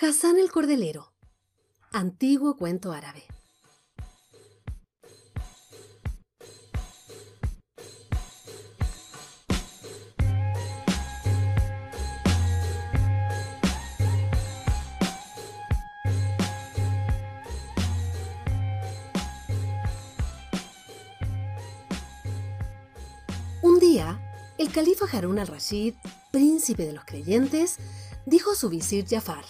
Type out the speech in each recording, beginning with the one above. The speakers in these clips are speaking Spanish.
Hassan el Cordelero. Antiguo cuento árabe. Un día, el califa Harun al-Rashid, príncipe de los creyentes, dijo a su visir Jafar,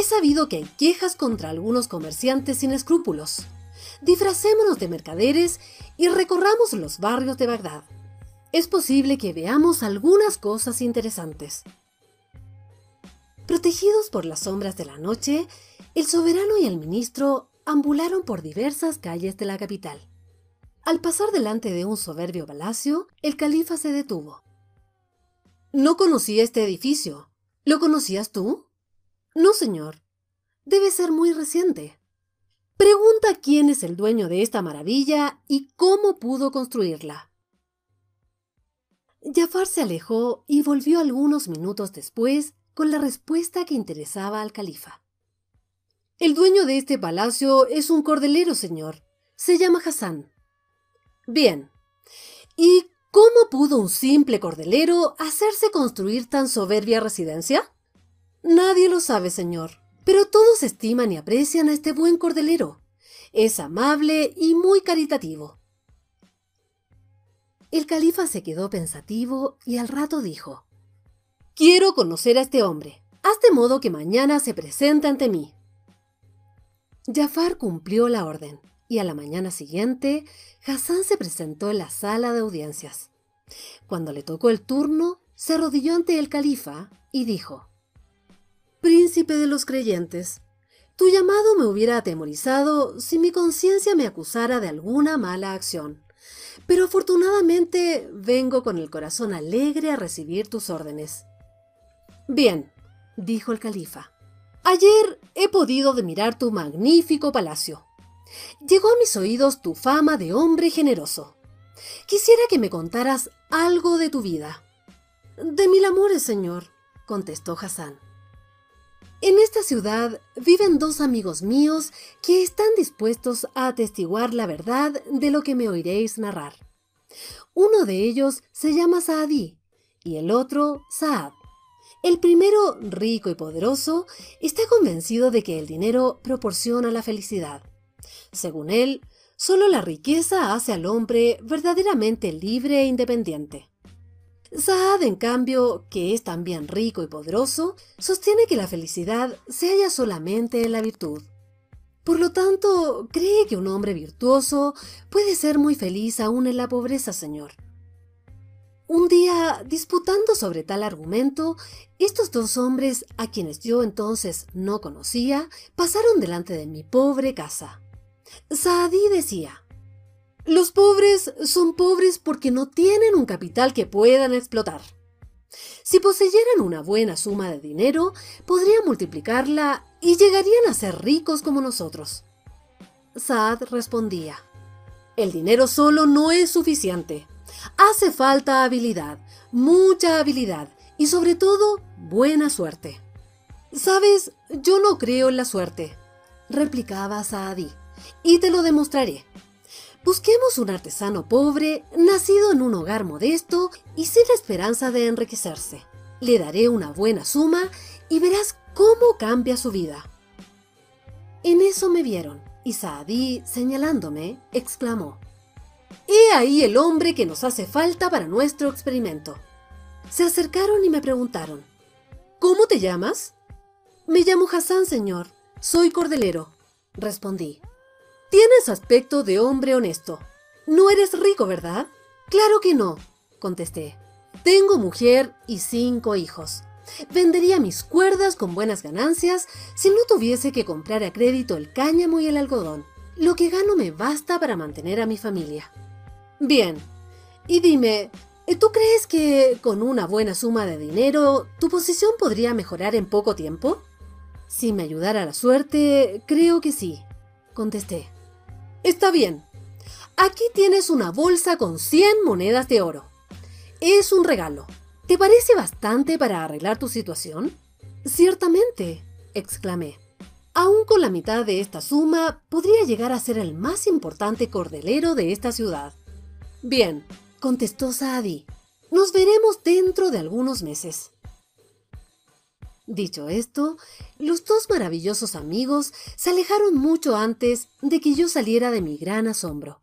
He sabido que hay quejas contra algunos comerciantes sin escrúpulos. Disfracémonos de mercaderes y recorramos los barrios de Bagdad. Es posible que veamos algunas cosas interesantes. Protegidos por las sombras de la noche, el soberano y el ministro ambularon por diversas calles de la capital. Al pasar delante de un soberbio palacio, el califa se detuvo. No conocía este edificio. ¿Lo conocías tú? No, señor. Debe ser muy reciente. Pregunta quién es el dueño de esta maravilla y cómo pudo construirla. Jafar se alejó y volvió algunos minutos después con la respuesta que interesaba al califa. El dueño de este palacio es un cordelero, señor. Se llama Hassan. Bien. ¿Y cómo pudo un simple cordelero hacerse construir tan soberbia residencia? Nadie lo sabe, señor, pero todos estiman y aprecian a este buen cordelero. Es amable y muy caritativo. El califa se quedó pensativo y al rato dijo, Quiero conocer a este hombre. Haz de modo que mañana se presente ante mí. Jafar cumplió la orden y a la mañana siguiente Hassan se presentó en la sala de audiencias. Cuando le tocó el turno, se arrodilló ante el califa y dijo, Príncipe de los creyentes, tu llamado me hubiera atemorizado si mi conciencia me acusara de alguna mala acción. Pero afortunadamente vengo con el corazón alegre a recibir tus órdenes. Bien, dijo el califa. Ayer he podido admirar tu magnífico palacio. Llegó a mis oídos tu fama de hombre generoso. Quisiera que me contaras algo de tu vida. De mil amores, señor, contestó Hassan. En esta ciudad viven dos amigos míos que están dispuestos a atestiguar la verdad de lo que me oiréis narrar. Uno de ellos se llama Saadí y el otro Saad. El primero, rico y poderoso, está convencido de que el dinero proporciona la felicidad. Según él, solo la riqueza hace al hombre verdaderamente libre e independiente. Saad, en cambio, que es también rico y poderoso, sostiene que la felicidad se halla solamente en la virtud. Por lo tanto, cree que un hombre virtuoso puede ser muy feliz aún en la pobreza, señor. Un día, disputando sobre tal argumento, estos dos hombres, a quienes yo entonces no conocía, pasaron delante de mi pobre casa. Saadí decía, los pobres son pobres porque no tienen un capital que puedan explotar. Si poseyeran una buena suma de dinero, podrían multiplicarla y llegarían a ser ricos como nosotros. Saad respondía, el dinero solo no es suficiente. Hace falta habilidad, mucha habilidad y sobre todo buena suerte. Sabes, yo no creo en la suerte, replicaba Saadí y te lo demostraré. Busquemos un artesano pobre, nacido en un hogar modesto y sin la esperanza de enriquecerse. Le daré una buena suma y verás cómo cambia su vida. En eso me vieron, y Saadí, señalándome, exclamó, He ahí el hombre que nos hace falta para nuestro experimento. Se acercaron y me preguntaron, ¿Cómo te llamas? Me llamo Hassan, señor. Soy cordelero, respondí. Tienes aspecto de hombre honesto. No eres rico, ¿verdad? Claro que no, contesté. Tengo mujer y cinco hijos. Vendería mis cuerdas con buenas ganancias si no tuviese que comprar a crédito el cáñamo y el algodón. Lo que gano me basta para mantener a mi familia. Bien, y dime, ¿tú crees que con una buena suma de dinero tu posición podría mejorar en poco tiempo? Si me ayudara la suerte, creo que sí, contesté. Está bien. Aquí tienes una bolsa con 100 monedas de oro. Es un regalo. ¿Te parece bastante para arreglar tu situación? Ciertamente, exclamé. Aún con la mitad de esta suma, podría llegar a ser el más importante cordelero de esta ciudad. Bien, contestó Saadi. Nos veremos dentro de algunos meses. Dicho esto, los dos maravillosos amigos se alejaron mucho antes de que yo saliera de mi gran asombro.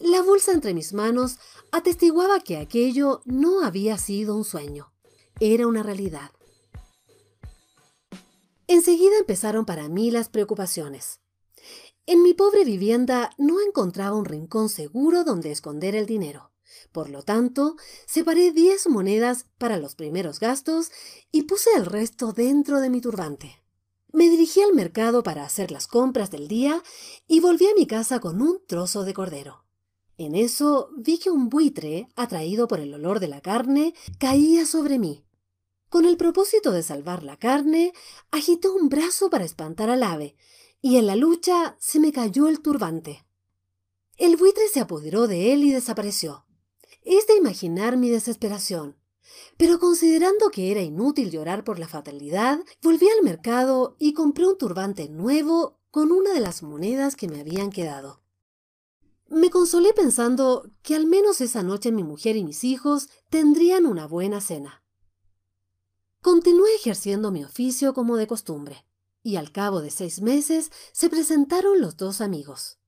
La bolsa entre mis manos atestiguaba que aquello no había sido un sueño, era una realidad. Enseguida empezaron para mí las preocupaciones. En mi pobre vivienda no encontraba un rincón seguro donde esconder el dinero. Por lo tanto, separé diez monedas para los primeros gastos y puse el resto dentro de mi turbante. Me dirigí al mercado para hacer las compras del día y volví a mi casa con un trozo de cordero. En eso vi que un buitre, atraído por el olor de la carne, caía sobre mí. Con el propósito de salvar la carne, agitó un brazo para espantar al ave, y en la lucha se me cayó el turbante. El buitre se apoderó de él y desapareció. Es de imaginar mi desesperación. Pero considerando que era inútil llorar por la fatalidad, volví al mercado y compré un turbante nuevo con una de las monedas que me habían quedado. Me consolé pensando que al menos esa noche mi mujer y mis hijos tendrían una buena cena. Continué ejerciendo mi oficio como de costumbre, y al cabo de seis meses se presentaron los dos amigos.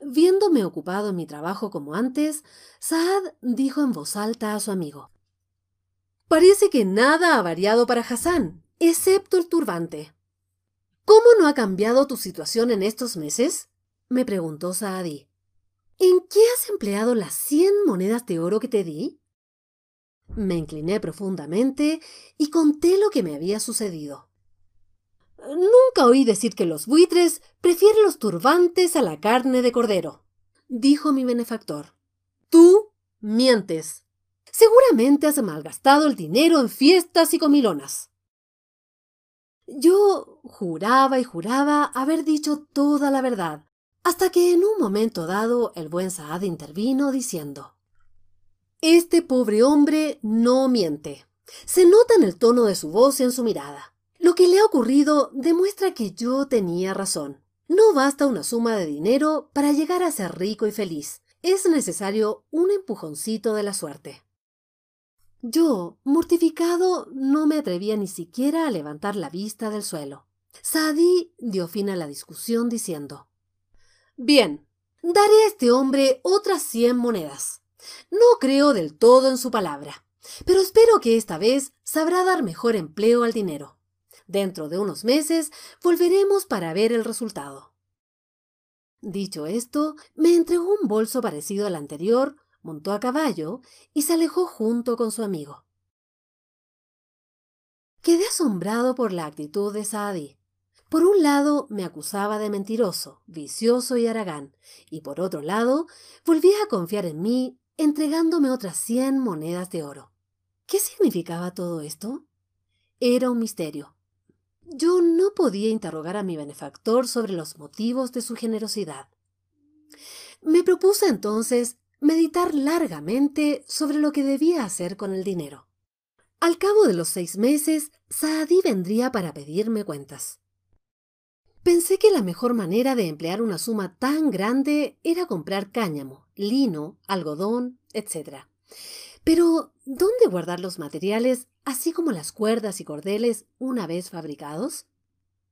Viéndome ocupado en mi trabajo como antes, Saad dijo en voz alta a su amigo Parece que nada ha variado para Hassan, excepto el turbante. ¿Cómo no ha cambiado tu situación en estos meses? me preguntó Saadi. ¿En qué has empleado las cien monedas de oro que te di? Me incliné profundamente y conté lo que me había sucedido. Nunca oí decir que los buitres prefieren los turbantes a la carne de cordero, dijo mi benefactor. Tú mientes. Seguramente has malgastado el dinero en fiestas y comilonas. Yo juraba y juraba haber dicho toda la verdad, hasta que en un momento dado el buen Saad intervino diciendo este pobre hombre no miente. Se nota en el tono de su voz y en su mirada. Lo que le ha ocurrido demuestra que yo tenía razón. No basta una suma de dinero para llegar a ser rico y feliz. Es necesario un empujoncito de la suerte. Yo, mortificado, no me atrevía ni siquiera a levantar la vista del suelo. Sadi dio fin a la discusión diciendo Bien, daré a este hombre otras cien monedas. No creo del todo en su palabra, pero espero que esta vez sabrá dar mejor empleo al dinero. Dentro de unos meses volveremos para ver el resultado. Dicho esto, me entregó un bolso parecido al anterior, montó a caballo y se alejó junto con su amigo. Quedé asombrado por la actitud de Saadi. Por un lado me acusaba de mentiroso, vicioso y aragán, y por otro lado volvía a confiar en mí entregándome otras cien monedas de oro. ¿Qué significaba todo esto? Era un misterio. Yo no podía interrogar a mi benefactor sobre los motivos de su generosidad. Me propuse entonces meditar largamente sobre lo que debía hacer con el dinero. Al cabo de los seis meses, Saadí vendría para pedirme cuentas. Pensé que la mejor manera de emplear una suma tan grande era comprar cáñamo, lino, algodón, etc. Pero, ¿dónde guardar los materiales, así como las cuerdas y cordeles, una vez fabricados?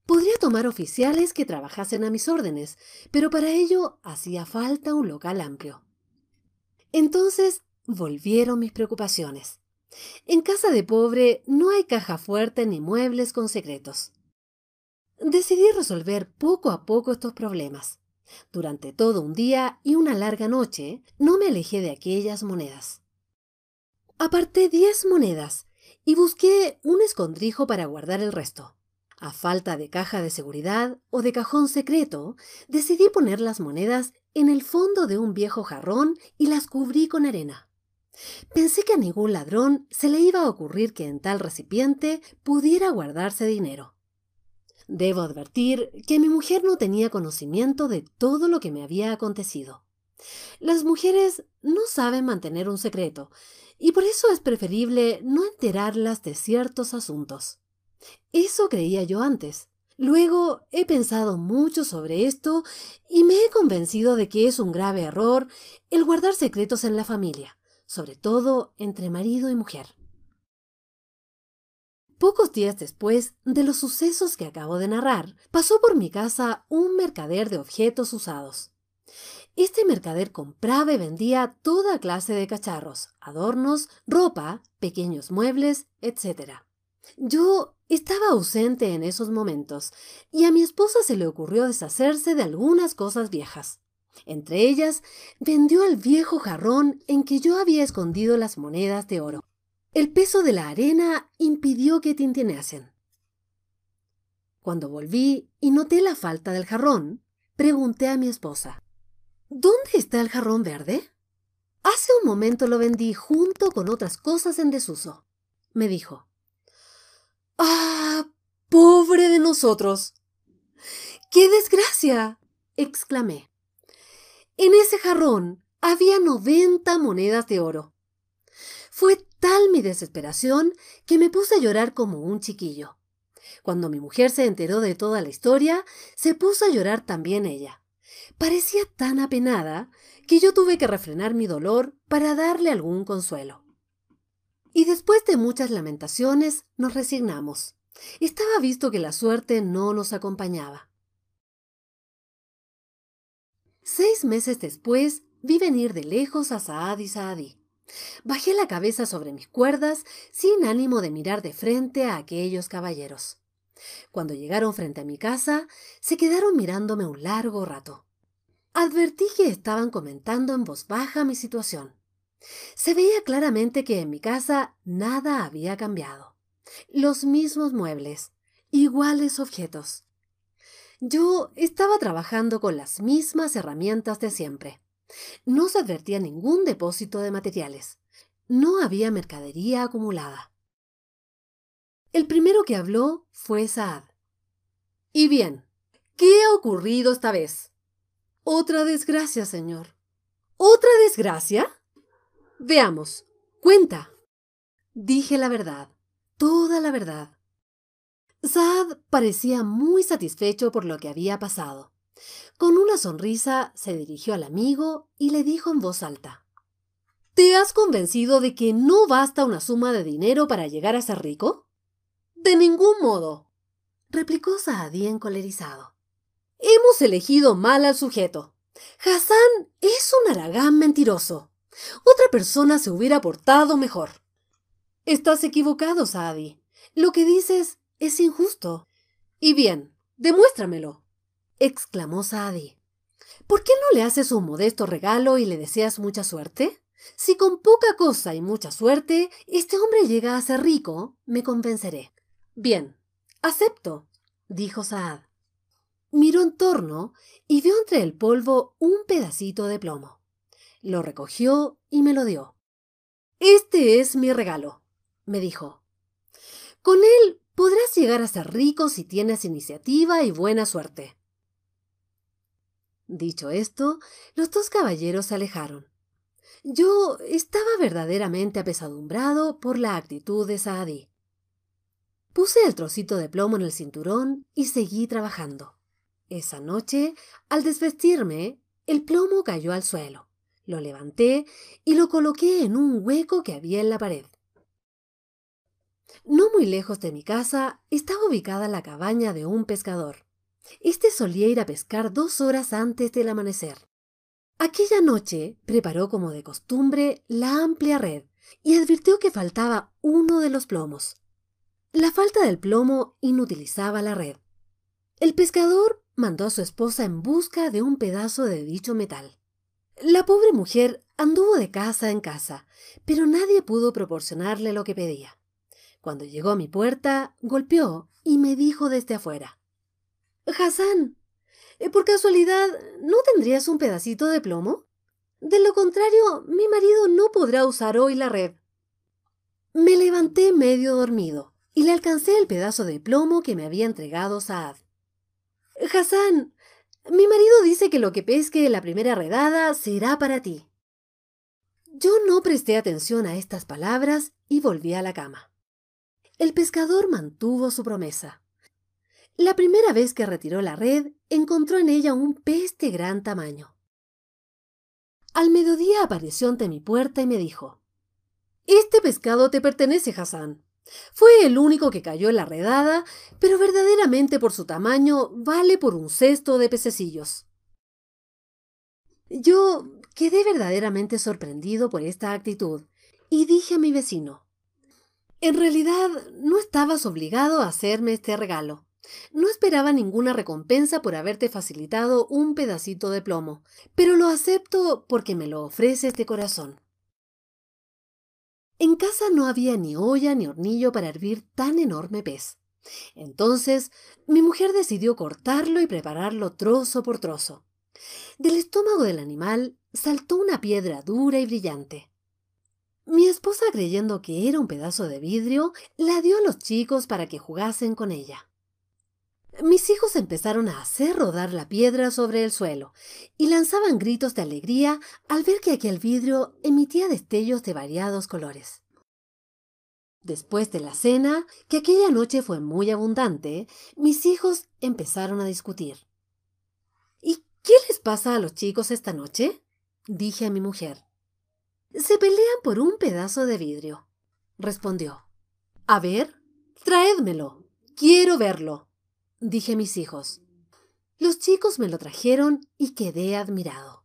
Podría tomar oficiales que trabajasen a mis órdenes, pero para ello hacía falta un local amplio. Entonces volvieron mis preocupaciones. En casa de pobre no hay caja fuerte ni muebles con secretos. Decidí resolver poco a poco estos problemas. Durante todo un día y una larga noche no me alejé de aquellas monedas. Aparté diez monedas y busqué un escondrijo para guardar el resto. A falta de caja de seguridad o de cajón secreto, decidí poner las monedas en el fondo de un viejo jarrón y las cubrí con arena. Pensé que a ningún ladrón se le iba a ocurrir que en tal recipiente pudiera guardarse dinero. Debo advertir que mi mujer no tenía conocimiento de todo lo que me había acontecido. Las mujeres no saben mantener un secreto, y por eso es preferible no enterarlas de ciertos asuntos. Eso creía yo antes. Luego he pensado mucho sobre esto y me he convencido de que es un grave error el guardar secretos en la familia, sobre todo entre marido y mujer. Pocos días después de los sucesos que acabo de narrar, pasó por mi casa un mercader de objetos usados. Este mercader compraba y vendía toda clase de cacharros, adornos, ropa, pequeños muebles, etc. Yo estaba ausente en esos momentos y a mi esposa se le ocurrió deshacerse de algunas cosas viejas. Entre ellas, vendió el viejo jarrón en que yo había escondido las monedas de oro. El peso de la arena impidió que tintineasen. Cuando volví y noté la falta del jarrón, pregunté a mi esposa, ¿Dónde está el jarrón verde? Hace un momento lo vendí junto con otras cosas en desuso, me dijo. ¡Ah! ¡Pobre de nosotros! ¡Qué desgracia! exclamé. En ese jarrón había noventa monedas de oro. Fue tal mi desesperación que me puse a llorar como un chiquillo. Cuando mi mujer se enteró de toda la historia, se puso a llorar también ella. Parecía tan apenada que yo tuve que refrenar mi dolor para darle algún consuelo. Y después de muchas lamentaciones nos resignamos. Estaba visto que la suerte no nos acompañaba. Seis meses después vi venir de lejos a Saad y Saadí. Bajé la cabeza sobre mis cuerdas sin ánimo de mirar de frente a aquellos caballeros. Cuando llegaron frente a mi casa, se quedaron mirándome un largo rato. Advertí que estaban comentando en voz baja mi situación. Se veía claramente que en mi casa nada había cambiado. Los mismos muebles, iguales objetos. Yo estaba trabajando con las mismas herramientas de siempre. No se advertía ningún depósito de materiales. No había mercadería acumulada. El primero que habló fue Saad. Y bien, ¿qué ha ocurrido esta vez? Otra desgracia, señor. ¿Otra desgracia? Veamos. Cuenta. Dije la verdad, toda la verdad. Saad parecía muy satisfecho por lo que había pasado. Con una sonrisa se dirigió al amigo y le dijo en voz alta. ¿Te has convencido de que no basta una suma de dinero para llegar a ser rico? De ningún modo, replicó Saadí encolerizado. Hemos elegido mal al sujeto. Hassan es un aragán mentiroso. Otra persona se hubiera portado mejor. Estás equivocado, Saadi. Lo que dices es injusto. Y bien, demuéstramelo exclamó Saadi. ¿Por qué no le haces un modesto regalo y le deseas mucha suerte? Si con poca cosa y mucha suerte este hombre llega a ser rico, me convenceré. Bien, acepto, dijo Saad. Miró en torno y vio entre el polvo un pedacito de plomo. Lo recogió y me lo dio. Este es mi regalo, me dijo. Con él podrás llegar a ser rico si tienes iniciativa y buena suerte. Dicho esto, los dos caballeros se alejaron. Yo estaba verdaderamente apesadumbrado por la actitud de Saadí. Puse el trocito de plomo en el cinturón y seguí trabajando. Esa noche, al desvestirme, el plomo cayó al suelo. Lo levanté y lo coloqué en un hueco que había en la pared. No muy lejos de mi casa estaba ubicada la cabaña de un pescador. Este solía ir a pescar dos horas antes del amanecer. Aquella noche preparó como de costumbre la amplia red y advirtió que faltaba uno de los plomos. La falta del plomo inutilizaba la red. El pescador mandó a su esposa en busca de un pedazo de dicho metal. La pobre mujer anduvo de casa en casa, pero nadie pudo proporcionarle lo que pedía. Cuando llegó a mi puerta, golpeó y me dijo desde afuera Hassan, eh, ¿por casualidad no tendrías un pedacito de plomo? De lo contrario, mi marido no podrá usar hoy la red. Me levanté medio dormido y le alcancé el pedazo de plomo que me había entregado Saad. Hassan, mi marido dice que lo que pesque la primera redada será para ti. Yo no presté atención a estas palabras y volví a la cama. el pescador mantuvo su promesa. La primera vez que retiró la red, encontró en ella un pez de gran tamaño. Al mediodía apareció ante mi puerta y me dijo, Este pescado te pertenece, Hassan. Fue el único que cayó en la redada, pero verdaderamente por su tamaño vale por un cesto de pececillos. Yo quedé verdaderamente sorprendido por esta actitud y dije a mi vecino, en realidad no estabas obligado a hacerme este regalo. No esperaba ninguna recompensa por haberte facilitado un pedacito de plomo, pero lo acepto porque me lo ofreces de corazón. En casa no había ni olla ni hornillo para hervir tan enorme pez. Entonces mi mujer decidió cortarlo y prepararlo trozo por trozo. Del estómago del animal saltó una piedra dura y brillante. Mi esposa, creyendo que era un pedazo de vidrio, la dio a los chicos para que jugasen con ella. Mis hijos empezaron a hacer rodar la piedra sobre el suelo y lanzaban gritos de alegría al ver que aquel vidrio emitía destellos de variados colores. Después de la cena, que aquella noche fue muy abundante, mis hijos empezaron a discutir. ¿Y qué les pasa a los chicos esta noche? dije a mi mujer. Se pelean por un pedazo de vidrio, respondió. A ver, traédmelo. Quiero verlo dije a mis hijos. Los chicos me lo trajeron y quedé admirado.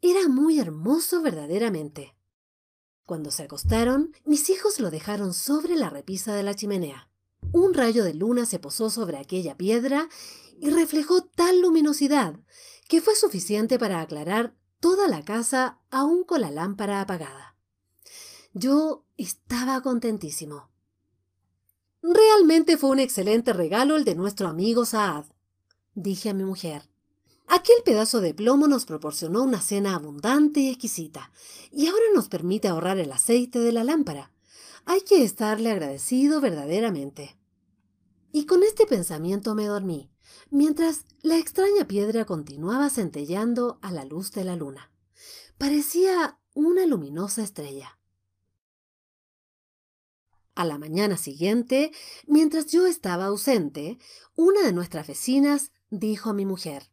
Era muy hermoso verdaderamente. Cuando se acostaron, mis hijos lo dejaron sobre la repisa de la chimenea. Un rayo de luna se posó sobre aquella piedra y reflejó tal luminosidad que fue suficiente para aclarar toda la casa aún con la lámpara apagada. Yo estaba contentísimo. Realmente fue un excelente regalo el de nuestro amigo Saad, dije a mi mujer. Aquel pedazo de plomo nos proporcionó una cena abundante y exquisita, y ahora nos permite ahorrar el aceite de la lámpara. Hay que estarle agradecido verdaderamente. Y con este pensamiento me dormí, mientras la extraña piedra continuaba centelleando a la luz de la luna. Parecía una luminosa estrella. A la mañana siguiente, mientras yo estaba ausente, una de nuestras vecinas dijo a mi mujer,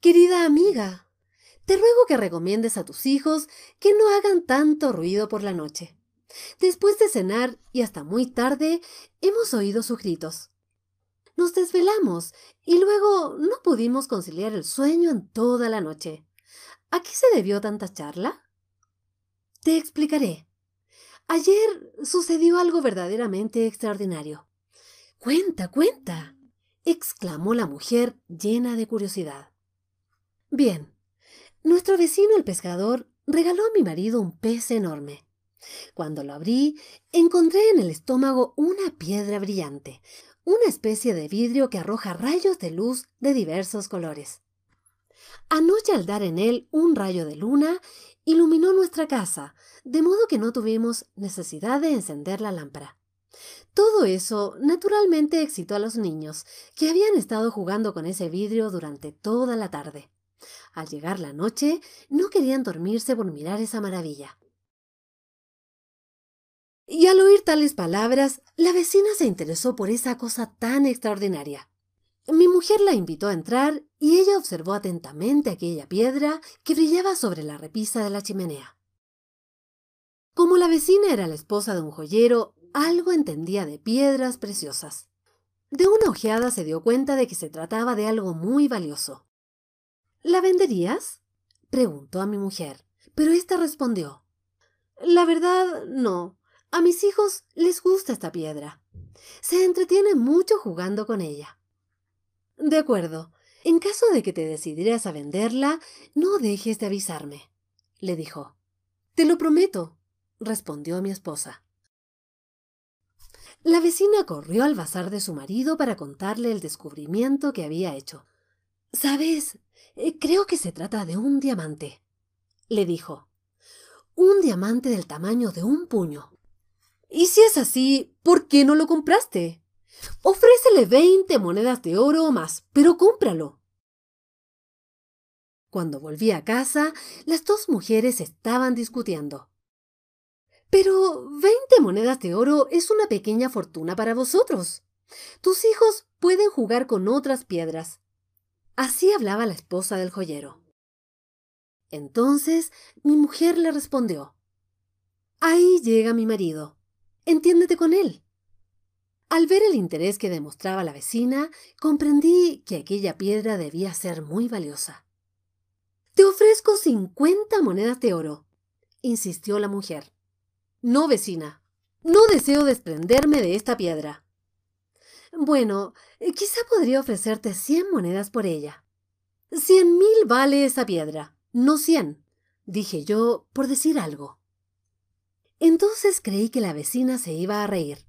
Querida amiga, te ruego que recomiendes a tus hijos que no hagan tanto ruido por la noche. Después de cenar y hasta muy tarde, hemos oído sus gritos. Nos desvelamos y luego no pudimos conciliar el sueño en toda la noche. ¿A qué se debió tanta charla? Te explicaré. Ayer sucedió algo verdaderamente extraordinario. Cuenta, cuenta, exclamó la mujer llena de curiosidad. Bien, nuestro vecino el pescador regaló a mi marido un pez enorme. Cuando lo abrí, encontré en el estómago una piedra brillante, una especie de vidrio que arroja rayos de luz de diversos colores. Anoche al dar en él un rayo de luna, iluminó nuestra casa, de modo que no tuvimos necesidad de encender la lámpara. Todo eso naturalmente excitó a los niños, que habían estado jugando con ese vidrio durante toda la tarde. Al llegar la noche, no querían dormirse por mirar esa maravilla. Y al oír tales palabras, la vecina se interesó por esa cosa tan extraordinaria. Mi mujer la invitó a entrar y ella observó atentamente aquella piedra que brillaba sobre la repisa de la chimenea. Como la vecina era la esposa de un joyero, algo entendía de piedras preciosas. De una ojeada se dio cuenta de que se trataba de algo muy valioso. ¿La venderías? preguntó a mi mujer, pero ésta respondió La verdad, no. A mis hijos les gusta esta piedra. Se entretienen mucho jugando con ella. De acuerdo. En caso de que te decidieras a venderla, no dejes de avisarme, le dijo. Te lo prometo, respondió mi esposa. La vecina corrió al bazar de su marido para contarle el descubrimiento que había hecho. Sabes, eh, creo que se trata de un diamante, le dijo. Un diamante del tamaño de un puño. Y si es así, ¿por qué no lo compraste? Ofrécele veinte monedas de oro o más, pero cómpralo. Cuando volví a casa, las dos mujeres estaban discutiendo. Pero veinte monedas de oro es una pequeña fortuna para vosotros. Tus hijos pueden jugar con otras piedras. Así hablaba la esposa del joyero. Entonces mi mujer le respondió, Ahí llega mi marido. Entiéndete con él. Al ver el interés que demostraba la vecina, comprendí que aquella piedra debía ser muy valiosa. Te ofrezco cincuenta monedas de oro, insistió la mujer. No, vecina, no deseo desprenderme de esta piedra. Bueno, quizá podría ofrecerte cien monedas por ella. Cien mil vale esa piedra, no cien, dije yo por decir algo. Entonces creí que la vecina se iba a reír,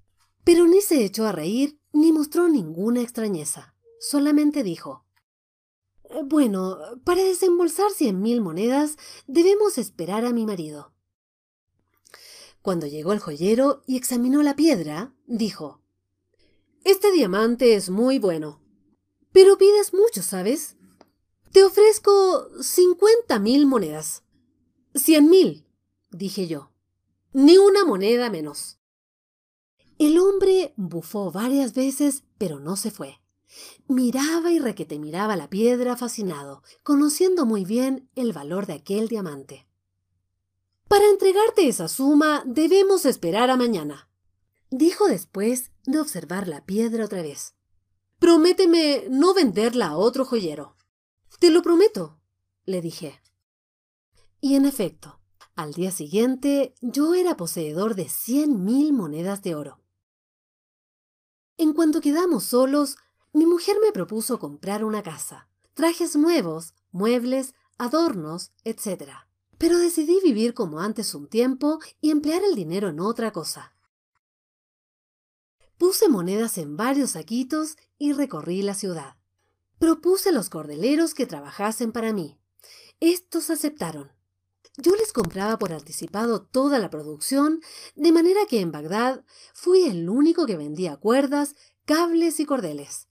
pero ni se echó a reír ni mostró ninguna extrañeza. Solamente dijo, Bueno, para desembolsar cien mil monedas debemos esperar a mi marido. Cuando llegó el joyero y examinó la piedra, dijo, Este diamante es muy bueno, pero pides mucho, ¿sabes? Te ofrezco cincuenta mil monedas. Cien mil, dije yo. Ni una moneda menos. El hombre bufó varias veces, pero no se fue. Miraba y requete miraba la piedra fascinado, conociendo muy bien el valor de aquel diamante. Para entregarte esa suma debemos esperar a mañana, dijo después de observar la piedra otra vez. Prométeme no venderla a otro joyero. Te lo prometo, le dije. Y en efecto, al día siguiente yo era poseedor de cien mil monedas de oro. En cuanto quedamos solos, mi mujer me propuso comprar una casa, trajes nuevos, muebles, adornos, etc. Pero decidí vivir como antes un tiempo y emplear el dinero en otra cosa. Puse monedas en varios saquitos y recorrí la ciudad. Propuse a los cordeleros que trabajasen para mí. Estos aceptaron. Yo les compraba por anticipado toda la producción, de manera que en Bagdad fui el único que vendía cuerdas, cables y cordeles.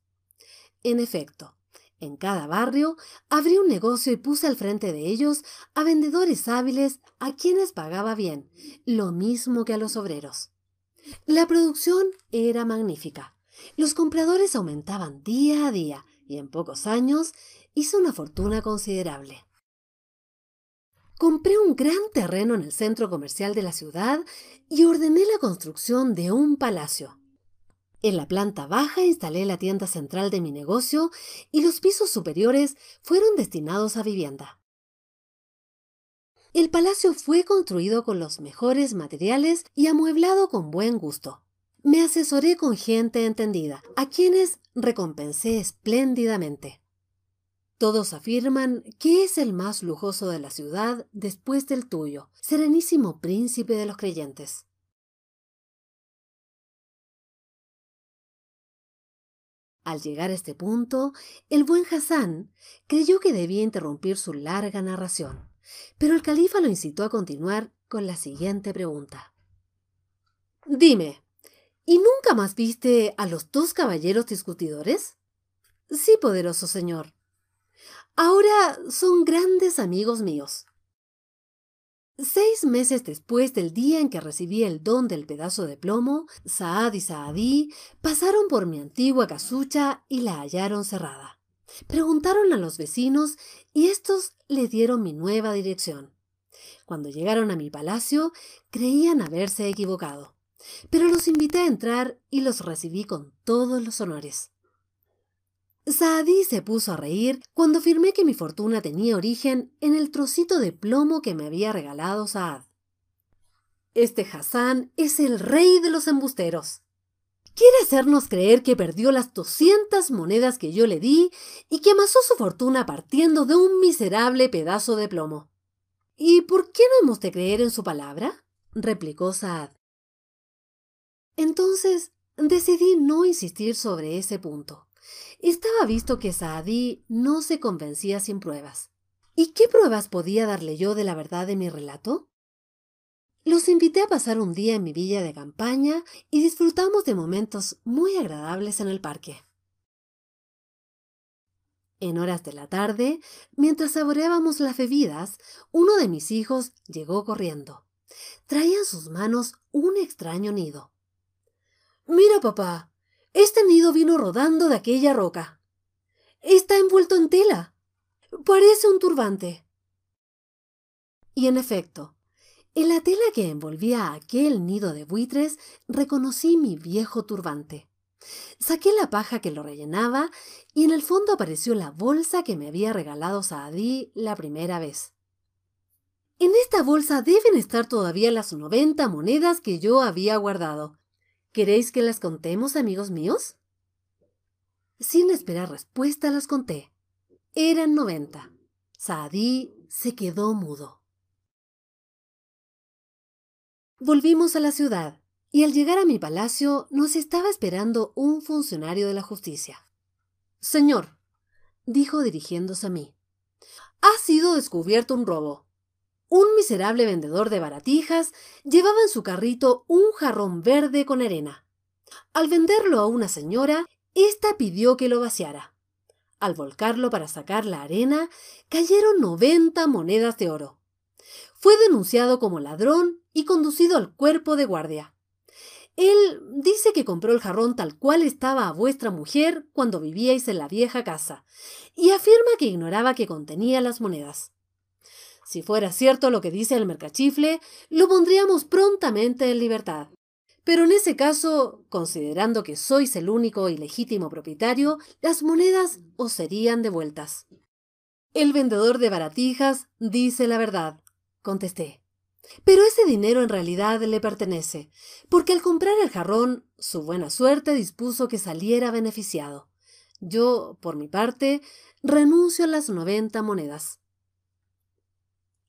En efecto, en cada barrio abrí un negocio y puse al frente de ellos a vendedores hábiles a quienes pagaba bien, lo mismo que a los obreros. La producción era magnífica. Los compradores aumentaban día a día y en pocos años hice una fortuna considerable. Compré un gran terreno en el centro comercial de la ciudad y ordené la construcción de un palacio. En la planta baja instalé la tienda central de mi negocio y los pisos superiores fueron destinados a vivienda. El palacio fue construido con los mejores materiales y amueblado con buen gusto. Me asesoré con gente entendida, a quienes recompensé espléndidamente. Todos afirman que es el más lujoso de la ciudad después del tuyo, serenísimo príncipe de los creyentes. Al llegar a este punto, el buen Hassan creyó que debía interrumpir su larga narración, pero el califa lo incitó a continuar con la siguiente pregunta. Dime, ¿y nunca más viste a los dos caballeros discutidores? Sí, poderoso señor, Ahora son grandes amigos míos. Seis meses después del día en que recibí el don del pedazo de plomo, Saad y Saadí pasaron por mi antigua casucha y la hallaron cerrada. Preguntaron a los vecinos y estos le dieron mi nueva dirección. Cuando llegaron a mi palacio, creían haberse equivocado, pero los invité a entrar y los recibí con todos los honores. Saadí se puso a reír cuando afirmé que mi fortuna tenía origen en el trocito de plomo que me había regalado Saad. Este Hassan es el rey de los embusteros. Quiere hacernos creer que perdió las doscientas monedas que yo le di y que amasó su fortuna partiendo de un miserable pedazo de plomo. ¿Y por qué no hemos de creer en su palabra? replicó Saad. Entonces decidí no insistir sobre ese punto. Estaba visto que Saadí no se convencía sin pruebas. ¿Y qué pruebas podía darle yo de la verdad de mi relato? Los invité a pasar un día en mi villa de campaña y disfrutamos de momentos muy agradables en el parque. En horas de la tarde, mientras saboreábamos las bebidas, uno de mis hijos llegó corriendo. Traía en sus manos un extraño nido. Mira, papá, este nido vino rodando de aquella roca. Está envuelto en tela. Parece un turbante. Y en efecto, en la tela que envolvía aquel nido de buitres reconocí mi viejo turbante. Saqué la paja que lo rellenaba y en el fondo apareció la bolsa que me había regalado Saadí la primera vez. En esta bolsa deben estar todavía las 90 monedas que yo había guardado. ¿Queréis que las contemos, amigos míos? Sin esperar respuesta las conté. Eran 90. Saadí se quedó mudo. Volvimos a la ciudad y al llegar a mi palacio nos estaba esperando un funcionario de la justicia. Señor, dijo dirigiéndose a mí, ha sido descubierto un robo. Un miserable vendedor de baratijas llevaba en su carrito un jarrón verde con arena. Al venderlo a una señora, ésta pidió que lo vaciara. Al volcarlo para sacar la arena, cayeron noventa monedas de oro. Fue denunciado como ladrón y conducido al cuerpo de guardia. Él dice que compró el jarrón tal cual estaba a vuestra mujer cuando vivíais en la vieja casa, y afirma que ignoraba que contenía las monedas. Si fuera cierto lo que dice el mercachifle, lo pondríamos prontamente en libertad. Pero en ese caso, considerando que sois el único y legítimo propietario, las monedas os serían devueltas. El vendedor de baratijas dice la verdad, contesté. Pero ese dinero en realidad le pertenece, porque al comprar el jarrón, su buena suerte dispuso que saliera beneficiado. Yo, por mi parte, renuncio a las noventa monedas.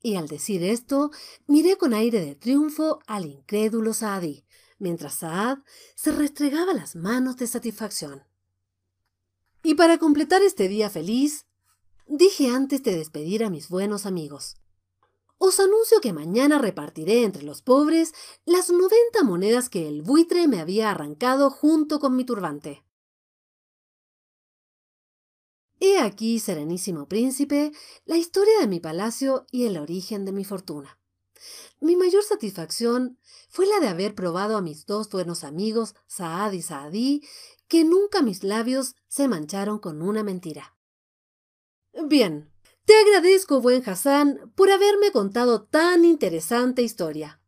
Y al decir esto, miré con aire de triunfo al incrédulo Saadí, mientras Saad se restregaba las manos de satisfacción. Y para completar este día feliz, dije antes de despedir a mis buenos amigos, os anuncio que mañana repartiré entre los pobres las noventa monedas que el buitre me había arrancado junto con mi turbante. He aquí, serenísimo príncipe, la historia de mi palacio y el origen de mi fortuna. Mi mayor satisfacción fue la de haber probado a mis dos buenos amigos, Saad y Saadí, que nunca mis labios se mancharon con una mentira. Bien, te agradezco, buen Hassan, por haberme contado tan interesante historia.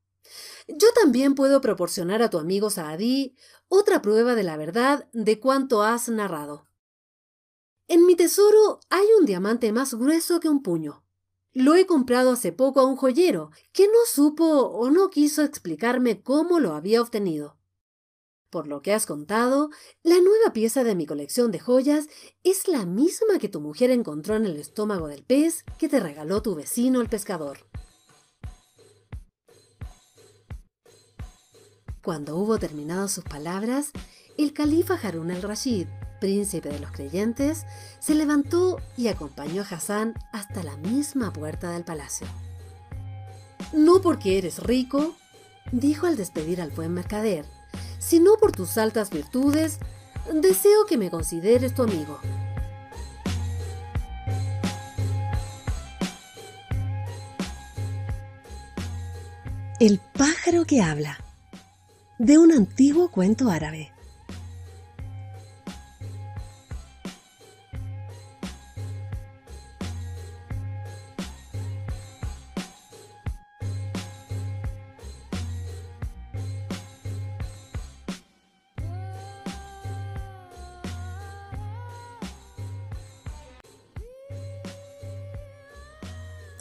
Yo también puedo proporcionar a tu amigo Saadí otra prueba de la verdad de cuanto has narrado. En mi tesoro hay un diamante más grueso que un puño. Lo he comprado hace poco a un joyero, que no supo o no quiso explicarme cómo lo había obtenido. Por lo que has contado, la nueva pieza de mi colección de joyas es la misma que tu mujer encontró en el estómago del pez que te regaló tu vecino el pescador. Cuando hubo terminado sus palabras, el califa Harun al-Rashid príncipe de los creyentes, se levantó y acompañó a Hassan hasta la misma puerta del palacio. No porque eres rico, dijo al despedir al buen mercader, sino por tus altas virtudes, deseo que me consideres tu amigo. El pájaro que habla. De un antiguo cuento árabe.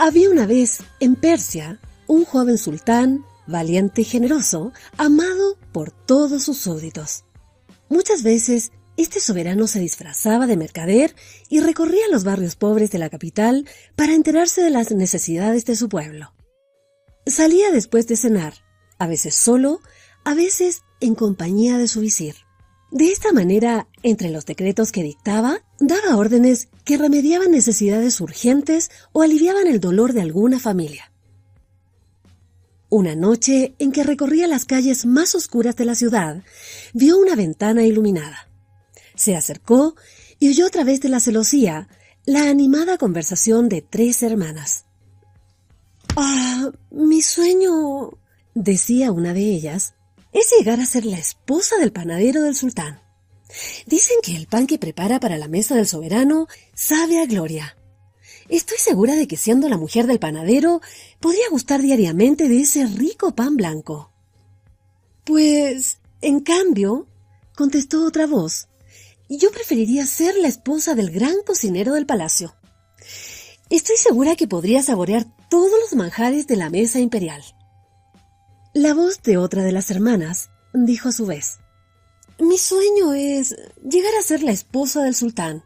Había una vez en Persia un joven sultán, valiente y generoso, amado por todos sus súbditos. Muchas veces este soberano se disfrazaba de mercader y recorría los barrios pobres de la capital para enterarse de las necesidades de su pueblo. Salía después de cenar, a veces solo, a veces en compañía de su visir. De esta manera, entre los decretos que dictaba, daba órdenes que remediaban necesidades urgentes o aliviaban el dolor de alguna familia. Una noche en que recorría las calles más oscuras de la ciudad, vio una ventana iluminada. Se acercó y oyó a través de la celosía la animada conversación de tres hermanas. Ah, mi sueño, decía una de ellas, es llegar a ser la esposa del panadero del sultán. Dicen que el pan que prepara para la mesa del soberano sabe a gloria. Estoy segura de que siendo la mujer del panadero podría gustar diariamente de ese rico pan blanco. Pues, en cambio, contestó otra voz, yo preferiría ser la esposa del gran cocinero del palacio. Estoy segura que podría saborear todos los manjares de la mesa imperial. La voz de otra de las hermanas dijo a su vez, Mi sueño es llegar a ser la esposa del sultán.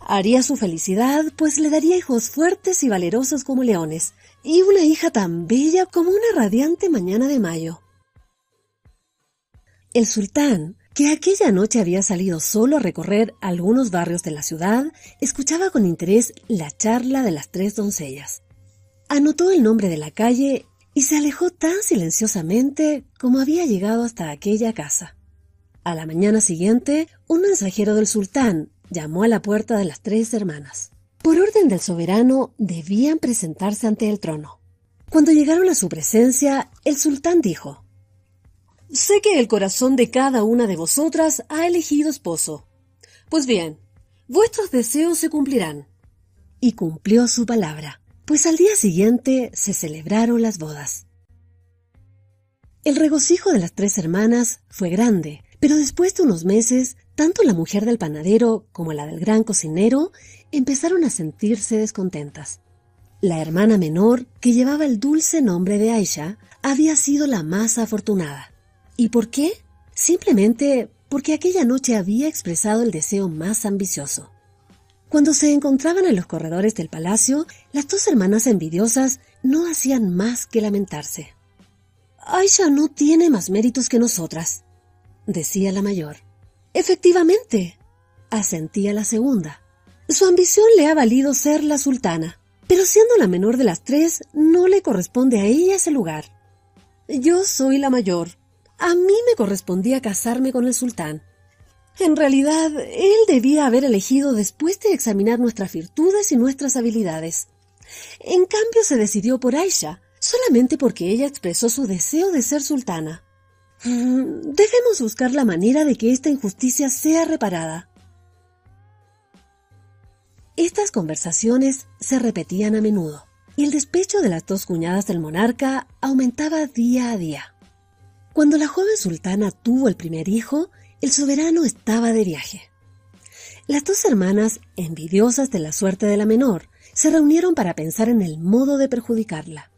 Haría su felicidad, pues le daría hijos fuertes y valerosos como leones, y una hija tan bella como una radiante mañana de mayo. El sultán, que aquella noche había salido solo a recorrer algunos barrios de la ciudad, escuchaba con interés la charla de las tres doncellas. Anotó el nombre de la calle y se alejó tan silenciosamente como había llegado hasta aquella casa. A la mañana siguiente, un mensajero del sultán llamó a la puerta de las tres hermanas. Por orden del soberano, debían presentarse ante el trono. Cuando llegaron a su presencia, el sultán dijo, Sé que el corazón de cada una de vosotras ha elegido esposo. Pues bien, vuestros deseos se cumplirán. Y cumplió su palabra pues al día siguiente se celebraron las bodas. El regocijo de las tres hermanas fue grande, pero después de unos meses, tanto la mujer del panadero como la del gran cocinero empezaron a sentirse descontentas. La hermana menor, que llevaba el dulce nombre de Aisha, había sido la más afortunada. ¿Y por qué? Simplemente porque aquella noche había expresado el deseo más ambicioso. Cuando se encontraban en los corredores del palacio, las dos hermanas envidiosas no hacían más que lamentarse. Aisha no tiene más méritos que nosotras, decía la mayor. Efectivamente, asentía la segunda. Su ambición le ha valido ser la sultana, pero siendo la menor de las tres, no le corresponde a ella ese lugar. Yo soy la mayor. A mí me correspondía casarme con el sultán. En realidad, él debía haber elegido después de examinar nuestras virtudes y nuestras habilidades. En cambio, se decidió por Aisha, solamente porque ella expresó su deseo de ser sultana. Mm, debemos buscar la manera de que esta injusticia sea reparada. Estas conversaciones se repetían a menudo, y el despecho de las dos cuñadas del monarca aumentaba día a día. Cuando la joven sultana tuvo el primer hijo, el soberano estaba de viaje. Las dos hermanas, envidiosas de la suerte de la menor, se reunieron para pensar en el modo de perjudicarla.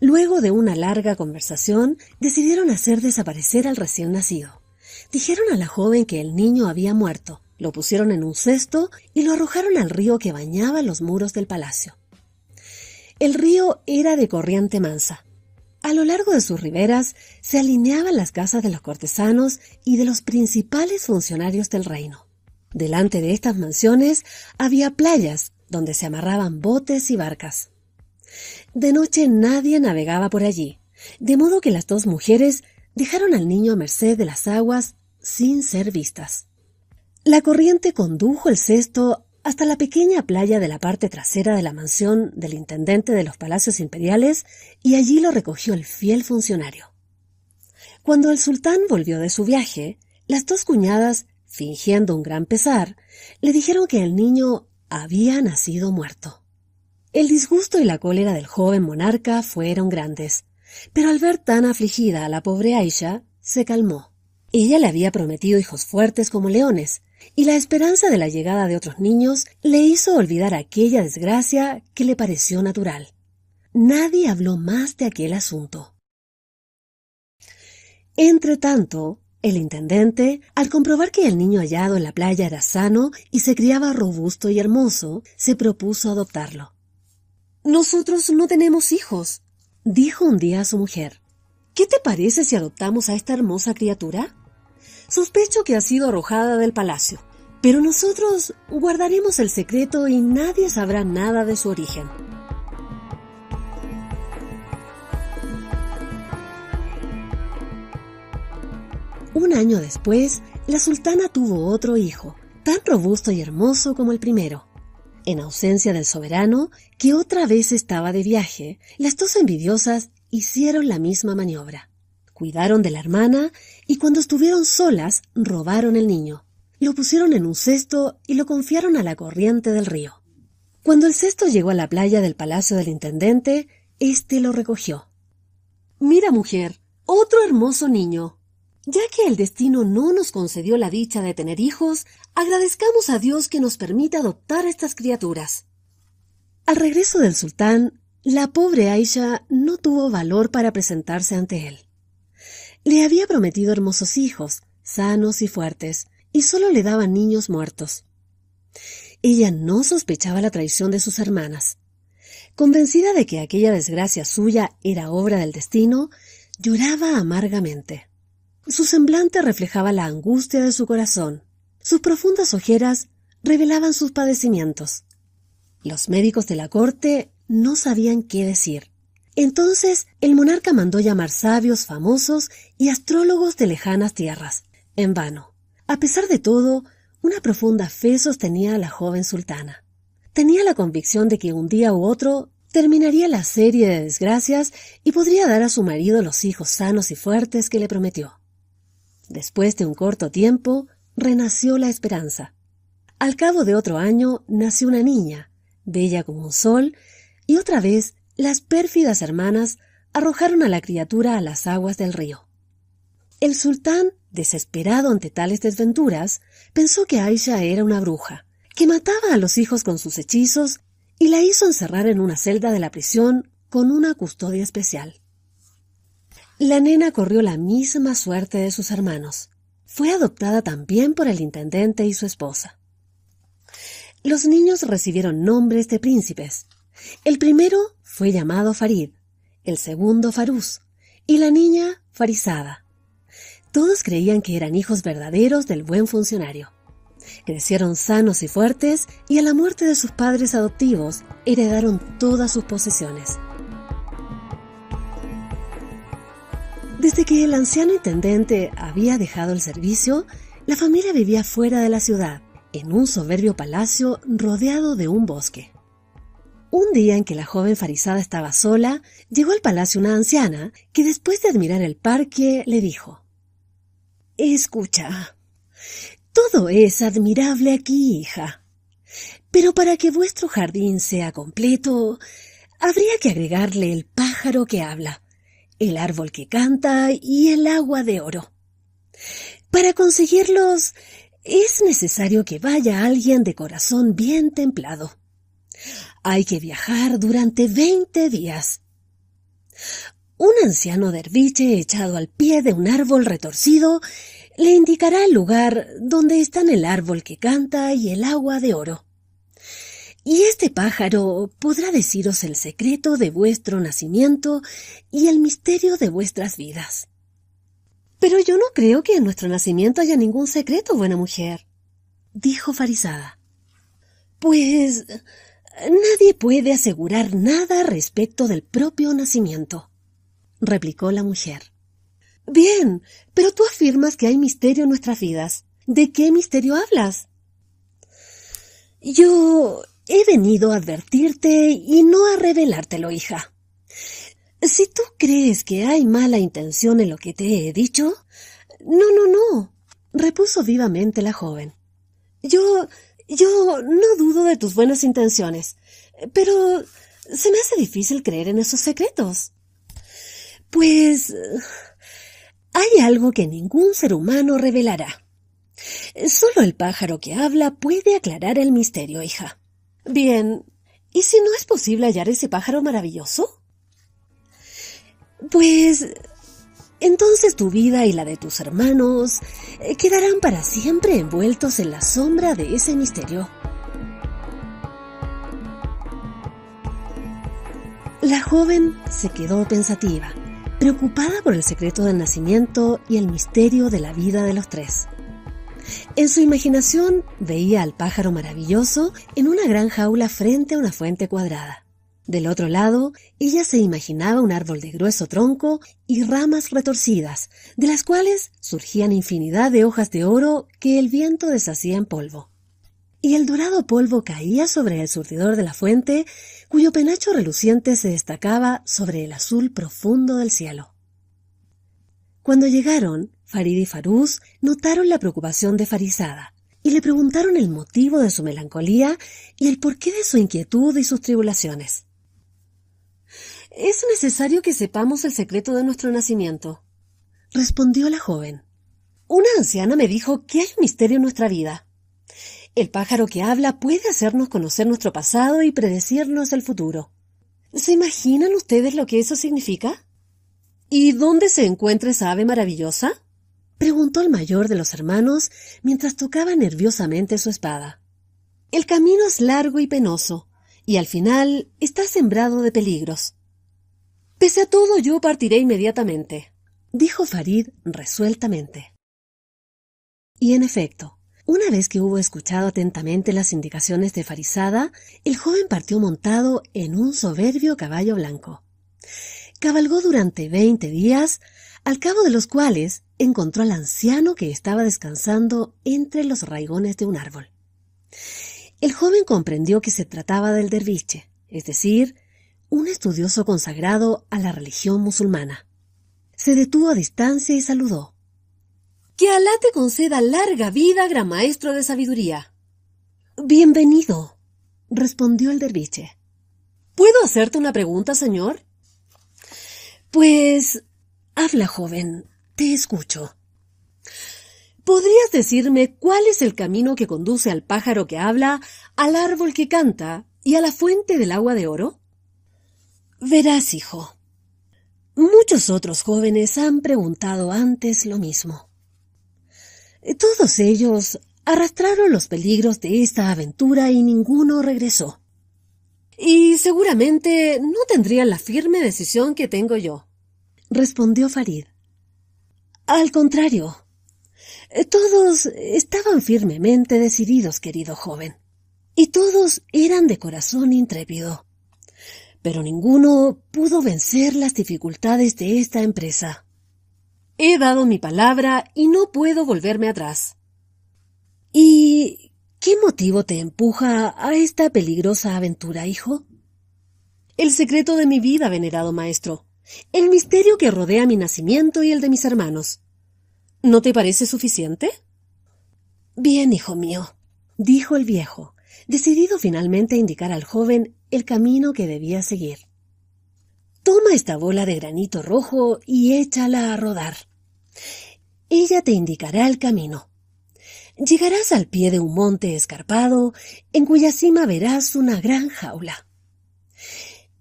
Luego de una larga conversación, decidieron hacer desaparecer al recién nacido. Dijeron a la joven que el niño había muerto, lo pusieron en un cesto y lo arrojaron al río que bañaba los muros del palacio. El río era de corriente mansa, a lo largo de sus riberas se alineaban las casas de los cortesanos y de los principales funcionarios del reino. Delante de estas mansiones había playas donde se amarraban botes y barcas. De noche nadie navegaba por allí, de modo que las dos mujeres dejaron al niño a merced de las aguas sin ser vistas. La corriente condujo el cesto hasta la pequeña playa de la parte trasera de la mansión del intendente de los palacios imperiales y allí lo recogió el fiel funcionario. Cuando el sultán volvió de su viaje, las dos cuñadas, fingiendo un gran pesar, le dijeron que el niño había nacido muerto. El disgusto y la cólera del joven monarca fueron grandes, pero al ver tan afligida a la pobre Aisha, se calmó. Ella le había prometido hijos fuertes como leones, y la esperanza de la llegada de otros niños le hizo olvidar aquella desgracia que le pareció natural. Nadie habló más de aquel asunto. Entretanto, el intendente, al comprobar que el niño hallado en la playa era sano y se criaba robusto y hermoso, se propuso adoptarlo. Nosotros no tenemos hijos, dijo un día a su mujer. ¿Qué te parece si adoptamos a esta hermosa criatura? Sospecho que ha sido arrojada del palacio, pero nosotros guardaremos el secreto y nadie sabrá nada de su origen. Un año después, la sultana tuvo otro hijo, tan robusto y hermoso como el primero. En ausencia del soberano, que otra vez estaba de viaje, las dos envidiosas hicieron la misma maniobra. Cuidaron de la hermana y cuando estuvieron solas robaron el niño. Lo pusieron en un cesto y lo confiaron a la corriente del río. Cuando el cesto llegó a la playa del palacio del intendente, éste lo recogió. Mira, mujer, otro hermoso niño. Ya que el destino no nos concedió la dicha de tener hijos, agradezcamos a Dios que nos permita adoptar a estas criaturas. Al regreso del sultán, la pobre Aisha no tuvo valor para presentarse ante él. Le había prometido hermosos hijos, sanos y fuertes, y solo le daban niños muertos. Ella no sospechaba la traición de sus hermanas. Convencida de que aquella desgracia suya era obra del destino, lloraba amargamente. Su semblante reflejaba la angustia de su corazón. Sus profundas ojeras revelaban sus padecimientos. Los médicos de la corte no sabían qué decir. Entonces el monarca mandó llamar sabios famosos y astrólogos de lejanas tierras. En vano. A pesar de todo, una profunda fe sostenía a la joven sultana. Tenía la convicción de que un día u otro terminaría la serie de desgracias y podría dar a su marido los hijos sanos y fuertes que le prometió. Después de un corto tiempo, renació la esperanza. Al cabo de otro año nació una niña, bella como un sol, y otra vez las pérfidas hermanas arrojaron a la criatura a las aguas del río. El sultán, desesperado ante tales desventuras, pensó que Aisha era una bruja, que mataba a los hijos con sus hechizos y la hizo encerrar en una celda de la prisión con una custodia especial. La nena corrió la misma suerte de sus hermanos. Fue adoptada también por el intendente y su esposa. Los niños recibieron nombres de príncipes. El primero fue llamado Farid, el segundo Farús y la niña Farizada. Todos creían que eran hijos verdaderos del buen funcionario. Crecieron sanos y fuertes y a la muerte de sus padres adoptivos heredaron todas sus posesiones. Desde que el anciano intendente había dejado el servicio, la familia vivía fuera de la ciudad, en un soberbio palacio rodeado de un bosque. Un día en que la joven farisada estaba sola, llegó al palacio una anciana que después de admirar el parque le dijo Escucha. Todo es admirable aquí, hija. Pero para que vuestro jardín sea completo, habría que agregarle el pájaro que habla, el árbol que canta y el agua de oro. Para conseguirlos, es necesario que vaya alguien de corazón bien templado. Hay que viajar durante veinte días. Un anciano derviche echado al pie de un árbol retorcido le indicará el lugar donde están el árbol que canta y el agua de oro. Y este pájaro podrá deciros el secreto de vuestro nacimiento y el misterio de vuestras vidas. Pero yo no creo que en nuestro nacimiento haya ningún secreto, buena mujer, dijo Farisada. Pues nadie puede asegurar nada respecto del propio nacimiento replicó la mujer. Bien, pero tú afirmas que hay misterio en nuestras vidas. ¿De qué misterio hablas? Yo he venido a advertirte y no a revelártelo, hija. Si tú crees que hay mala intención en lo que te he dicho, no, no, no, repuso vivamente la joven. Yo, yo no dudo de tus buenas intenciones, pero se me hace difícil creer en esos secretos. Pues hay algo que ningún ser humano revelará. Solo el pájaro que habla puede aclarar el misterio, hija. Bien, ¿y si no es posible hallar ese pájaro maravilloso? Pues entonces tu vida y la de tus hermanos quedarán para siempre envueltos en la sombra de ese misterio. La joven se quedó pensativa preocupada por el secreto del nacimiento y el misterio de la vida de los tres. En su imaginación veía al pájaro maravilloso en una gran jaula frente a una fuente cuadrada. Del otro lado, ella se imaginaba un árbol de grueso tronco y ramas retorcidas, de las cuales surgían infinidad de hojas de oro que el viento deshacía en polvo. y el dorado polvo caía sobre el surtidor de la fuente, cuyo penacho reluciente se destacaba sobre el azul profundo del cielo. Cuando llegaron, Farid y Farús notaron la preocupación de Farizada y le preguntaron el motivo de su melancolía y el porqué de su inquietud y sus tribulaciones. Es necesario que sepamos el secreto de nuestro nacimiento, respondió la joven. Una anciana me dijo que hay un misterio en nuestra vida. El pájaro que habla puede hacernos conocer nuestro pasado y predecirnos el futuro. ¿Se imaginan ustedes lo que eso significa? ¿Y dónde se encuentra esa ave maravillosa? preguntó el mayor de los hermanos mientras tocaba nerviosamente su espada. El camino es largo y penoso, y al final está sembrado de peligros. Pese a todo, yo partiré inmediatamente, dijo Farid resueltamente. Y en efecto, una vez que hubo escuchado atentamente las indicaciones de Farizada, el joven partió montado en un soberbio caballo blanco. Cabalgó durante veinte días, al cabo de los cuales encontró al anciano que estaba descansando entre los raigones de un árbol. El joven comprendió que se trataba del derviche, es decir, un estudioso consagrado a la religión musulmana. Se detuvo a distancia y saludó. Que Alá te conceda larga vida, gran maestro de sabiduría. Bienvenido, respondió el derviche. ¿Puedo hacerte una pregunta, señor? Pues. Habla, joven. Te escucho. ¿Podrías decirme cuál es el camino que conduce al pájaro que habla, al árbol que canta y a la fuente del agua de oro? Verás, hijo. Muchos otros jóvenes han preguntado antes lo mismo. Todos ellos arrastraron los peligros de esta aventura y ninguno regresó. Y seguramente no tendrían la firme decisión que tengo yo, respondió Farid. Al contrario, todos estaban firmemente decididos, querido joven, y todos eran de corazón intrépido. Pero ninguno pudo vencer las dificultades de esta empresa. He dado mi palabra y no puedo volverme atrás. ¿Y qué motivo te empuja a esta peligrosa aventura, hijo? El secreto de mi vida, venerado maestro. El misterio que rodea mi nacimiento y el de mis hermanos. ¿No te parece suficiente? Bien, hijo mío, dijo el viejo, decidido finalmente a indicar al joven el camino que debía seguir. Toma esta bola de granito rojo y échala a rodar. Ella te indicará el camino. Llegarás al pie de un monte escarpado, en cuya cima verás una gran jaula.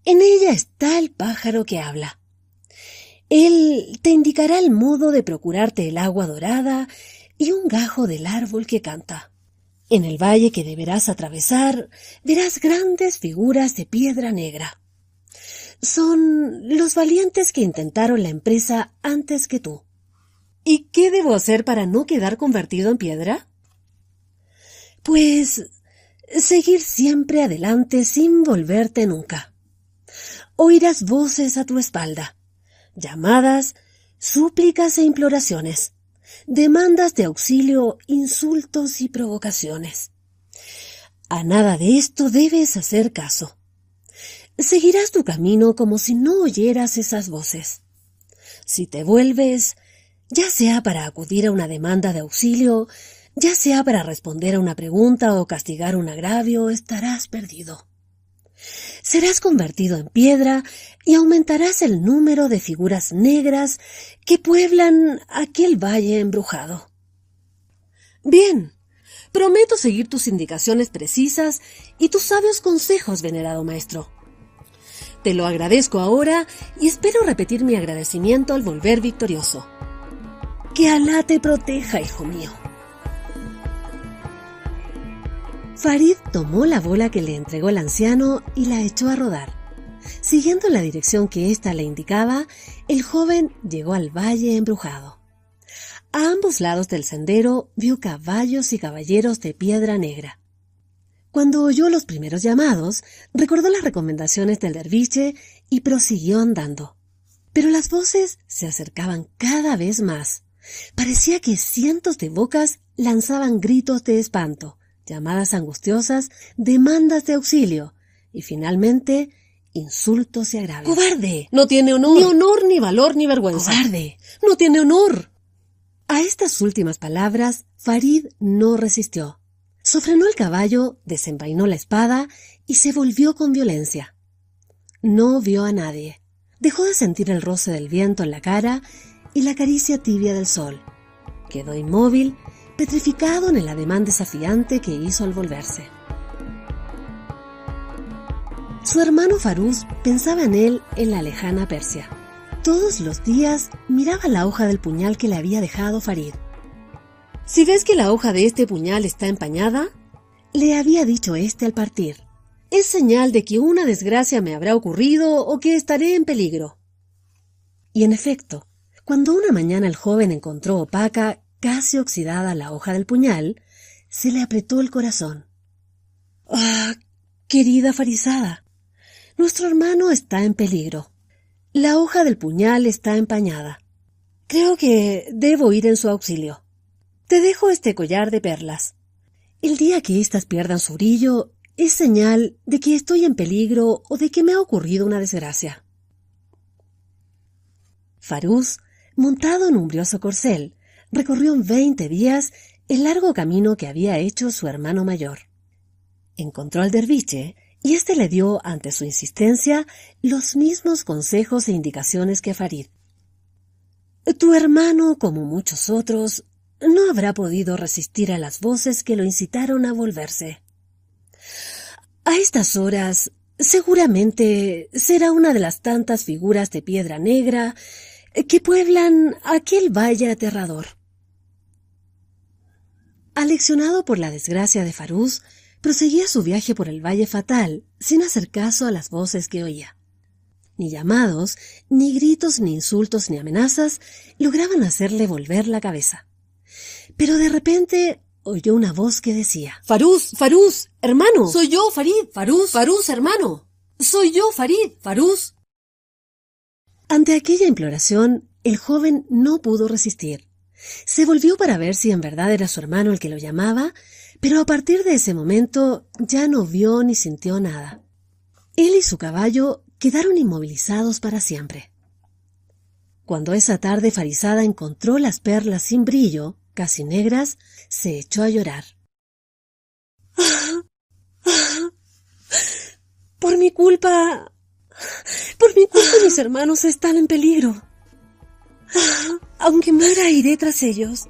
En ella está el pájaro que habla. Él te indicará el modo de procurarte el agua dorada y un gajo del árbol que canta. En el valle que deberás atravesar verás grandes figuras de piedra negra son los valientes que intentaron la empresa antes que tú. ¿Y qué debo hacer para no quedar convertido en piedra? Pues seguir siempre adelante sin volverte nunca. Oirás voces a tu espalda, llamadas, súplicas e imploraciones, demandas de auxilio, insultos y provocaciones. A nada de esto debes hacer caso. Seguirás tu camino como si no oyeras esas voces. Si te vuelves, ya sea para acudir a una demanda de auxilio, ya sea para responder a una pregunta o castigar un agravio, estarás perdido. Serás convertido en piedra y aumentarás el número de figuras negras que pueblan aquel valle embrujado. Bien, prometo seguir tus indicaciones precisas y tus sabios consejos, venerado maestro. Te lo agradezco ahora y espero repetir mi agradecimiento al volver victorioso. Que Alá te proteja, hijo mío. Farid tomó la bola que le entregó el anciano y la echó a rodar. Siguiendo la dirección que ésta le indicaba, el joven llegó al valle embrujado. A ambos lados del sendero vio caballos y caballeros de piedra negra. Cuando oyó los primeros llamados, recordó las recomendaciones del derviche y prosiguió andando. Pero las voces se acercaban cada vez más. Parecía que cientos de bocas lanzaban gritos de espanto, llamadas angustiosas, demandas de auxilio y finalmente insultos y agravios. ¡Cobarde! No tiene honor. Ni honor, ni valor, ni vergüenza. ¡Cobarde! No tiene honor. A estas últimas palabras, Farid no resistió. Sofrenó el caballo, desenvainó la espada y se volvió con violencia. No vio a nadie. Dejó de sentir el roce del viento en la cara y la caricia tibia del sol. Quedó inmóvil, petrificado en el ademán desafiante que hizo al volverse. Su hermano Farús pensaba en él en la lejana Persia. Todos los días miraba la hoja del puñal que le había dejado Farid. Si ves que la hoja de este puñal está empañada, le había dicho éste al partir, es señal de que una desgracia me habrá ocurrido o que estaré en peligro. Y en efecto, cuando una mañana el joven encontró opaca, casi oxidada la hoja del puñal, se le apretó el corazón. Ah, querida farisada, nuestro hermano está en peligro. La hoja del puñal está empañada. Creo que debo ir en su auxilio. Te dejo este collar de perlas. El día que éstas pierdan su brillo, es señal de que estoy en peligro o de que me ha ocurrido una desgracia. Farús, montado en un brioso corcel, recorrió veinte días el largo camino que había hecho su hermano mayor. Encontró al derviche y éste le dio, ante su insistencia, los mismos consejos e indicaciones que Farid. Tu hermano, como muchos otros, no habrá podido resistir a las voces que lo incitaron a volverse. A estas horas seguramente será una de las tantas figuras de piedra negra que pueblan aquel valle aterrador. Aleccionado por la desgracia de Farús, proseguía su viaje por el valle fatal, sin hacer caso a las voces que oía. Ni llamados, ni gritos, ni insultos, ni amenazas lograban hacerle volver la cabeza. Pero de repente oyó una voz que decía Farús, Farús, hermano. Soy yo, Farid. Farús, Farús, hermano. Soy yo, Farid. Farús. Ante aquella imploración, el joven no pudo resistir. Se volvió para ver si en verdad era su hermano el que lo llamaba, pero a partir de ese momento ya no vio ni sintió nada. Él y su caballo quedaron inmovilizados para siempre. Cuando esa tarde Farisada encontró las perlas sin brillo, casi negras, se echó a llorar. Por mi culpa. Por mi culpa mis hermanos están en peligro. Aunque muera iré tras ellos.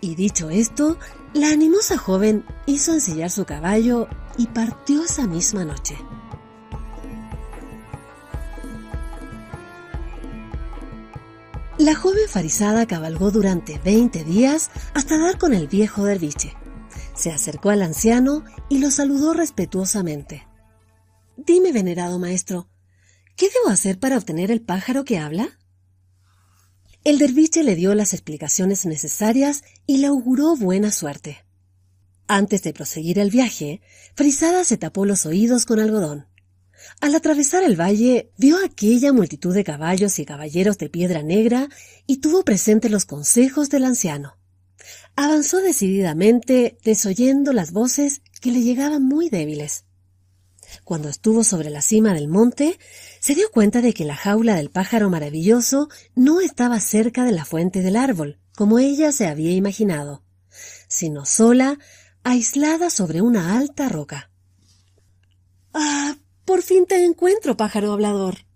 Y dicho esto, la animosa joven hizo ensillar su caballo y partió esa misma noche. La joven farisada cabalgó durante veinte días hasta dar con el viejo derviche. Se acercó al anciano y lo saludó respetuosamente. Dime, venerado maestro, ¿qué debo hacer para obtener el pájaro que habla? El derviche le dio las explicaciones necesarias y le auguró buena suerte. Antes de proseguir el viaje, Frisada se tapó los oídos con algodón. Al atravesar el valle, vio aquella multitud de caballos y caballeros de piedra negra y tuvo presente los consejos del anciano. Avanzó decididamente, desoyendo las voces que le llegaban muy débiles. Cuando estuvo sobre la cima del monte, se dio cuenta de que la jaula del pájaro maravilloso no estaba cerca de la fuente del árbol, como ella se había imaginado, sino sola, aislada sobre una alta roca. Ah, por fin te encuentro, pájaro hablador.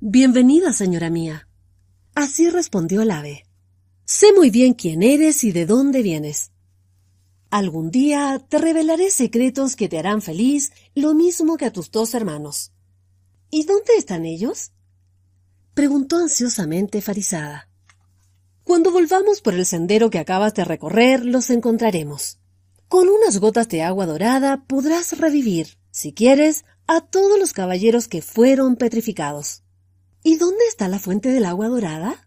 Bienvenida, señora mía. Así respondió el ave. Sé muy bien quién eres y de dónde vienes. Algún día te revelaré secretos que te harán feliz, lo mismo que a tus dos hermanos. ¿Y dónde están ellos? preguntó ansiosamente Farisada. Cuando volvamos por el sendero que acabas de recorrer, los encontraremos. Con unas gotas de agua dorada podrás revivir, si quieres, a todos los caballeros que fueron petrificados. ¿Y dónde está la fuente del agua dorada?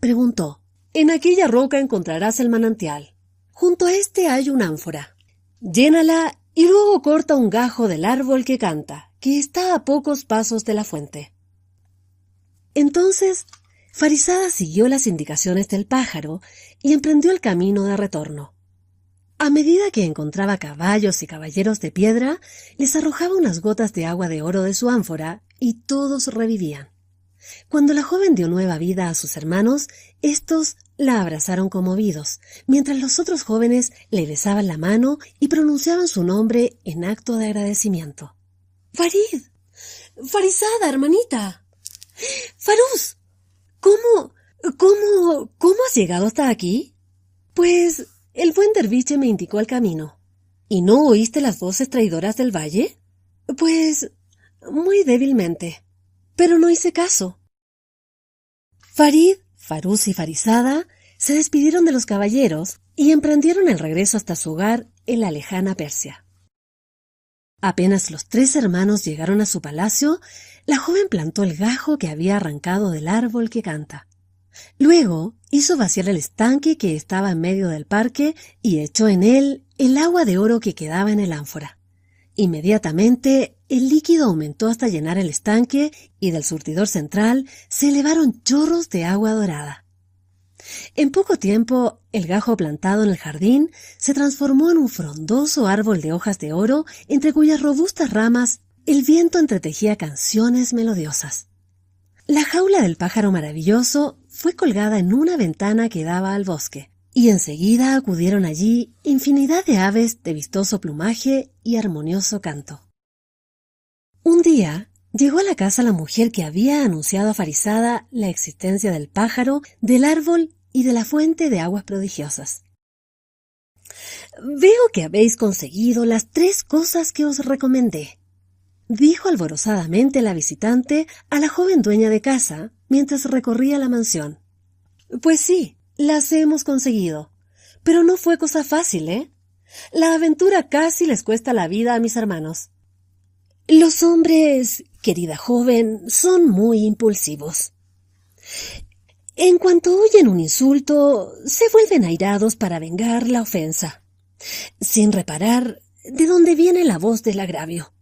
preguntó. En aquella roca encontrarás el manantial. Junto a este hay una ánfora. Llénala y luego corta un gajo del árbol que canta, que está a pocos pasos de la fuente. Entonces, Farisada siguió las indicaciones del pájaro y emprendió el camino de retorno. A medida que encontraba caballos y caballeros de piedra, les arrojaba unas gotas de agua de oro de su ánfora y todos revivían. Cuando la joven dio nueva vida a sus hermanos, estos la abrazaron conmovidos, mientras los otros jóvenes le besaban la mano y pronunciaban su nombre en acto de agradecimiento. Farid. Farizada, hermanita. Farús. ¿Cómo? ¿Cómo? ¿Cómo has llegado hasta aquí? Pues el buen derviche me indicó el camino. ¿Y no oíste las voces traidoras del valle? Pues muy débilmente. Pero no hice caso. Farid, Farús y Farizada se despidieron de los caballeros y emprendieron el regreso hasta su hogar en la lejana Persia. Apenas los tres hermanos llegaron a su palacio, la joven plantó el gajo que había arrancado del árbol que canta. Luego hizo vaciar el estanque que estaba en medio del parque y echó en él el agua de oro que quedaba en el ánfora. Inmediatamente el líquido aumentó hasta llenar el estanque y del surtidor central se elevaron chorros de agua dorada. En poco tiempo, el gajo plantado en el jardín se transformó en un frondoso árbol de hojas de oro entre cuyas robustas ramas el viento entretejía canciones melodiosas. La jaula del pájaro maravilloso fue colgada en una ventana que daba al bosque, y enseguida acudieron allí infinidad de aves de vistoso plumaje y armonioso canto. Un día llegó a la casa la mujer que había anunciado a Farizada la existencia del pájaro, del árbol y de la fuente de aguas prodigiosas. Veo que habéis conseguido las tres cosas que os recomendé, dijo alborozadamente la visitante a la joven dueña de casa mientras recorría la mansión. Pues sí, las hemos conseguido. Pero no fue cosa fácil, ¿eh? La aventura casi les cuesta la vida a mis hermanos. Los hombres, querida joven, son muy impulsivos. En cuanto oyen un insulto, se vuelven airados para vengar la ofensa, sin reparar de dónde viene la voz del agravio.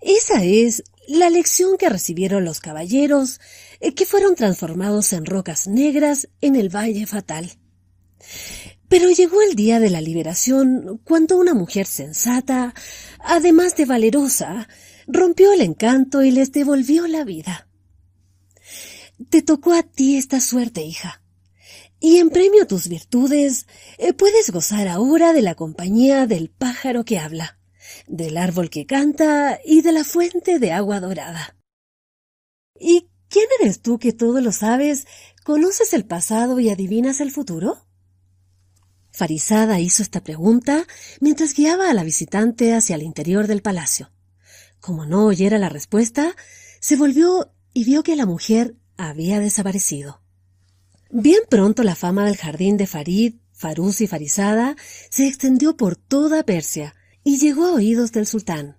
Esa es la lección que recibieron los caballeros eh, que fueron transformados en rocas negras en el Valle Fatal. Pero llegó el día de la liberación cuando una mujer sensata, además de valerosa, rompió el encanto y les devolvió la vida. Te tocó a ti esta suerte, hija. Y en premio a tus virtudes, eh, puedes gozar ahora de la compañía del pájaro que habla del árbol que canta y de la fuente de agua dorada. ¿Y quién eres tú que todo lo sabes, conoces el pasado y adivinas el futuro? Farizada hizo esta pregunta mientras guiaba a la visitante hacia el interior del palacio. Como no oyera la respuesta, se volvió y vio que la mujer había desaparecido. Bien pronto la fama del jardín de Farid, Farús y Farizada se extendió por toda Persia, y llegó a oídos del sultán.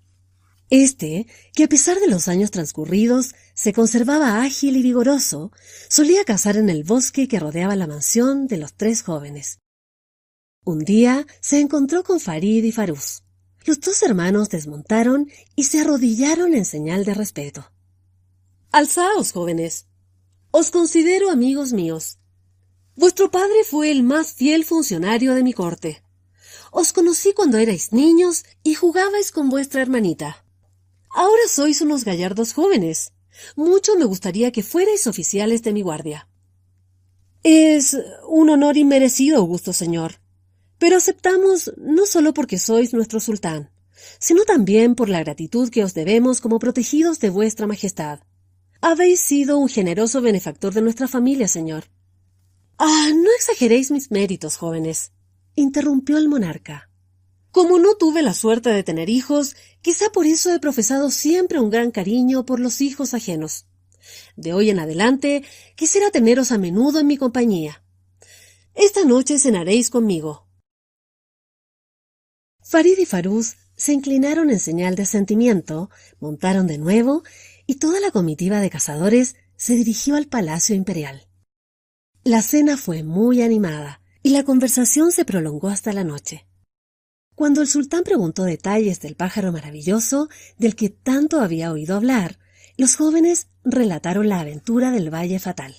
Este, que a pesar de los años transcurridos se conservaba ágil y vigoroso, solía cazar en el bosque que rodeaba la mansión de los tres jóvenes. Un día se encontró con Farid y Farús. Los dos hermanos desmontaron y se arrodillaron en señal de respeto. Alzaos, jóvenes. Os considero amigos míos. Vuestro padre fue el más fiel funcionario de mi corte. Os conocí cuando erais niños y jugabais con vuestra hermanita. Ahora sois unos gallardos jóvenes. Mucho me gustaría que fuerais oficiales de mi guardia. Es un honor inmerecido, augusto señor. Pero aceptamos no solo porque sois nuestro sultán, sino también por la gratitud que os debemos como protegidos de vuestra majestad. Habéis sido un generoso benefactor de nuestra familia, señor. Ah, no exageréis mis méritos, jóvenes interrumpió el monarca. Como no tuve la suerte de tener hijos, quizá por eso he profesado siempre un gran cariño por los hijos ajenos. De hoy en adelante quisiera teneros a menudo en mi compañía. Esta noche cenaréis conmigo. Farid y Faruz se inclinaron en señal de sentimiento, montaron de nuevo y toda la comitiva de cazadores se dirigió al Palacio Imperial. La cena fue muy animada y la conversación se prolongó hasta la noche. Cuando el sultán preguntó detalles del pájaro maravilloso del que tanto había oído hablar, los jóvenes relataron la aventura del Valle Fatal.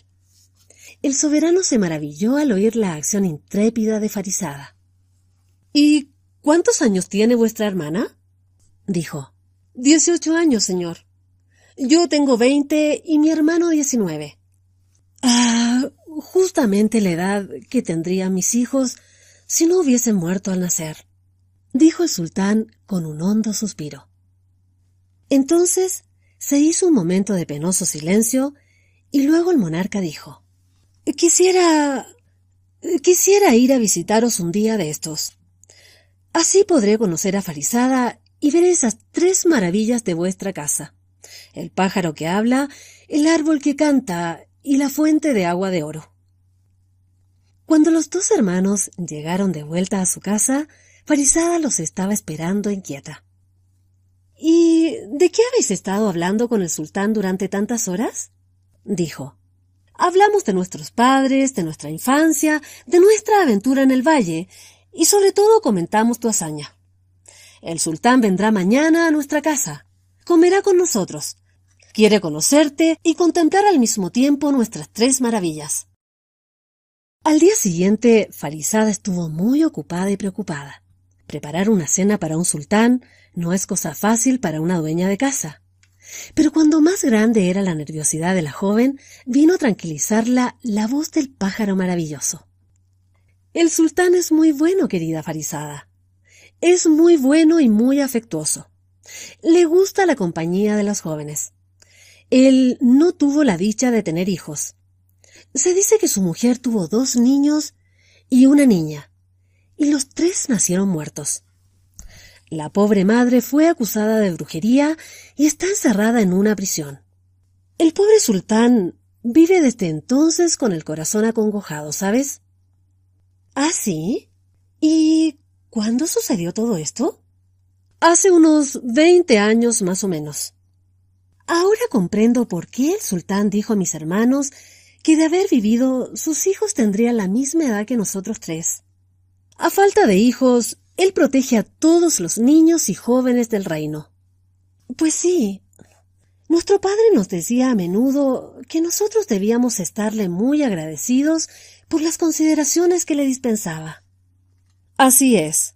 El soberano se maravilló al oír la acción intrépida de Farizada. ¿Y cuántos años tiene vuestra hermana? dijo. Dieciocho años, señor. Yo tengo veinte y mi hermano diecinueve. Ah, justamente la edad que tendrían mis hijos si no hubiesen muerto al nacer, dijo el sultán con un hondo suspiro. Entonces se hizo un momento de penoso silencio y luego el monarca dijo Quisiera. quisiera ir a visitaros un día de estos. Así podré conocer a Farizada y ver esas tres maravillas de vuestra casa el pájaro que habla, el árbol que canta y la fuente de agua de oro. Cuando los dos hermanos llegaron de vuelta a su casa, Farizada los estaba esperando inquieta. ¿Y de qué habéis estado hablando con el sultán durante tantas horas? dijo. Hablamos de nuestros padres, de nuestra infancia, de nuestra aventura en el valle, y sobre todo comentamos tu hazaña. El sultán vendrá mañana a nuestra casa. Comerá con nosotros, Quiere conocerte y contemplar al mismo tiempo nuestras tres maravillas. Al día siguiente, Farizada estuvo muy ocupada y preocupada. Preparar una cena para un sultán no es cosa fácil para una dueña de casa. Pero cuando más grande era la nerviosidad de la joven, vino a tranquilizarla la voz del pájaro maravilloso. El sultán es muy bueno, querida Farizada. Es muy bueno y muy afectuoso. Le gusta la compañía de los jóvenes. Él no tuvo la dicha de tener hijos. Se dice que su mujer tuvo dos niños y una niña, y los tres nacieron muertos. La pobre madre fue acusada de brujería y está encerrada en una prisión. El pobre sultán vive desde entonces con el corazón acongojado, ¿sabes? ¿Ah, sí? ¿Y cuándo sucedió todo esto? Hace unos veinte años más o menos. Ahora comprendo por qué el sultán dijo a mis hermanos que de haber vivido sus hijos tendrían la misma edad que nosotros tres. A falta de hijos, él protege a todos los niños y jóvenes del reino. Pues sí. Nuestro padre nos decía a menudo que nosotros debíamos estarle muy agradecidos por las consideraciones que le dispensaba. Así es.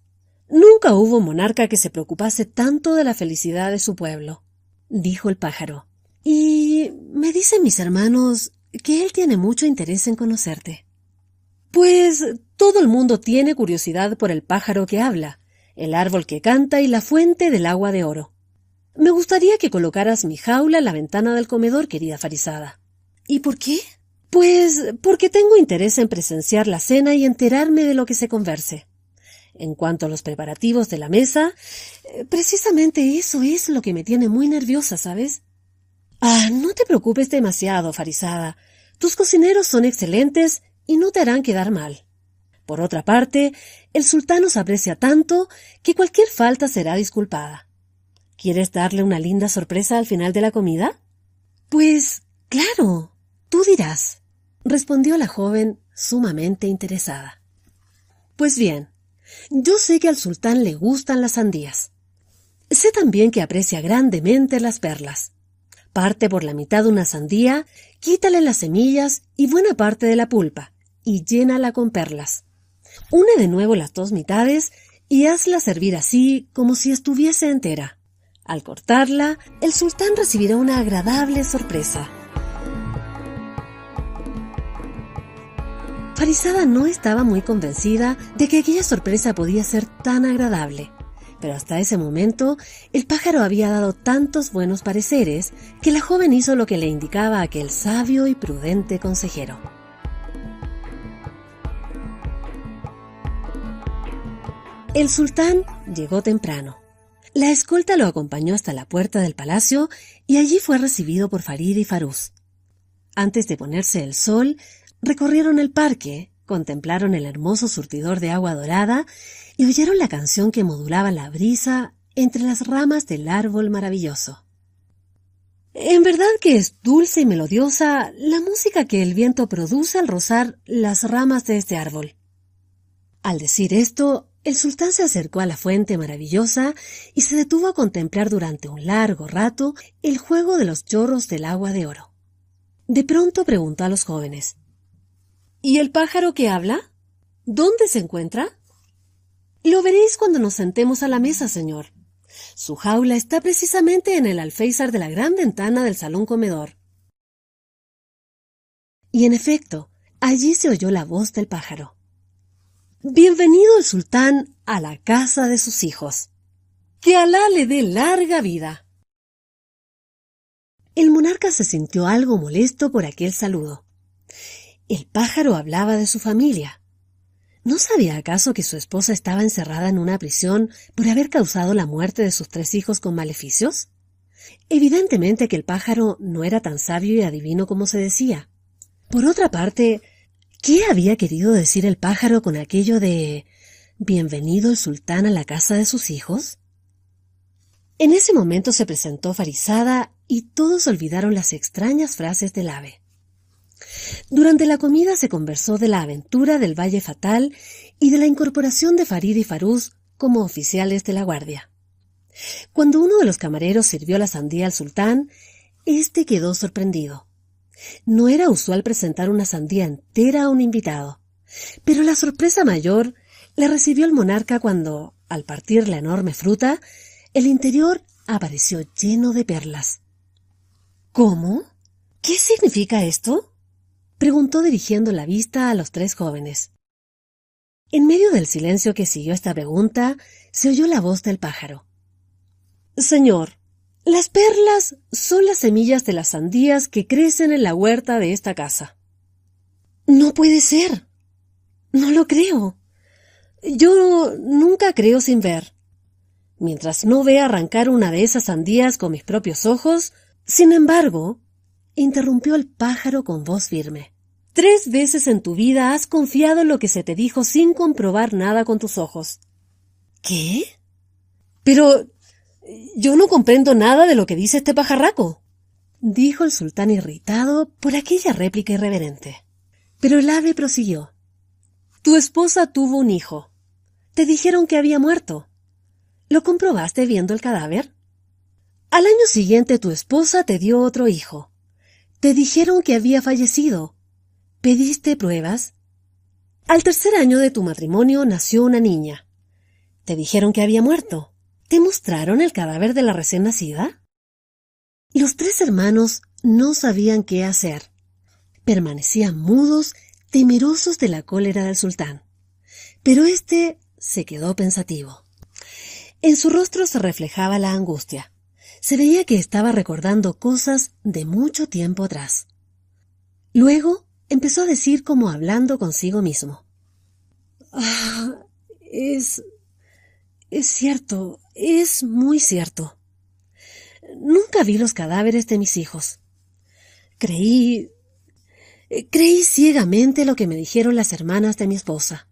Nunca hubo monarca que se preocupase tanto de la felicidad de su pueblo dijo el pájaro. Y me dicen mis hermanos que él tiene mucho interés en conocerte. Pues todo el mundo tiene curiosidad por el pájaro que habla, el árbol que canta y la fuente del agua de oro. Me gustaría que colocaras mi jaula en la ventana del comedor, querida Farizada. ¿Y por qué? Pues porque tengo interés en presenciar la cena y enterarme de lo que se converse. En cuanto a los preparativos de la mesa, eh, precisamente eso es lo que me tiene muy nerviosa, ¿sabes? Ah, no te preocupes demasiado, Farizada. Tus cocineros son excelentes y no te harán quedar mal. Por otra parte, el sultán nos aprecia tanto que cualquier falta será disculpada. ¿Quieres darle una linda sorpresa al final de la comida? Pues, claro, tú dirás, respondió la joven sumamente interesada. Pues bien, yo sé que al sultán le gustan las sandías. Sé también que aprecia grandemente las perlas. Parte por la mitad una sandía, quítale las semillas y buena parte de la pulpa, y llénala con perlas. Une de nuevo las dos mitades y hazla servir así como si estuviese entera. Al cortarla, el sultán recibirá una agradable sorpresa. Farizada no estaba muy convencida de que aquella sorpresa podía ser tan agradable, pero hasta ese momento el pájaro había dado tantos buenos pareceres que la joven hizo lo que le indicaba aquel sabio y prudente consejero. El sultán llegó temprano. La escolta lo acompañó hasta la puerta del palacio y allí fue recibido por Farid y Farús. Antes de ponerse el sol, Recorrieron el parque, contemplaron el hermoso surtidor de agua dorada y oyeron la canción que modulaba la brisa entre las ramas del árbol maravilloso. En verdad que es dulce y melodiosa la música que el viento produce al rozar las ramas de este árbol. Al decir esto, el sultán se acercó a la fuente maravillosa y se detuvo a contemplar durante un largo rato el juego de los chorros del agua de oro. De pronto preguntó a los jóvenes ¿Y el pájaro que habla? ¿Dónde se encuentra? Lo veréis cuando nos sentemos a la mesa, señor. Su jaula está precisamente en el alféizar de la gran ventana del salón comedor. Y en efecto, allí se oyó la voz del pájaro. Bienvenido el sultán a la casa de sus hijos. Que Alá le dé larga vida. El monarca se sintió algo molesto por aquel saludo. El pájaro hablaba de su familia. ¿No sabía acaso que su esposa estaba encerrada en una prisión por haber causado la muerte de sus tres hijos con maleficios? Evidentemente que el pájaro no era tan sabio y adivino como se decía. Por otra parte, ¿qué había querido decir el pájaro con aquello de Bienvenido el sultán a la casa de sus hijos? En ese momento se presentó Farizada y todos olvidaron las extrañas frases del ave. Durante la comida se conversó de la aventura del Valle Fatal y de la incorporación de Farid y Faruz como oficiales de la guardia. Cuando uno de los camareros sirvió la sandía al sultán, éste quedó sorprendido. No era usual presentar una sandía entera a un invitado, pero la sorpresa mayor le recibió el monarca cuando, al partir la enorme fruta, el interior apareció lleno de perlas. ¿Cómo? ¿Qué significa esto? Preguntó dirigiendo la vista a los tres jóvenes. En medio del silencio que siguió esta pregunta, se oyó la voz del pájaro. Señor, las perlas son las semillas de las sandías que crecen en la huerta de esta casa. No puede ser. No lo creo. Yo nunca creo sin ver. Mientras no vea arrancar una de esas sandías con mis propios ojos, sin embargo, interrumpió el pájaro con voz firme. Tres veces en tu vida has confiado en lo que se te dijo sin comprobar nada con tus ojos. ¿Qué? Pero yo no comprendo nada de lo que dice este pajarraco, dijo el sultán irritado por aquella réplica irreverente. Pero el ave prosiguió. Tu esposa tuvo un hijo. Te dijeron que había muerto. ¿Lo comprobaste viendo el cadáver? Al año siguiente tu esposa te dio otro hijo. Te dijeron que había fallecido. ¿Pediste pruebas? Al tercer año de tu matrimonio nació una niña. Te dijeron que había muerto. ¿Te mostraron el cadáver de la recién nacida? Los tres hermanos no sabían qué hacer. Permanecían mudos, temerosos de la cólera del sultán. Pero éste se quedó pensativo. En su rostro se reflejaba la angustia. Se veía que estaba recordando cosas de mucho tiempo atrás. Luego empezó a decir como hablando consigo mismo. Ah, es... es cierto, es muy cierto. Nunca vi los cadáveres de mis hijos. Creí... creí ciegamente lo que me dijeron las hermanas de mi esposa.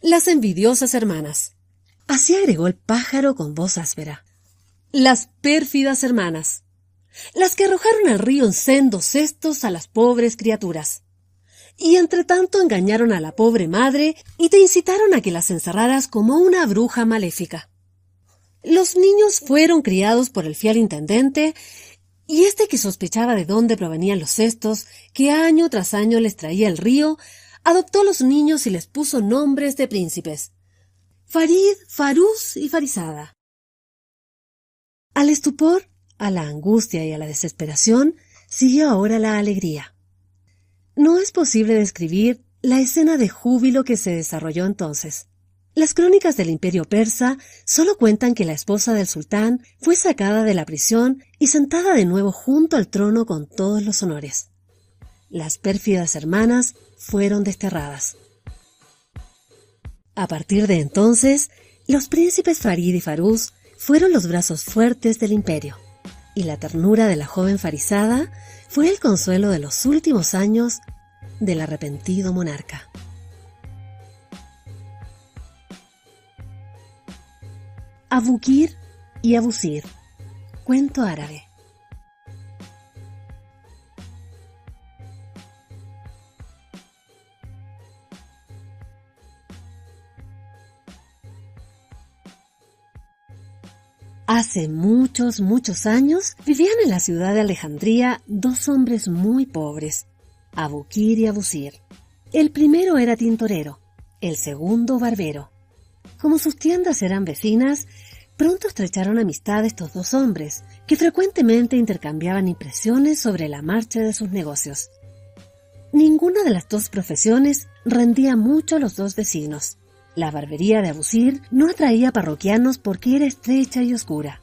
Las envidiosas hermanas. Así agregó el pájaro con voz áspera las pérfidas hermanas, las que arrojaron al río en sendos cestos a las pobres criaturas. Y entre tanto engañaron a la pobre madre y te incitaron a que las encerraras como una bruja maléfica. Los niños fueron criados por el fiel intendente, y este que sospechaba de dónde provenían los cestos que año tras año les traía el río, adoptó a los niños y les puso nombres de príncipes. Farid, Faruz y Farizada. Al estupor, a la angustia y a la desesperación siguió ahora la alegría. No es posible describir la escena de júbilo que se desarrolló entonces. Las crónicas del imperio persa solo cuentan que la esposa del sultán fue sacada de la prisión y sentada de nuevo junto al trono con todos los honores. Las pérfidas hermanas fueron desterradas. A partir de entonces, los príncipes Farid y Faruz fueron los brazos fuertes del imperio, y la ternura de la joven farisada fue el consuelo de los últimos años del arrepentido monarca. Abukir y Abusir. Cuento árabe. Hace muchos, muchos años vivían en la ciudad de Alejandría dos hombres muy pobres, Abukir y Abusir. El primero era tintorero, el segundo barbero. Como sus tiendas eran vecinas, pronto estrecharon amistad estos dos hombres, que frecuentemente intercambiaban impresiones sobre la marcha de sus negocios. Ninguna de las dos profesiones rendía mucho a los dos vecinos. La barbería de Abusir no atraía parroquianos porque era estrecha y oscura.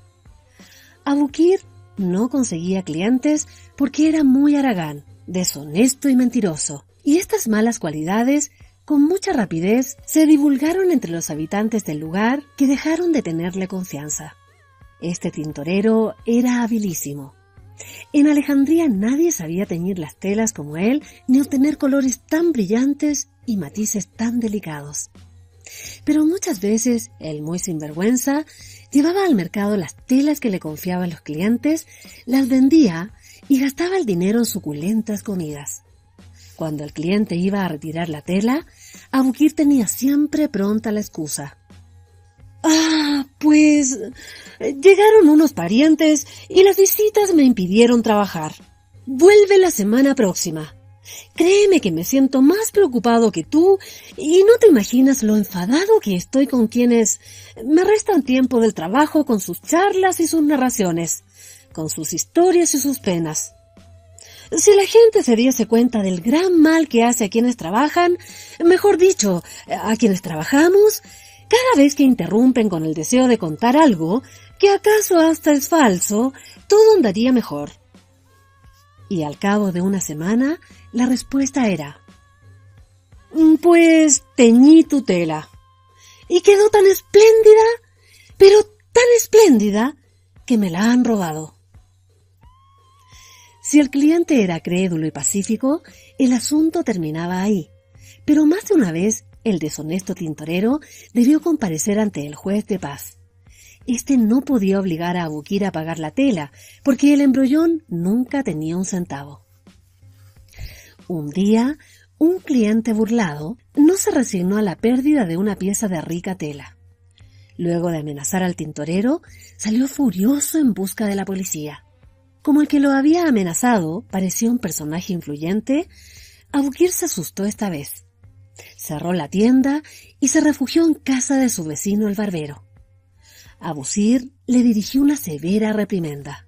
Abukir no conseguía clientes porque era muy aragán, deshonesto y mentiroso, y estas malas cualidades con mucha rapidez se divulgaron entre los habitantes del lugar que dejaron de tenerle confianza. Este tintorero era habilísimo. En Alejandría nadie sabía teñir las telas como él, ni obtener colores tan brillantes y matices tan delicados. Pero muchas veces el muy sinvergüenza llevaba al mercado las telas que le confiaban los clientes, las vendía y gastaba el dinero en suculentas comidas. Cuando el cliente iba a retirar la tela, Abukir tenía siempre pronta la excusa. Ah, pues llegaron unos parientes y las visitas me impidieron trabajar. Vuelve la semana próxima. Créeme que me siento más preocupado que tú y no te imaginas lo enfadado que estoy con quienes me restan tiempo del trabajo con sus charlas y sus narraciones, con sus historias y sus penas. Si la gente se diese cuenta del gran mal que hace a quienes trabajan, mejor dicho, a quienes trabajamos, cada vez que interrumpen con el deseo de contar algo, que acaso hasta es falso, todo andaría mejor. Y al cabo de una semana, la respuesta era, pues teñí tu tela. Y quedó tan espléndida, pero tan espléndida, que me la han robado. Si el cliente era crédulo y pacífico, el asunto terminaba ahí. Pero más de una vez, el deshonesto tintorero debió comparecer ante el juez de paz. Este no podía obligar a Abukir a pagar la tela, porque el embrollón nunca tenía un centavo. Un día, un cliente burlado no se resignó a la pérdida de una pieza de rica tela. Luego de amenazar al tintorero, salió furioso en busca de la policía. Como el que lo había amenazado parecía un personaje influyente, Abukir se asustó esta vez. Cerró la tienda y se refugió en casa de su vecino el barbero. Abusir le dirigió una severa reprimenda.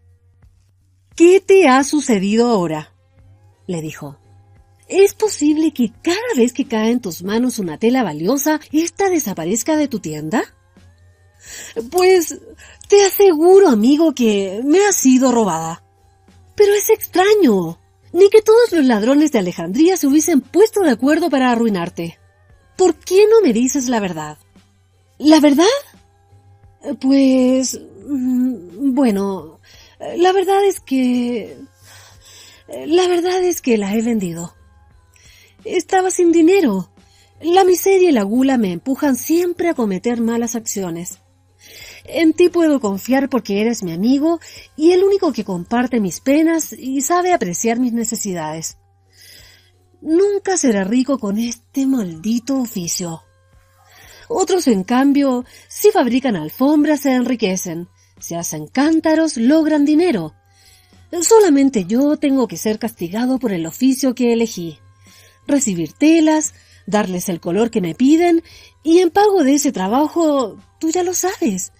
¿Qué te ha sucedido ahora? le dijo. ¿Es posible que cada vez que cae en tus manos una tela valiosa, ésta desaparezca de tu tienda? Pues te aseguro, amigo, que me ha sido robada. Pero es extraño. Ni que todos los ladrones de Alejandría se hubiesen puesto de acuerdo para arruinarte. ¿Por qué no me dices la verdad? ¿La verdad? Pues... Mm, bueno, la verdad es que... La verdad es que la he vendido. Estaba sin dinero. La miseria y la gula me empujan siempre a cometer malas acciones. En ti puedo confiar porque eres mi amigo y el único que comparte mis penas y sabe apreciar mis necesidades. Nunca seré rico con este maldito oficio. Otros, en cambio, si fabrican alfombras se enriquecen, si hacen cántaros logran dinero. Solamente yo tengo que ser castigado por el oficio que elegí. Recibir telas, darles el color que me piden y en pago de ese trabajo, tú ya lo sabes,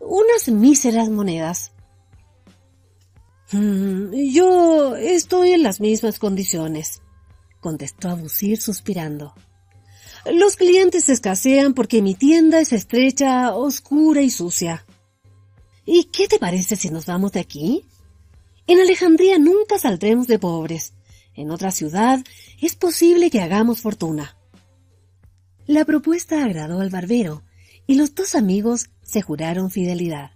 unas míseras monedas. Mm, yo estoy en las mismas condiciones, contestó Abusir suspirando. Los clientes escasean porque mi tienda es estrecha, oscura y sucia. ¿Y qué te parece si nos vamos de aquí? En Alejandría nunca saldremos de pobres. En otra ciudad es posible que hagamos fortuna. La propuesta agradó al barbero, y los dos amigos se juraron fidelidad.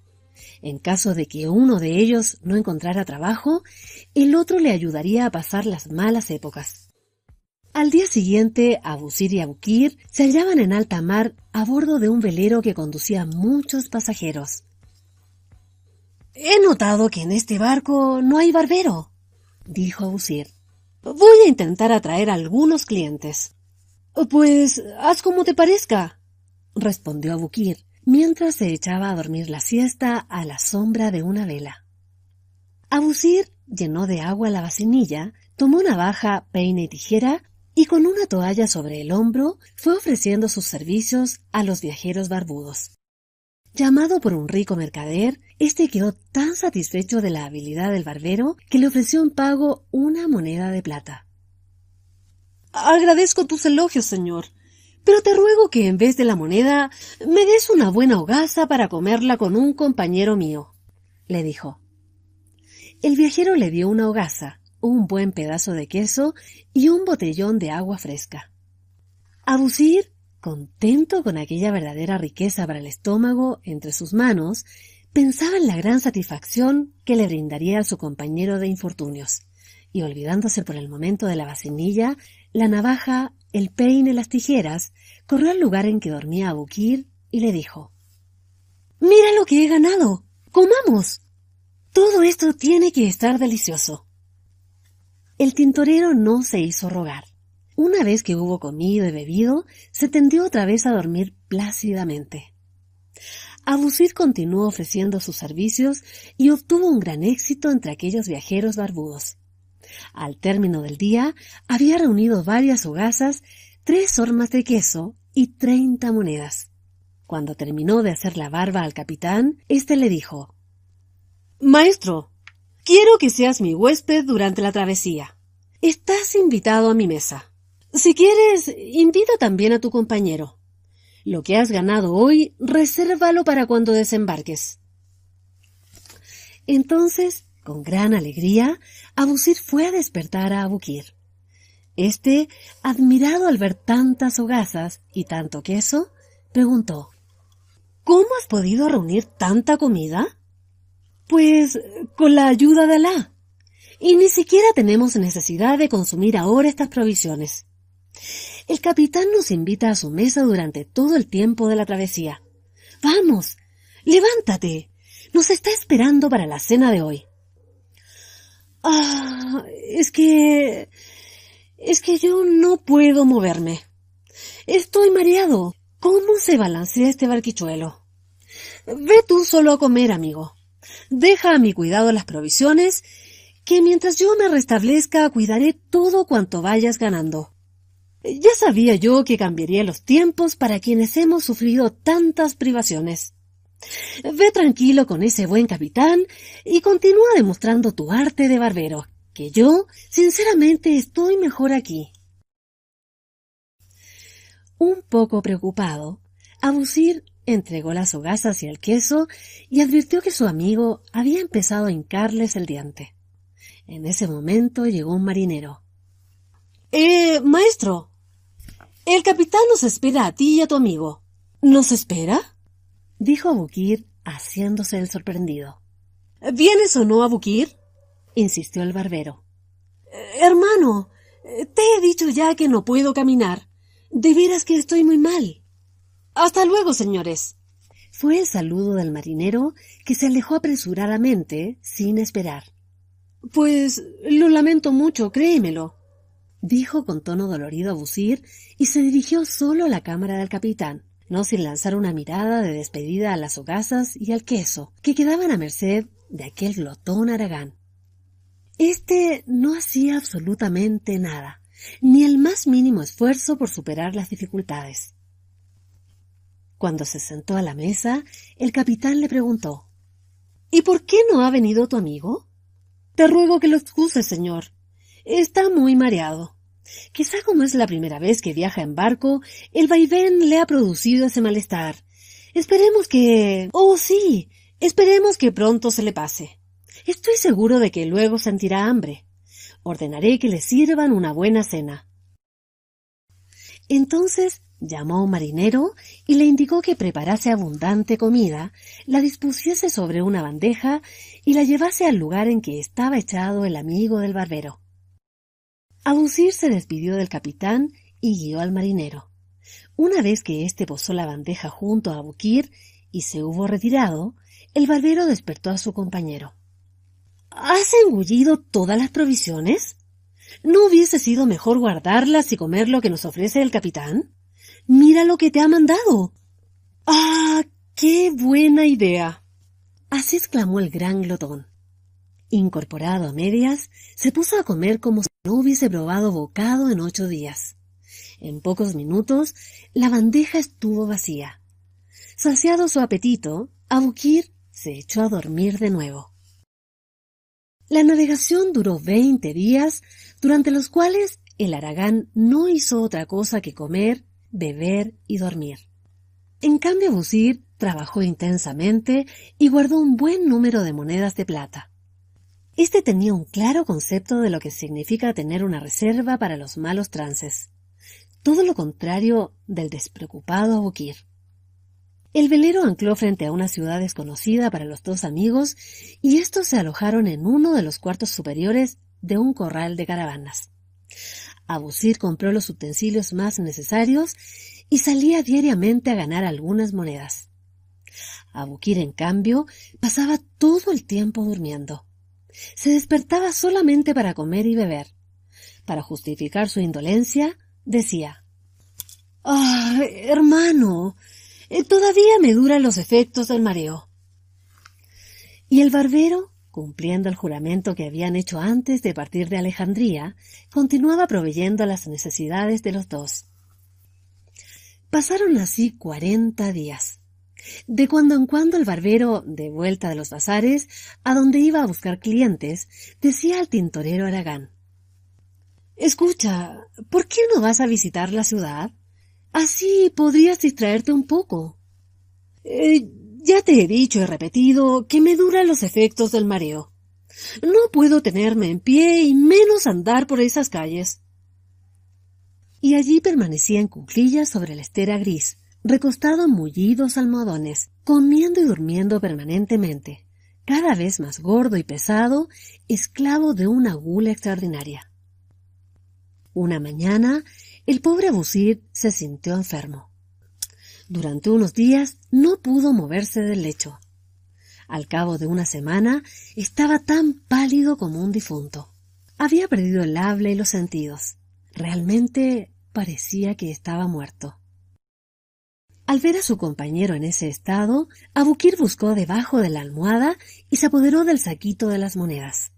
En caso de que uno de ellos no encontrara trabajo, el otro le ayudaría a pasar las malas épocas. Al día siguiente, Abusir y Abukir se hallaban en alta mar a bordo de un velero que conducía muchos pasajeros. He notado que en este barco no hay barbero, dijo Abusir. Voy a intentar atraer a algunos clientes. Pues haz como te parezca, respondió Abukir, mientras se echaba a dormir la siesta a la sombra de una vela. Abusir llenó de agua la vasinilla, tomó navaja, peine y tijera y con una toalla sobre el hombro fue ofreciendo sus servicios a los viajeros barbudos. Llamado por un rico mercader, este quedó tan satisfecho de la habilidad del barbero que le ofreció en pago una moneda de plata. Agradezco tus elogios, señor, pero te ruego que en vez de la moneda me des una buena hogaza para comerla con un compañero mío, le dijo. El viajero le dio una hogaza, un buen pedazo de queso y un botellón de agua fresca. Abusir Contento con aquella verdadera riqueza para el estómago entre sus manos, pensaba en la gran satisfacción que le brindaría a su compañero de infortunios, y olvidándose por el momento de la vacinilla, la navaja, el peine, las tijeras, corrió al lugar en que dormía Abukir y le dijo Mira lo que he ganado. Comamos. Todo esto tiene que estar delicioso. El tintorero no se hizo rogar. Una vez que hubo comido y bebido, se tendió otra vez a dormir plácidamente. Abusir continuó ofreciendo sus servicios y obtuvo un gran éxito entre aquellos viajeros barbudos. Al término del día, había reunido varias hogazas, tres hormas de queso y treinta monedas. Cuando terminó de hacer la barba al capitán, éste le dijo Maestro, quiero que seas mi huésped durante la travesía. Estás invitado a mi mesa. Si quieres, invita también a tu compañero. Lo que has ganado hoy, resérvalo para cuando desembarques. Entonces, con gran alegría, Abusir fue a despertar a Abukir. Este, admirado al ver tantas hogazas y tanto queso, preguntó ¿Cómo has podido reunir tanta comida? Pues con la ayuda de Alá. Y ni siquiera tenemos necesidad de consumir ahora estas provisiones. El capitán nos invita a su mesa durante todo el tiempo de la travesía. Vamos, levántate. Nos está esperando para la cena de hoy. Ah, es que... es que yo no puedo moverme. Estoy mareado. ¿Cómo se balancea este barquichuelo? Ve tú solo a comer, amigo. Deja a mi cuidado las provisiones, que mientras yo me restablezca cuidaré todo cuanto vayas ganando. Ya sabía yo que cambiaría los tiempos para quienes hemos sufrido tantas privaciones. Ve tranquilo con ese buen capitán y continúa demostrando tu arte de barbero, que yo, sinceramente, estoy mejor aquí. Un poco preocupado, Abusir entregó las hogazas y el queso y advirtió que su amigo había empezado a hincarles el diente. En ese momento llegó un marinero. Eh, maestro, el capitán nos espera a ti y a tu amigo. ¿Nos espera? dijo Abukir, haciéndose el sorprendido. ¿Vienes o no, Abukir? insistió el barbero. Eh, hermano, eh, te he dicho ya que no puedo caminar. De veras que estoy muy mal. Hasta luego, señores. Fue el saludo del marinero que se alejó apresuradamente, sin esperar. Pues lo lamento mucho, créemelo dijo con tono dolorido a Busir y se dirigió solo a la cámara del capitán, no sin lanzar una mirada de despedida a las hogazas y al queso, que quedaban a merced de aquel glotón Aragán. Este no hacía absolutamente nada, ni el más mínimo esfuerzo por superar las dificultades. Cuando se sentó a la mesa, el capitán le preguntó ¿Y por qué no ha venido tu amigo? Te ruego que lo excuses, señor. Está muy mareado. Quizá como es la primera vez que viaja en barco, el vaivén le ha producido ese malestar. Esperemos que... Oh, sí. Esperemos que pronto se le pase. Estoy seguro de que luego sentirá hambre. Ordenaré que le sirvan una buena cena. Entonces llamó a un marinero y le indicó que preparase abundante comida, la dispusiese sobre una bandeja y la llevase al lugar en que estaba echado el amigo del barbero. Abusir se despidió del capitán y guió al marinero. Una vez que éste posó la bandeja junto a Abukir y se hubo retirado, el barbero despertó a su compañero. ¿Has engullido todas las provisiones? ¿No hubiese sido mejor guardarlas y comer lo que nos ofrece el capitán? Mira lo que te ha mandado. ¡Ah! ¡Qué buena idea! Así exclamó el gran glotón. Incorporado a medias, se puso a comer como no hubiese probado bocado en ocho días. En pocos minutos la bandeja estuvo vacía. Saciado su apetito, Abukir se echó a dormir de nuevo. La navegación duró veinte días, durante los cuales el Aragán no hizo otra cosa que comer, beber y dormir. En cambio, Busir trabajó intensamente y guardó un buen número de monedas de plata. Este tenía un claro concepto de lo que significa tener una reserva para los malos trances. Todo lo contrario del despreocupado Abukir. El velero ancló frente a una ciudad desconocida para los dos amigos y estos se alojaron en uno de los cuartos superiores de un corral de caravanas. Abusir compró los utensilios más necesarios y salía diariamente a ganar algunas monedas. Abukir, en cambio, pasaba todo el tiempo durmiendo. Se despertaba solamente para comer y beber. Para justificar su indolencia, decía Ah, hermano, eh, todavía me duran los efectos del mareo. Y el barbero, cumpliendo el juramento que habían hecho antes de partir de Alejandría, continuaba proveyendo las necesidades de los dos. Pasaron así cuarenta días. De cuando en cuando el barbero, de vuelta de los bazares, a donde iba a buscar clientes, decía al tintorero Aragán Escucha, ¿por qué no vas a visitar la ciudad? Así podrías distraerte un poco. Eh, ya te he dicho y repetido que me duran los efectos del mareo. No puedo tenerme en pie y menos andar por esas calles. Y allí permanecía en cuclillas sobre la estera gris, recostado en mullidos almohadones, comiendo y durmiendo permanentemente, cada vez más gordo y pesado, esclavo de una gula extraordinaria. Una mañana, el pobre Abusir se sintió enfermo. Durante unos días no pudo moverse del lecho. Al cabo de una semana estaba tan pálido como un difunto. Había perdido el habla y los sentidos. Realmente parecía que estaba muerto. Al ver a su compañero en ese estado, Abukir buscó debajo de la almohada y se apoderó del saquito de las monedas.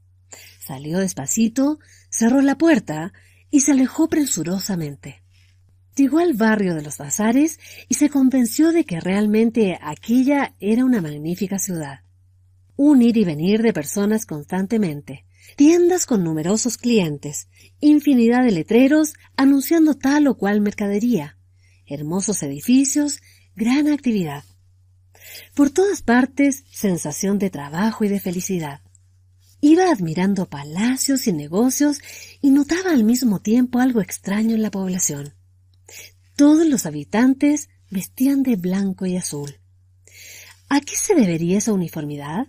Salió despacito, cerró la puerta y se alejó presurosamente. Llegó al barrio de los bazares y se convenció de que realmente aquella era una magnífica ciudad. Un ir y venir de personas constantemente, tiendas con numerosos clientes, infinidad de letreros anunciando tal o cual mercadería, hermosos edificios, gran actividad. Por todas partes, sensación de trabajo y de felicidad. Iba admirando palacios y negocios y notaba al mismo tiempo algo extraño en la población. Todos los habitantes vestían de blanco y azul. ¿A qué se debería esa uniformidad?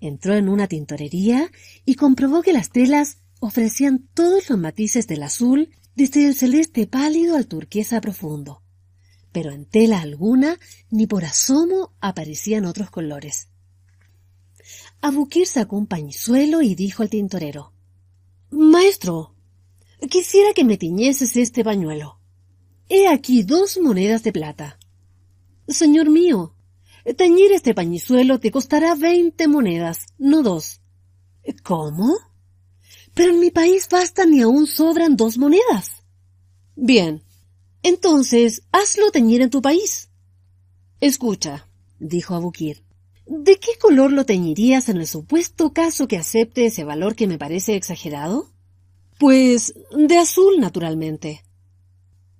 Entró en una tintorería y comprobó que las telas ofrecían todos los matices del azul, desde el celeste pálido al turquesa profundo. Pero en tela alguna ni por asomo aparecían otros colores. Abukir sacó un pañuelo y dijo al tintorero Maestro, quisiera que me tiñeses este pañuelo. He aquí dos monedas de plata. Señor mío, Teñir este pañizuelo te costará veinte monedas, no dos. ¿Cómo? Pero en mi país bastan y aún sobran dos monedas. Bien, entonces hazlo teñir en tu país. Escucha, dijo Abukir. ¿De qué color lo teñirías en el supuesto caso que acepte ese valor que me parece exagerado? Pues de azul, naturalmente.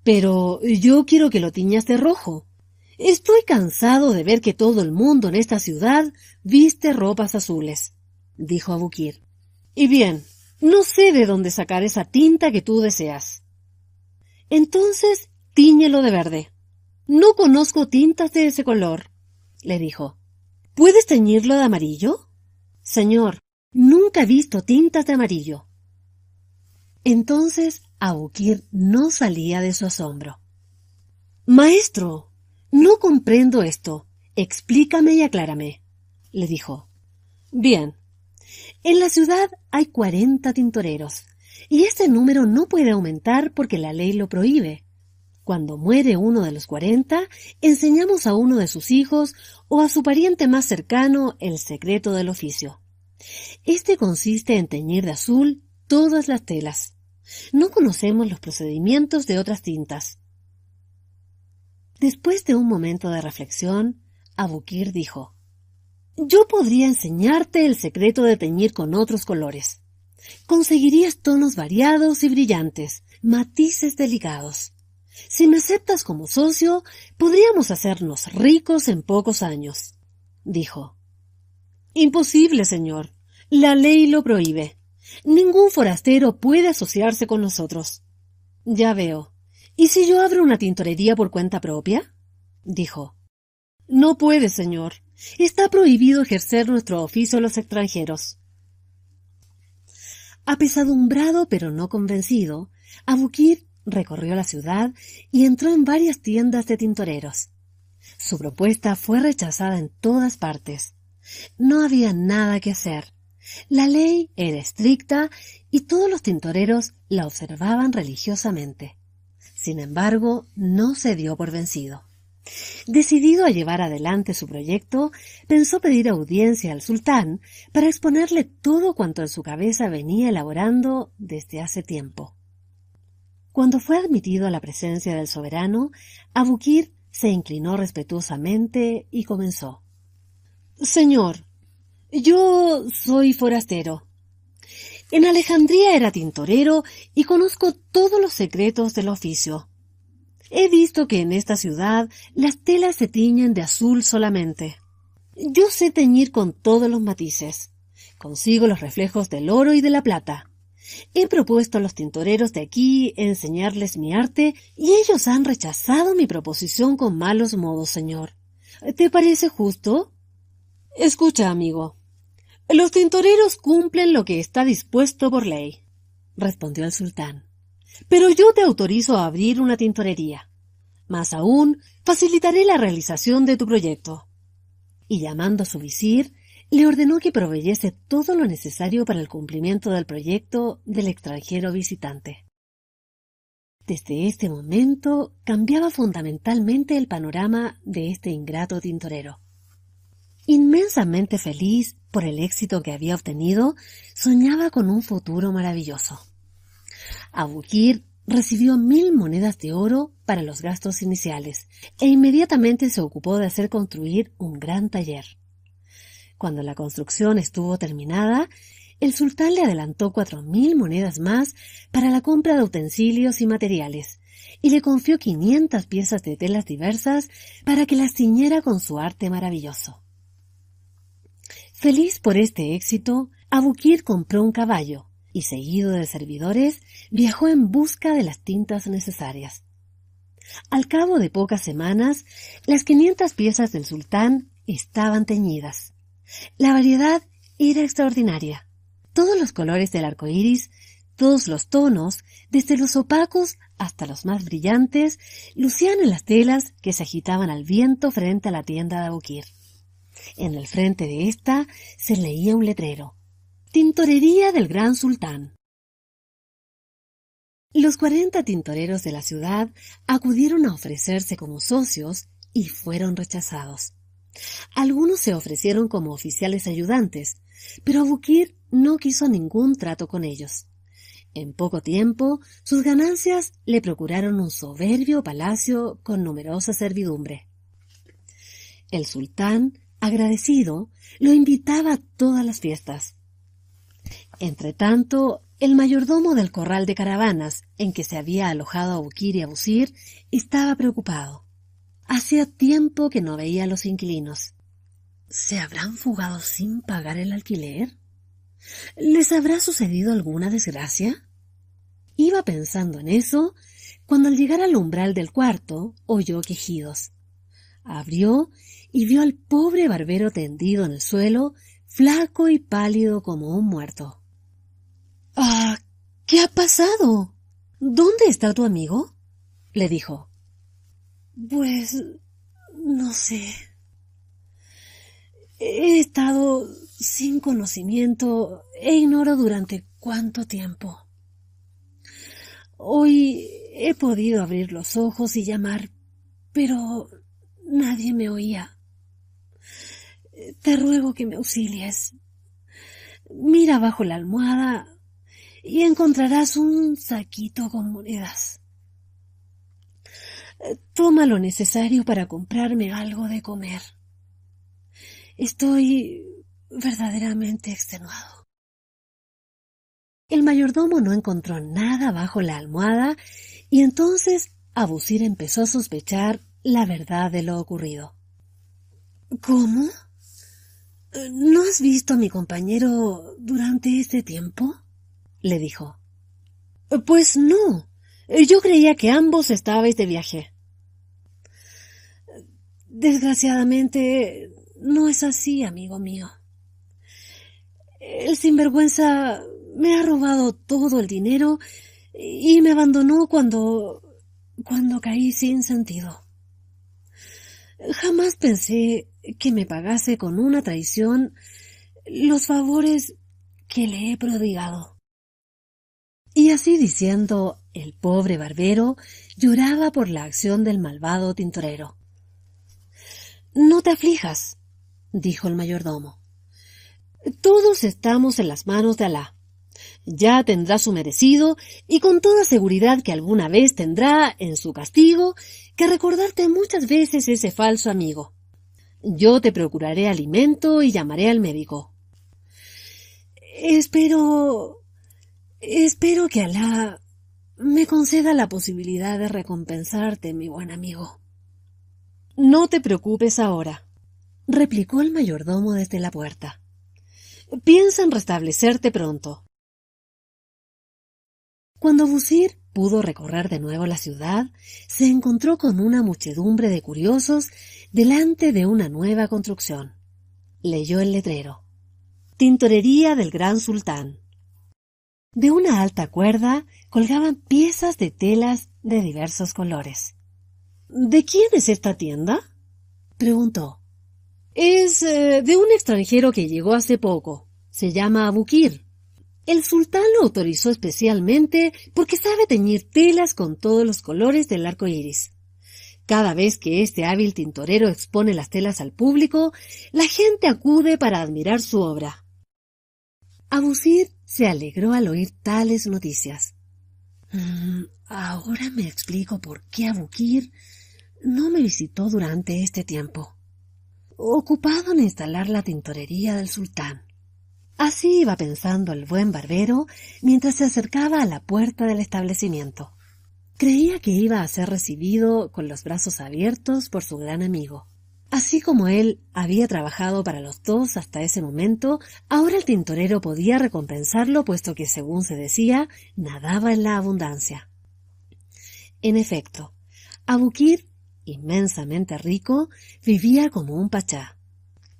Pero yo quiero que lo tiñas de rojo, Estoy cansado de ver que todo el mundo en esta ciudad viste ropas azules, dijo Abukir. Y bien, no sé de dónde sacar esa tinta que tú deseas. Entonces, tíñelo de verde. No conozco tintas de ese color, le dijo. ¿Puedes teñirlo de amarillo? Señor, nunca he visto tintas de amarillo. Entonces Abukir no salía de su asombro. Maestro, no comprendo esto. Explícame y aclárame, le dijo. Bien. En la ciudad hay cuarenta tintoreros, y este número no puede aumentar porque la ley lo prohíbe. Cuando muere uno de los cuarenta, enseñamos a uno de sus hijos o a su pariente más cercano el secreto del oficio. Este consiste en teñir de azul todas las telas. No conocemos los procedimientos de otras tintas. Después de un momento de reflexión, Abukir dijo Yo podría enseñarte el secreto de teñir con otros colores. Conseguirías tonos variados y brillantes, matices delicados. Si me aceptas como socio, podríamos hacernos ricos en pocos años, dijo. Imposible, señor. La ley lo prohíbe. Ningún forastero puede asociarse con nosotros. Ya veo. ¿Y si yo abro una tintorería por cuenta propia? dijo. No puede, señor. Está prohibido ejercer nuestro oficio a los extranjeros. Apesadumbrado pero no convencido, Abukir recorrió la ciudad y entró en varias tiendas de tintoreros. Su propuesta fue rechazada en todas partes. No había nada que hacer. La ley era estricta y todos los tintoreros la observaban religiosamente. Sin embargo, no se dio por vencido. Decidido a llevar adelante su proyecto, pensó pedir audiencia al sultán para exponerle todo cuanto en su cabeza venía elaborando desde hace tiempo. Cuando fue admitido a la presencia del soberano, Abukir se inclinó respetuosamente y comenzó. Señor, yo soy forastero. En Alejandría era tintorero y conozco todos los secretos del oficio. He visto que en esta ciudad las telas se tiñen de azul solamente. Yo sé teñir con todos los matices. Consigo los reflejos del oro y de la plata. He propuesto a los tintoreros de aquí enseñarles mi arte y ellos han rechazado mi proposición con malos modos, señor. ¿Te parece justo? Escucha, amigo. Los tintoreros cumplen lo que está dispuesto por ley, respondió el sultán. Pero yo te autorizo a abrir una tintorería. Más aún, facilitaré la realización de tu proyecto. Y llamando a su visir, le ordenó que proveyese todo lo necesario para el cumplimiento del proyecto del extranjero visitante. Desde este momento cambiaba fundamentalmente el panorama de este ingrato tintorero. Inmensamente feliz por el éxito que había obtenido, soñaba con un futuro maravilloso. Abukir recibió mil monedas de oro para los gastos iniciales e inmediatamente se ocupó de hacer construir un gran taller. Cuando la construcción estuvo terminada, el sultán le adelantó cuatro mil monedas más para la compra de utensilios y materiales, y le confió quinientas piezas de telas diversas para que las ciñera con su arte maravilloso. Feliz por este éxito, Abukir compró un caballo seguido de servidores, viajó en busca de las tintas necesarias. Al cabo de pocas semanas, las quinientas piezas del sultán estaban teñidas. La variedad era extraordinaria. Todos los colores del arco iris, todos los tonos, desde los opacos hasta los más brillantes, lucían en las telas que se agitaban al viento frente a la tienda de Abukir. En el frente de ésta se leía un letrero. Tintorería del Gran Sultán. Los cuarenta tintoreros de la ciudad acudieron a ofrecerse como socios y fueron rechazados. Algunos se ofrecieron como oficiales ayudantes, pero Abukir no quiso ningún trato con ellos. En poco tiempo, sus ganancias le procuraron un soberbio palacio con numerosa servidumbre. El sultán agradecido, lo invitaba a todas las fiestas. Entretanto, el mayordomo del corral de caravanas en que se había alojado Abukir y Abusir estaba preocupado. Hacía tiempo que no veía a los inquilinos. ¿Se habrán fugado sin pagar el alquiler? ¿Les habrá sucedido alguna desgracia? Iba pensando en eso cuando al llegar al umbral del cuarto oyó quejidos. Abrió y vio al pobre barbero tendido en el suelo, flaco y pálido como un muerto. Ah, ¿qué ha pasado? ¿Dónde está tu amigo? le dijo. Pues no sé. He estado sin conocimiento e ignoro durante cuánto tiempo. Hoy he podido abrir los ojos y llamar, pero nadie me oía. Te ruego que me auxilies. Mira bajo la almohada y encontrarás un saquito con monedas. Toma lo necesario para comprarme algo de comer. Estoy verdaderamente extenuado. El mayordomo no encontró nada bajo la almohada y entonces Abusir empezó a sospechar la verdad de lo ocurrido. ¿Cómo? ¿No has visto a mi compañero durante este tiempo? Le dijo. Pues no. Yo creía que ambos estabais de viaje. Desgraciadamente, no es así, amigo mío. El sinvergüenza me ha robado todo el dinero y me abandonó cuando cuando caí sin sentido. Jamás pensé que me pagase con una traición los favores que le he prodigado. Y así diciendo, el pobre barbero lloraba por la acción del malvado tintorero. No te aflijas, dijo el mayordomo. Todos estamos en las manos de Alá. Ya tendrá su merecido y con toda seguridad que alguna vez tendrá en su castigo que recordarte muchas veces ese falso amigo. Yo te procuraré alimento y llamaré al médico. Espero. Espero que Alá me conceda la posibilidad de recompensarte, mi buen amigo. No te preocupes ahora, replicó el mayordomo desde la puerta. Piensa en restablecerte pronto. Cuando Busir pudo recorrer de nuevo la ciudad, se encontró con una muchedumbre de curiosos delante de una nueva construcción. Leyó el letrero. Tintorería del Gran Sultán. De una alta cuerda colgaban piezas de telas de diversos colores. ¿De quién es esta tienda? preguntó. Es eh, de un extranjero que llegó hace poco. Se llama Abukir. El sultán lo autorizó especialmente porque sabe teñir telas con todos los colores del arco iris. Cada vez que este hábil tintorero expone las telas al público, la gente acude para admirar su obra. Abusir se alegró al oír tales noticias. Mm, ahora me explico por qué Abukir no me visitó durante este tiempo. Ocupado en instalar la tintorería del sultán. Así iba pensando el buen barbero mientras se acercaba a la puerta del establecimiento. Creía que iba a ser recibido con los brazos abiertos por su gran amigo. Así como él había trabajado para los dos hasta ese momento, ahora el tintorero podía recompensarlo puesto que, según se decía, nadaba en la abundancia. En efecto, Abukir, inmensamente rico, vivía como un pachá.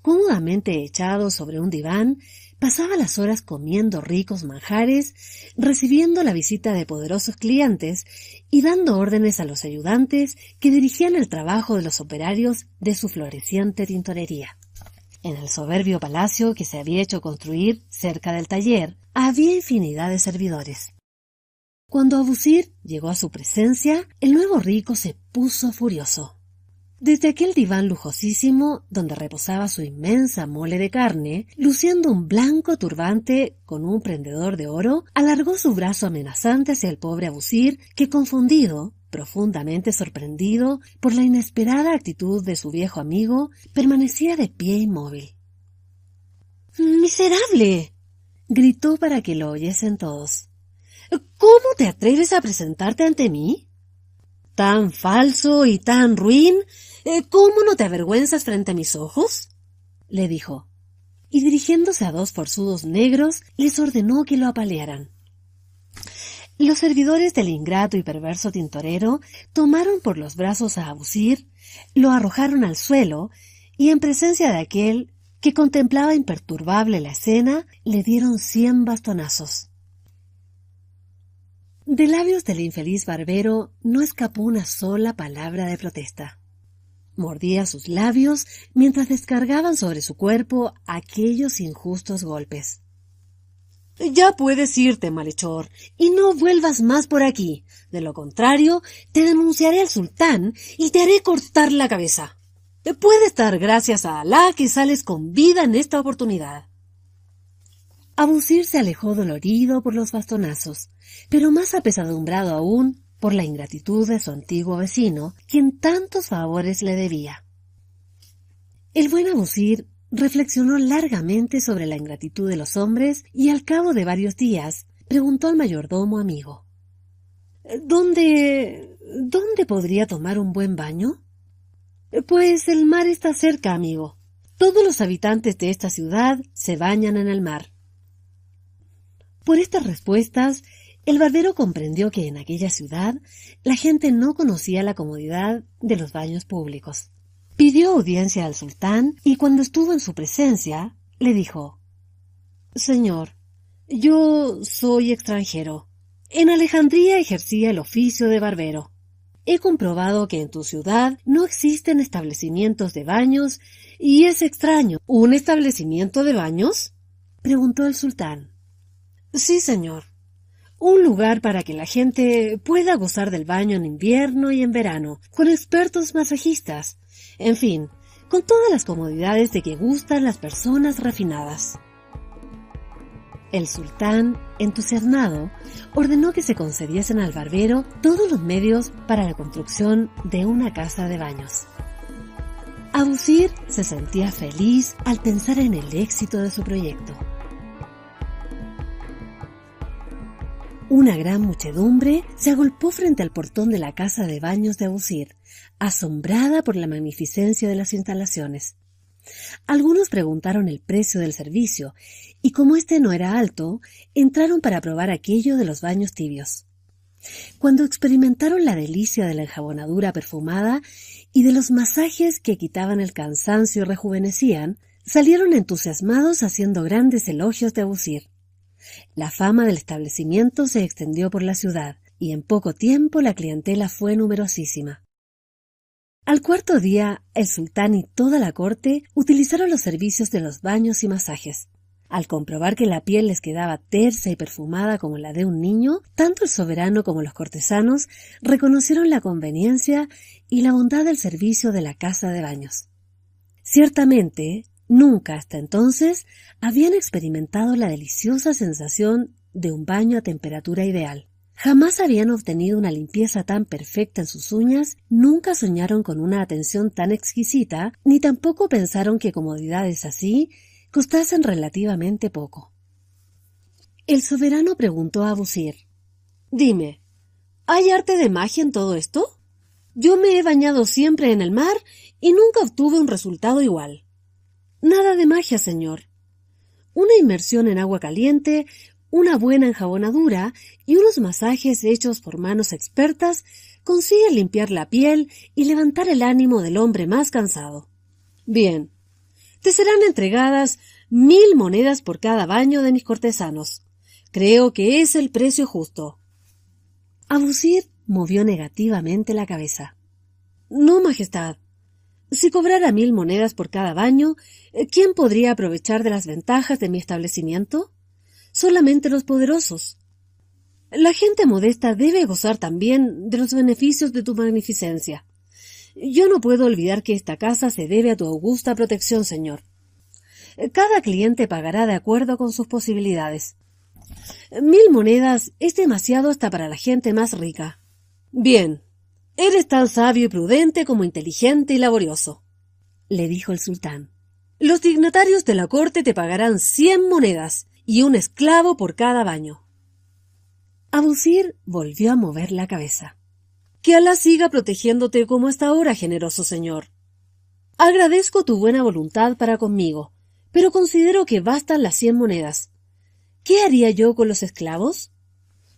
Cómodamente echado sobre un diván, Pasaba las horas comiendo ricos manjares, recibiendo la visita de poderosos clientes y dando órdenes a los ayudantes que dirigían el trabajo de los operarios de su floreciente tintorería. En el soberbio palacio que se había hecho construir cerca del taller había infinidad de servidores. Cuando Abusir llegó a su presencia, el nuevo rico se puso furioso. Desde aquel diván lujosísimo, donde reposaba su inmensa mole de carne, luciendo un blanco turbante con un prendedor de oro, alargó su brazo amenazante hacia el pobre Abusir, que confundido, profundamente sorprendido por la inesperada actitud de su viejo amigo, permanecía de pie inmóvil. ¡Miserable! gritó para que lo oyesen todos. ¿Cómo te atreves a presentarte ante mí? ¿Tan falso y tan ruin ¿Cómo no te avergüenzas frente a mis ojos? le dijo, y dirigiéndose a dos forzudos negros, les ordenó que lo apalearan. Los servidores del ingrato y perverso tintorero tomaron por los brazos a Abusir, lo arrojaron al suelo, y en presencia de aquel que contemplaba imperturbable la escena, le dieron cien bastonazos. De labios del infeliz barbero no escapó una sola palabra de protesta. Mordía sus labios mientras descargaban sobre su cuerpo aquellos injustos golpes. Ya puedes irte, malhechor, y no vuelvas más por aquí. De lo contrario, te denunciaré al sultán y te haré cortar la cabeza. Puedes dar gracias a Alá que sales con vida en esta oportunidad. Abusir se alejó dolorido por los bastonazos, pero más apesadumbrado aún por la ingratitud de su antiguo vecino, quien tantos favores le debía. El buen Abusir reflexionó largamente sobre la ingratitud de los hombres y al cabo de varios días preguntó al mayordomo amigo ¿Dónde. dónde podría tomar un buen baño? Pues el mar está cerca, amigo. Todos los habitantes de esta ciudad se bañan en el mar. Por estas respuestas, el barbero comprendió que en aquella ciudad la gente no conocía la comodidad de los baños públicos. Pidió audiencia al sultán y cuando estuvo en su presencia, le dijo Señor, yo soy extranjero. En Alejandría ejercía el oficio de barbero. He comprobado que en tu ciudad no existen establecimientos de baños y es extraño. ¿Un establecimiento de baños? preguntó el sultán. Sí, señor. Un lugar para que la gente pueda gozar del baño en invierno y en verano, con expertos masajistas, en fin, con todas las comodidades de que gustan las personas refinadas. El sultán, entusiasmado, ordenó que se concediesen al barbero todos los medios para la construcción de una casa de baños. Abusir se sentía feliz al pensar en el éxito de su proyecto. Una gran muchedumbre se agolpó frente al portón de la casa de baños de Abusir, asombrada por la magnificencia de las instalaciones. Algunos preguntaron el precio del servicio, y como este no era alto, entraron para probar aquello de los baños tibios. Cuando experimentaron la delicia de la enjabonadura perfumada y de los masajes que quitaban el cansancio y rejuvenecían, salieron entusiasmados haciendo grandes elogios de Abusir. La fama del establecimiento se extendió por la ciudad, y en poco tiempo la clientela fue numerosísima. Al cuarto día, el sultán y toda la corte utilizaron los servicios de los baños y masajes. Al comprobar que la piel les quedaba tersa y perfumada como la de un niño, tanto el soberano como los cortesanos reconocieron la conveniencia y la bondad del servicio de la casa de baños. Ciertamente, nunca hasta entonces habían experimentado la deliciosa sensación de un baño a temperatura ideal. Jamás habían obtenido una limpieza tan perfecta en sus uñas, nunca soñaron con una atención tan exquisita, ni tampoco pensaron que comodidades así costasen relativamente poco. El soberano preguntó a Busir Dime, ¿hay arte de magia en todo esto? Yo me he bañado siempre en el mar y nunca obtuve un resultado igual. Nada de magia, señor. Una inmersión en agua caliente, una buena enjabonadura y unos masajes hechos por manos expertas consiguen limpiar la piel y levantar el ánimo del hombre más cansado. Bien, te serán entregadas mil monedas por cada baño de mis cortesanos. Creo que es el precio justo. Abusir movió negativamente la cabeza. No, Majestad. Si cobrara mil monedas por cada baño, ¿quién podría aprovechar de las ventajas de mi establecimiento? solamente los poderosos. La gente modesta debe gozar también de los beneficios de tu magnificencia. Yo no puedo olvidar que esta casa se debe a tu augusta protección, señor. Cada cliente pagará de acuerdo con sus posibilidades. Mil monedas es demasiado hasta para la gente más rica. Bien, eres tan sabio y prudente como inteligente y laborioso, le dijo el sultán. Los dignatarios de la corte te pagarán cien monedas y un esclavo por cada baño. Abusir volvió a mover la cabeza. Que Alá siga protegiéndote como hasta ahora, generoso señor. Agradezco tu buena voluntad para conmigo, pero considero que bastan las cien monedas. ¿Qué haría yo con los esclavos?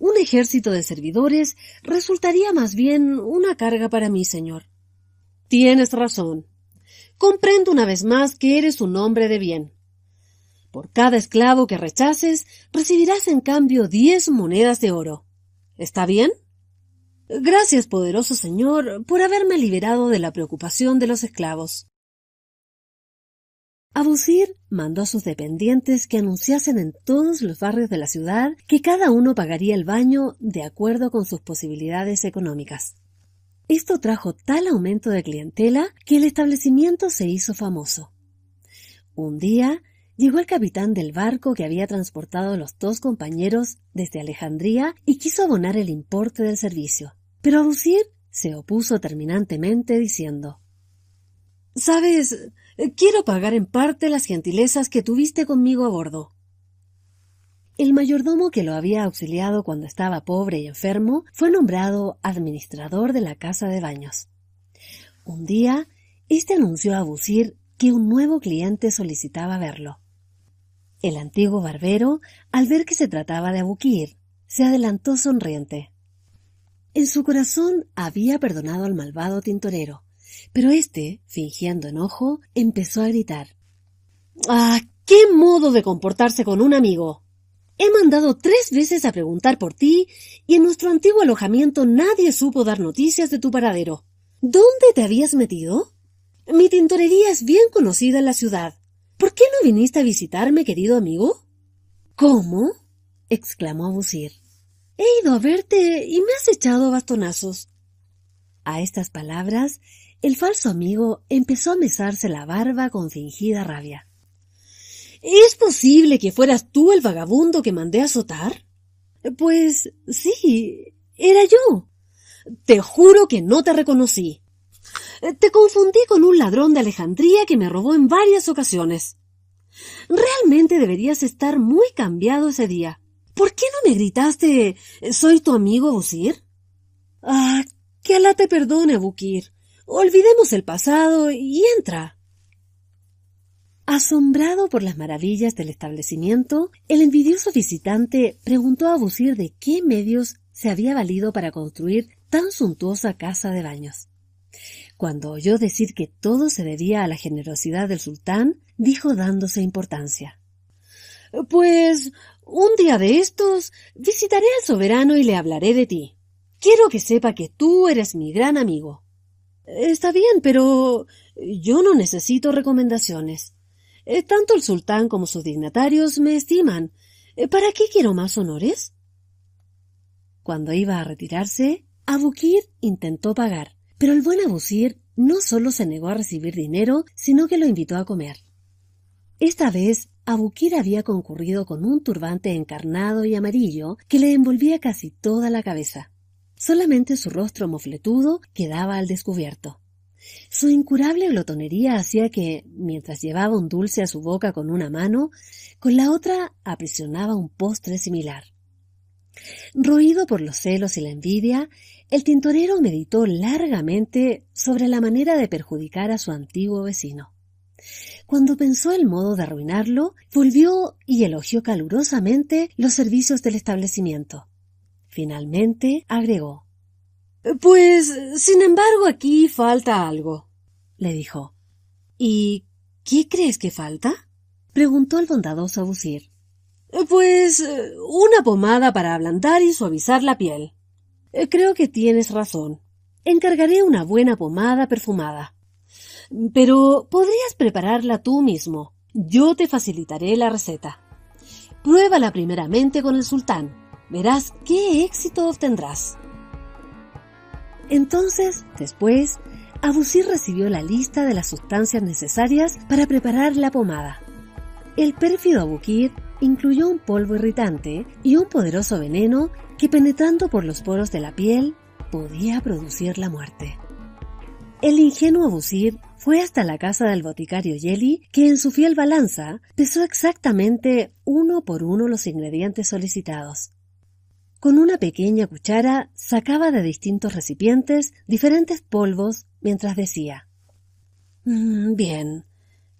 Un ejército de servidores resultaría más bien una carga para mí, señor. Tienes razón. Comprendo una vez más que eres un hombre de bien. Por cada esclavo que rechaces, recibirás en cambio diez monedas de oro. ¿Está bien? Gracias, poderoso Señor, por haberme liberado de la preocupación de los esclavos. Abusir mandó a sus dependientes que anunciasen en todos los barrios de la ciudad que cada uno pagaría el baño de acuerdo con sus posibilidades económicas. Esto trajo tal aumento de clientela que el establecimiento se hizo famoso. Un día Llegó el capitán del barco que había transportado a los dos compañeros desde Alejandría y quiso abonar el importe del servicio. Pero Abusir se opuso terminantemente diciendo Sabes, quiero pagar en parte las gentilezas que tuviste conmigo a bordo. El mayordomo que lo había auxiliado cuando estaba pobre y enfermo fue nombrado administrador de la casa de baños. Un día, éste anunció a Abusir que un nuevo cliente solicitaba verlo. El antiguo barbero, al ver que se trataba de Abukir, se adelantó sonriente. En su corazón había perdonado al malvado tintorero, pero éste, fingiendo enojo, empezó a gritar. ¡Ah! ¡Qué modo de comportarse con un amigo! He mandado tres veces a preguntar por ti y en nuestro antiguo alojamiento nadie supo dar noticias de tu paradero. ¿Dónde te habías metido? Mi tintorería es bien conocida en la ciudad. ¿Por qué no viniste a visitarme, querido amigo? ¿Cómo? exclamó Abusir. He ido a verte y me has echado bastonazos. A estas palabras, el falso amigo empezó a mesarse la barba con fingida rabia. ¿Es posible que fueras tú el vagabundo que mandé a azotar? Pues sí, era yo. Te juro que no te reconocí. Te confundí con un ladrón de Alejandría que me robó en varias ocasiones. Realmente deberías estar muy cambiado ese día. ¿Por qué no me gritaste soy tu amigo Bukir? Ah, que Alá te perdone, Bukir. Olvidemos el pasado y entra. Asombrado por las maravillas del establecimiento, el envidioso visitante preguntó a Busir de qué medios se había valido para construir tan suntuosa casa de baños. Cuando oyó decir que todo se debía a la generosidad del sultán, dijo dándose importancia. Pues un día de estos visitaré al soberano y le hablaré de ti. Quiero que sepa que tú eres mi gran amigo. Está bien, pero yo no necesito recomendaciones. Eh, tanto el sultán como sus dignatarios me estiman. Eh, ¿Para qué quiero más honores? Cuando iba a retirarse, Abukir intentó pagar, pero el buen Abusir no solo se negó a recibir dinero, sino que lo invitó a comer. Esta vez, Abukir había concurrido con un turbante encarnado y amarillo que le envolvía casi toda la cabeza. Solamente su rostro mofletudo quedaba al descubierto. Su incurable glotonería hacía que, mientras llevaba un dulce a su boca con una mano, con la otra aprisionaba un postre similar. Roído por los celos y la envidia, el tintorero meditó largamente sobre la manera de perjudicar a su antiguo vecino. Cuando pensó el modo de arruinarlo, volvió y elogió calurosamente los servicios del establecimiento. Finalmente agregó Pues, sin embargo, aquí falta algo, le dijo. ¿Y qué crees que falta? preguntó el bondadoso Abusir. Pues una pomada para ablandar y suavizar la piel. Creo que tienes razón. Encargaré una buena pomada perfumada. Pero podrías prepararla tú mismo. Yo te facilitaré la receta. Pruébala primeramente con el sultán. Verás qué éxito obtendrás. Entonces, después, Abusir recibió la lista de las sustancias necesarias para preparar la pomada. El pérfido Abukir incluyó un polvo irritante y un poderoso veneno que penetrando por los poros de la piel podía producir la muerte. El ingenuo Busir fue hasta la casa del boticario Yeli, que en su fiel balanza pesó exactamente uno por uno los ingredientes solicitados. Con una pequeña cuchara sacaba de distintos recipientes diferentes polvos mientras decía mm, Bien,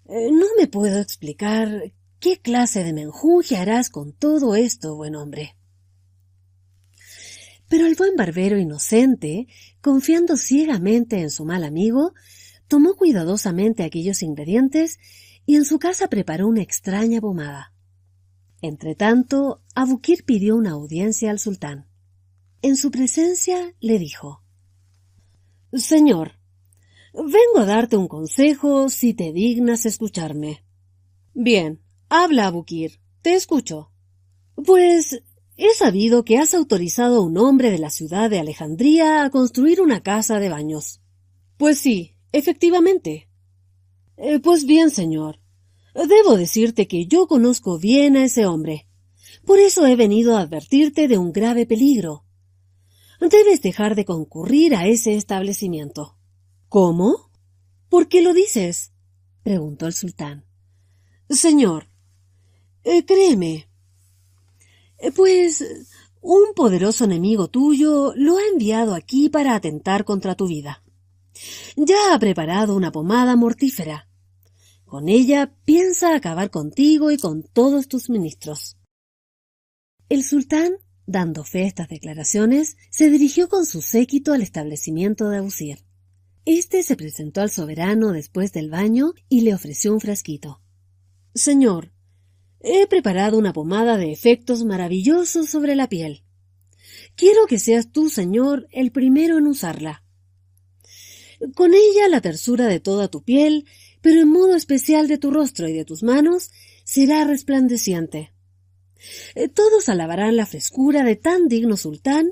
eh, no me puedo explicar qué clase de menjunje harás con todo esto, buen hombre. Pero el buen barbero inocente, confiando ciegamente en su mal amigo, tomó cuidadosamente aquellos ingredientes y en su casa preparó una extraña pomada. Entretanto, Abukir pidió una audiencia al sultán. En su presencia le dijo Señor, vengo a darte un consejo si te dignas escucharme. Bien, habla, Abukir, te escucho. Pues He sabido que has autorizado a un hombre de la ciudad de Alejandría a construir una casa de baños. Pues sí, efectivamente. Eh, pues bien, señor. Debo decirte que yo conozco bien a ese hombre. Por eso he venido a advertirte de un grave peligro. Debes dejar de concurrir a ese establecimiento. ¿Cómo? ¿Por qué lo dices? preguntó el sultán. Señor, eh, créeme. Pues un poderoso enemigo tuyo lo ha enviado aquí para atentar contra tu vida. Ya ha preparado una pomada mortífera. Con ella piensa acabar contigo y con todos tus ministros. El sultán, dando fe a estas declaraciones, se dirigió con su séquito al establecimiento de Abusir. Este se presentó al soberano después del baño y le ofreció un frasquito. Señor, he preparado una pomada de efectos maravillosos sobre la piel. Quiero que seas tú, señor, el primero en usarla. Con ella la tersura de toda tu piel, pero en modo especial de tu rostro y de tus manos, será resplandeciente. Eh, todos alabarán la frescura de tan digno sultán,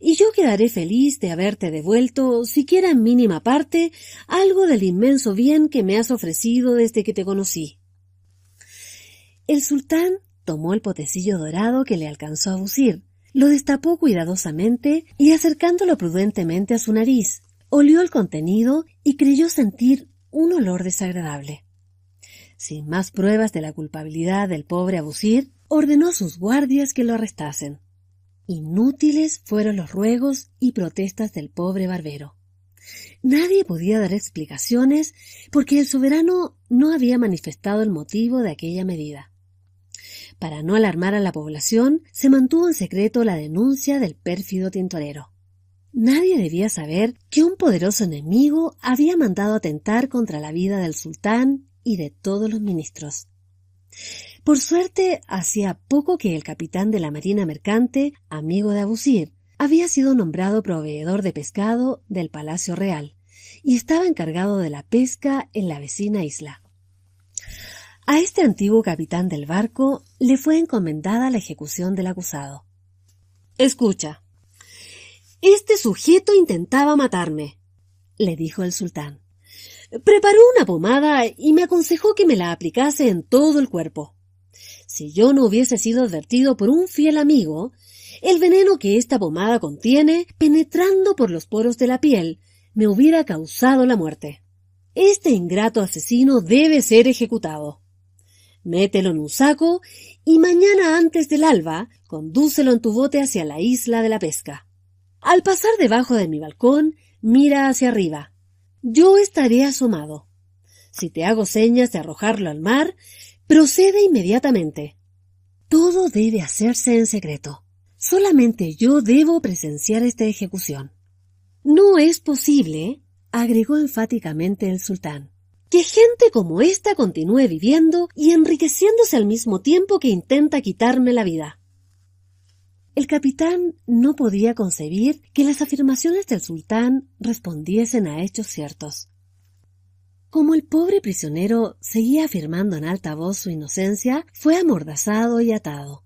y yo quedaré feliz de haberte devuelto, siquiera en mínima parte, algo del inmenso bien que me has ofrecido desde que te conocí. El sultán tomó el potecillo dorado que le alcanzó a bucir, lo destapó cuidadosamente y acercándolo prudentemente a su nariz, olió el contenido y creyó sentir un olor desagradable. Sin más pruebas de la culpabilidad del pobre Abusir, ordenó a sus guardias que lo arrestasen. Inútiles fueron los ruegos y protestas del pobre barbero. Nadie podía dar explicaciones porque el soberano no había manifestado el motivo de aquella medida. Para no alarmar a la población, se mantuvo en secreto la denuncia del pérfido tintorero. Nadie debía saber que un poderoso enemigo había mandado atentar contra la vida del sultán y de todos los ministros. Por suerte, hacía poco que el capitán de la marina mercante, amigo de Abusir, había sido nombrado proveedor de pescado del Palacio Real y estaba encargado de la pesca en la vecina isla. A este antiguo capitán del barco le fue encomendada la ejecución del acusado. Escucha, este sujeto intentaba matarme, le dijo el sultán. Preparó una pomada y me aconsejó que me la aplicase en todo el cuerpo. Si yo no hubiese sido advertido por un fiel amigo, el veneno que esta pomada contiene, penetrando por los poros de la piel, me hubiera causado la muerte. Este ingrato asesino debe ser ejecutado. Mételo en un saco y mañana antes del alba condúcelo en tu bote hacia la isla de la pesca. Al pasar debajo de mi balcón, mira hacia arriba. Yo estaré asomado. Si te hago señas de arrojarlo al mar, procede inmediatamente. Todo debe hacerse en secreto. Solamente yo debo presenciar esta ejecución. No es posible, agregó enfáticamente el sultán, que gente como esta continúe viviendo y enriqueciéndose al mismo tiempo que intenta quitarme la vida. El capitán no podía concebir que las afirmaciones del sultán respondiesen a hechos ciertos. Como el pobre prisionero seguía afirmando en alta voz su inocencia, fue amordazado y atado.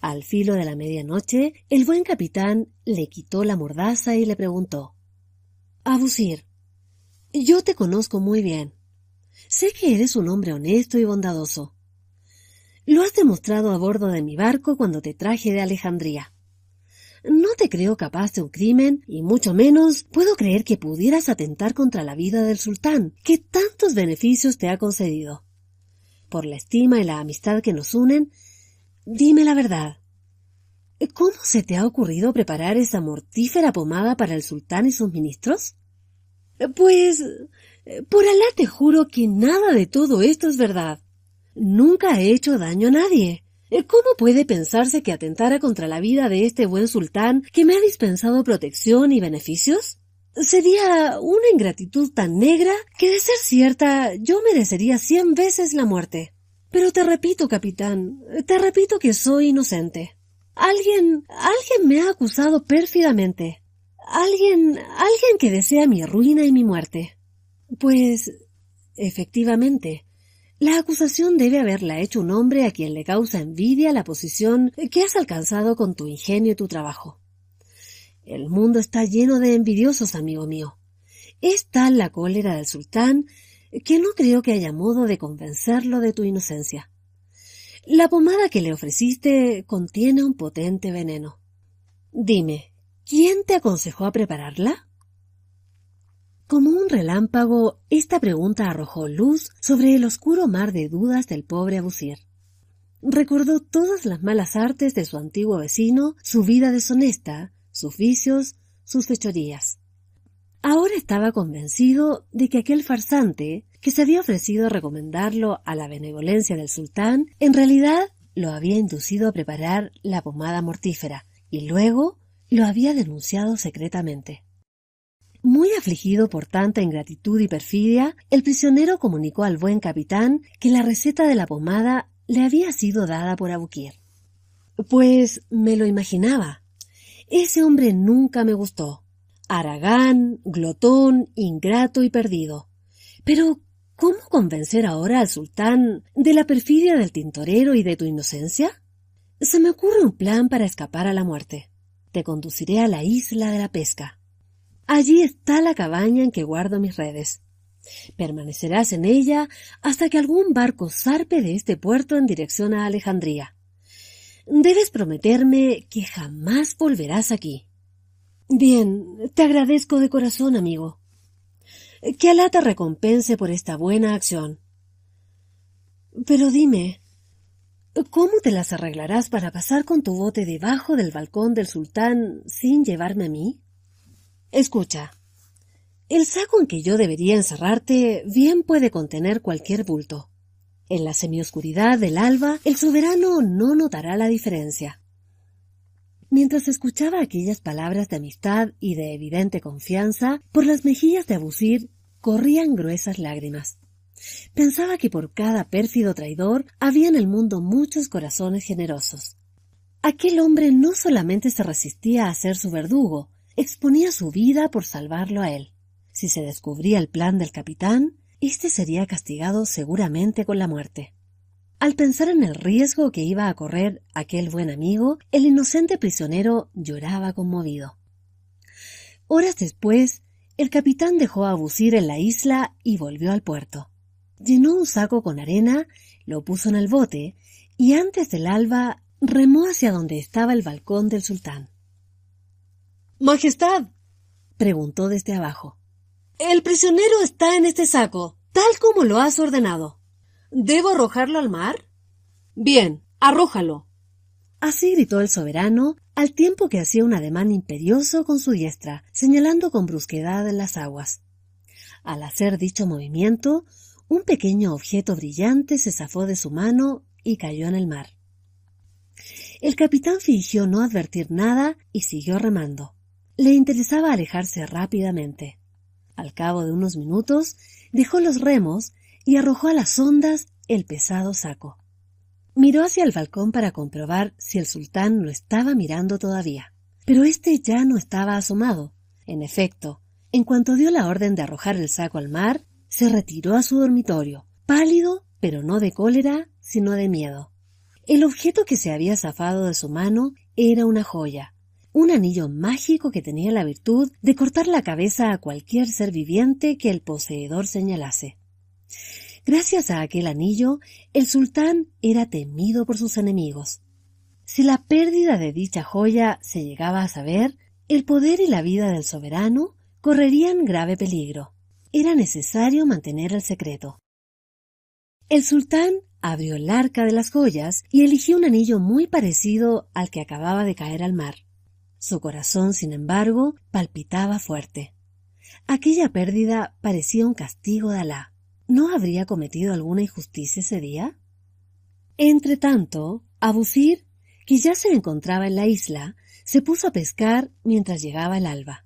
Al filo de la medianoche, el buen capitán le quitó la mordaza y le preguntó Abusir, yo te conozco muy bien. Sé que eres un hombre honesto y bondadoso. Lo has demostrado a bordo de mi barco cuando te traje de Alejandría. No te creo capaz de un crimen, y mucho menos puedo creer que pudieras atentar contra la vida del sultán, que tantos beneficios te ha concedido. Por la estima y la amistad que nos unen, dime la verdad. ¿Cómo se te ha ocurrido preparar esa mortífera pomada para el sultán y sus ministros? Pues, por Alá te juro que nada de todo esto es verdad. Nunca he hecho daño a nadie. ¿Cómo puede pensarse que atentara contra la vida de este buen sultán que me ha dispensado protección y beneficios? Sería una ingratitud tan negra que, de ser cierta, yo merecería cien veces la muerte. Pero te repito, capitán, te repito que soy inocente. Alguien, alguien me ha acusado pérfidamente. Alguien, alguien que desea mi ruina y mi muerte. Pues, efectivamente, la acusación debe haberla hecho un hombre a quien le causa envidia la posición que has alcanzado con tu ingenio y tu trabajo. El mundo está lleno de envidiosos, amigo mío. Es tal la cólera del sultán que no creo que haya modo de convencerlo de tu inocencia. La pomada que le ofreciste contiene un potente veneno. Dime, ¿quién te aconsejó a prepararla? Como un relámpago, esta pregunta arrojó luz sobre el oscuro mar de dudas del pobre Abusir. Recordó todas las malas artes de su antiguo vecino, su vida deshonesta, sus vicios, sus fechorías. Ahora estaba convencido de que aquel farsante, que se había ofrecido a recomendarlo a la benevolencia del sultán, en realidad lo había inducido a preparar la pomada mortífera y luego lo había denunciado secretamente. Muy afligido por tanta ingratitud y perfidia, el prisionero comunicó al buen capitán que la receta de la pomada le había sido dada por Abukir. Pues me lo imaginaba. Ese hombre nunca me gustó. Aragán, glotón, ingrato y perdido. Pero, ¿cómo convencer ahora al sultán de la perfidia del tintorero y de tu inocencia? Se me ocurre un plan para escapar a la muerte. Te conduciré a la isla de la pesca. Allí está la cabaña en que guardo mis redes. Permanecerás en ella hasta que algún barco zarpe de este puerto en dirección a Alejandría. Debes prometerme que jamás volverás aquí. Bien, te agradezco de corazón, amigo. Que Alá te recompense por esta buena acción. Pero dime, ¿cómo te las arreglarás para pasar con tu bote debajo del balcón del sultán sin llevarme a mí? Escucha, el saco en que yo debería encerrarte bien puede contener cualquier bulto. En la semioscuridad del alba, el soberano no notará la diferencia. Mientras escuchaba aquellas palabras de amistad y de evidente confianza, por las mejillas de Abusir corrían gruesas lágrimas. Pensaba que por cada pérfido traidor había en el mundo muchos corazones generosos. Aquel hombre no solamente se resistía a ser su verdugo, exponía su vida por salvarlo a él. Si se descubría el plan del capitán, éste sería castigado seguramente con la muerte. Al pensar en el riesgo que iba a correr aquel buen amigo, el inocente prisionero lloraba conmovido. Horas después, el capitán dejó a Abusir en la isla y volvió al puerto. Llenó un saco con arena, lo puso en el bote y antes del alba remó hacia donde estaba el balcón del sultán. Majestad, preguntó desde abajo. El prisionero está en este saco, tal como lo has ordenado. ¿Debo arrojarlo al mar? Bien, arrójalo. Así gritó el soberano, al tiempo que hacía un ademán imperioso con su diestra, señalando con brusquedad las aguas. Al hacer dicho movimiento, un pequeño objeto brillante se zafó de su mano y cayó en el mar. El capitán fingió no advertir nada y siguió remando. Le interesaba alejarse rápidamente. Al cabo de unos minutos, dejó los remos y arrojó a las ondas el pesado saco. Miró hacia el balcón para comprobar si el sultán lo estaba mirando todavía. Pero éste ya no estaba asomado. En efecto, en cuanto dio la orden de arrojar el saco al mar, se retiró a su dormitorio, pálido, pero no de cólera, sino de miedo. El objeto que se había zafado de su mano era una joya, un anillo mágico que tenía la virtud de cortar la cabeza a cualquier ser viviente que el poseedor señalase. Gracias a aquel anillo, el sultán era temido por sus enemigos. Si la pérdida de dicha joya se llegaba a saber, el poder y la vida del soberano correrían grave peligro. Era necesario mantener el secreto. El sultán abrió el arca de las joyas y eligió un anillo muy parecido al que acababa de caer al mar. Su corazón, sin embargo, palpitaba fuerte. Aquella pérdida parecía un castigo de Alá. ¿No habría cometido alguna injusticia ese día? Entre tanto, Abusir, que ya se encontraba en la isla, se puso a pescar mientras llegaba el alba.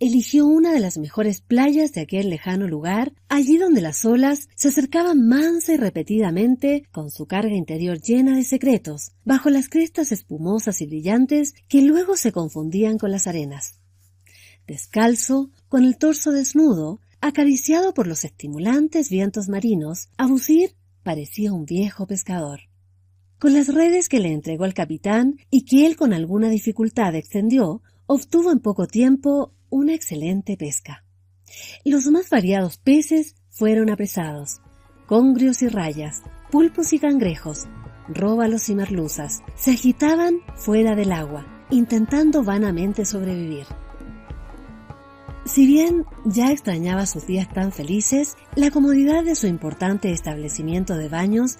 Eligió una de las mejores playas de aquel lejano lugar, allí donde las olas se acercaban mansa y repetidamente, con su carga interior llena de secretos, bajo las crestas espumosas y brillantes que luego se confundían con las arenas. Descalzo, con el torso desnudo, Acariciado por los estimulantes vientos marinos, Abusir parecía un viejo pescador. Con las redes que le entregó el capitán y que él con alguna dificultad extendió, obtuvo en poco tiempo una excelente pesca. Los más variados peces fueron apresados. Congrios y rayas, pulpos y cangrejos, róbalos y merluzas, se agitaban fuera del agua, intentando vanamente sobrevivir. Si bien ya extrañaba sus días tan felices, la comodidad de su importante establecimiento de baños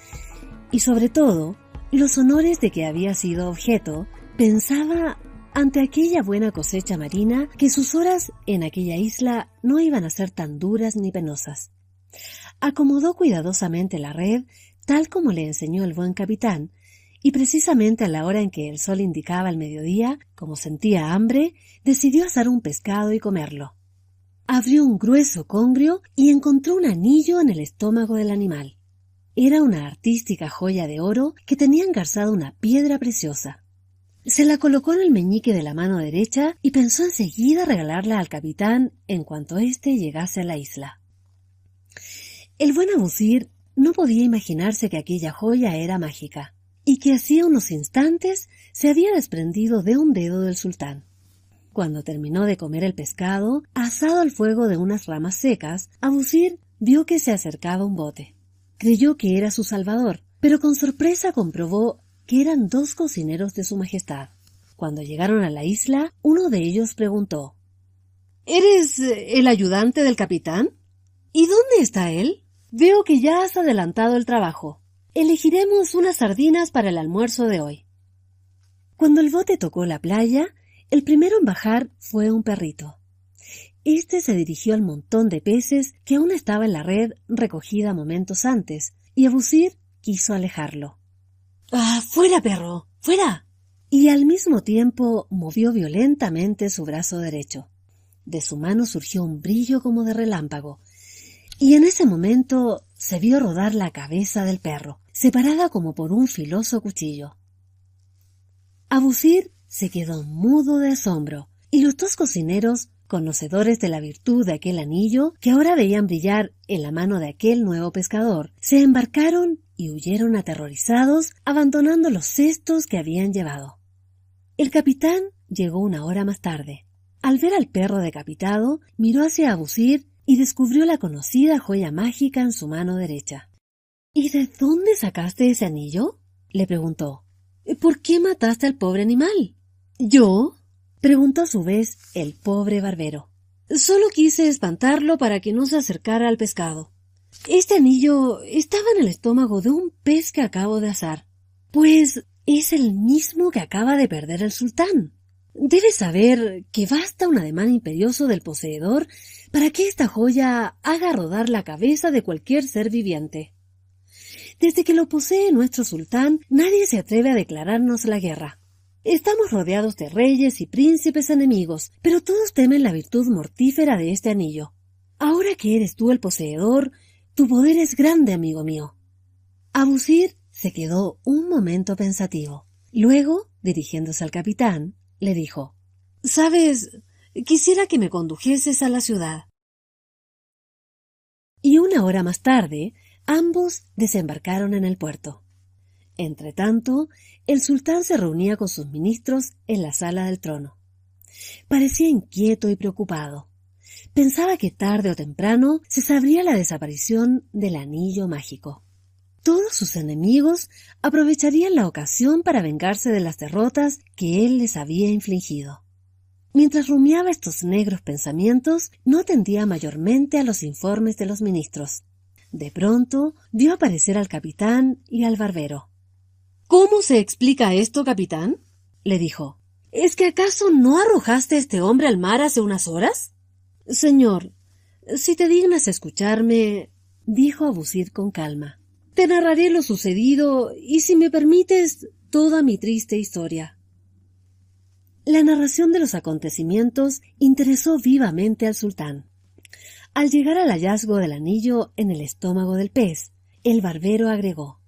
y sobre todo los honores de que había sido objeto, pensaba ante aquella buena cosecha marina que sus horas en aquella isla no iban a ser tan duras ni penosas. Acomodó cuidadosamente la red, tal como le enseñó el buen capitán, y precisamente a la hora en que el sol indicaba el mediodía, como sentía hambre, decidió asar un pescado y comerlo. Abrió un grueso congrio y encontró un anillo en el estómago del animal. Era una artística joya de oro que tenía engarzada una piedra preciosa. Se la colocó en el meñique de la mano derecha y pensó enseguida regalarla al capitán en cuanto éste llegase a la isla. El buen abusir no podía imaginarse que aquella joya era mágica y que hacía unos instantes se había desprendido de un dedo del sultán. Cuando terminó de comer el pescado, asado al fuego de unas ramas secas, Abusir vio que se acercaba un bote. Creyó que era su salvador, pero con sorpresa comprobó que eran dos cocineros de su Majestad. Cuando llegaron a la isla, uno de ellos preguntó ¿Eres el ayudante del capitán? ¿Y dónde está él? Veo que ya has adelantado el trabajo. Elegiremos unas sardinas para el almuerzo de hoy. Cuando el bote tocó la playa, el primero en bajar fue un perrito. Este se dirigió al montón de peces que aún estaba en la red recogida momentos antes, y Abusir quiso alejarlo. ¡Ah, fuera, perro! ¡Fuera! Y al mismo tiempo movió violentamente su brazo derecho. De su mano surgió un brillo como de relámpago, y en ese momento se vio rodar la cabeza del perro, separada como por un filoso cuchillo. Abusir se quedó mudo de asombro, y los dos cocineros, conocedores de la virtud de aquel anillo, que ahora veían brillar en la mano de aquel nuevo pescador, se embarcaron y huyeron aterrorizados, abandonando los cestos que habían llevado. El capitán llegó una hora más tarde. Al ver al perro decapitado, miró hacia Abusir y descubrió la conocida joya mágica en su mano derecha. ¿Y de dónde sacaste ese anillo? le preguntó. ¿Por qué mataste al pobre animal? ¿Yo? preguntó a su vez el pobre barbero. Solo quise espantarlo para que no se acercara al pescado. Este anillo estaba en el estómago de un pez que acabo de asar. Pues es el mismo que acaba de perder el sultán. Debes saber que basta un ademán imperioso del poseedor para que esta joya haga rodar la cabeza de cualquier ser viviente. Desde que lo posee nuestro sultán, nadie se atreve a declararnos la guerra. Estamos rodeados de reyes y príncipes enemigos, pero todos temen la virtud mortífera de este anillo. Ahora que eres tú el poseedor, tu poder es grande, amigo mío. Abusir se quedó un momento pensativo. Luego, dirigiéndose al capitán, le dijo Sabes, quisiera que me condujeses a la ciudad. Y una hora más tarde, ambos desembarcaron en el puerto. Entretanto, el sultán se reunía con sus ministros en la sala del trono. Parecía inquieto y preocupado. Pensaba que tarde o temprano se sabría la desaparición del anillo mágico. Todos sus enemigos aprovecharían la ocasión para vengarse de las derrotas que él les había infligido. Mientras rumiaba estos negros pensamientos, no atendía mayormente a los informes de los ministros. De pronto vio aparecer al capitán y al barbero. ¿Cómo se explica esto, capitán? le dijo. ¿Es que acaso no arrojaste a este hombre al mar hace unas horas? Señor, si te dignas escucharme, dijo Abusir con calma, te narraré lo sucedido y, si me permites, toda mi triste historia. La narración de los acontecimientos interesó vivamente al sultán. Al llegar al hallazgo del anillo en el estómago del pez, el barbero agregó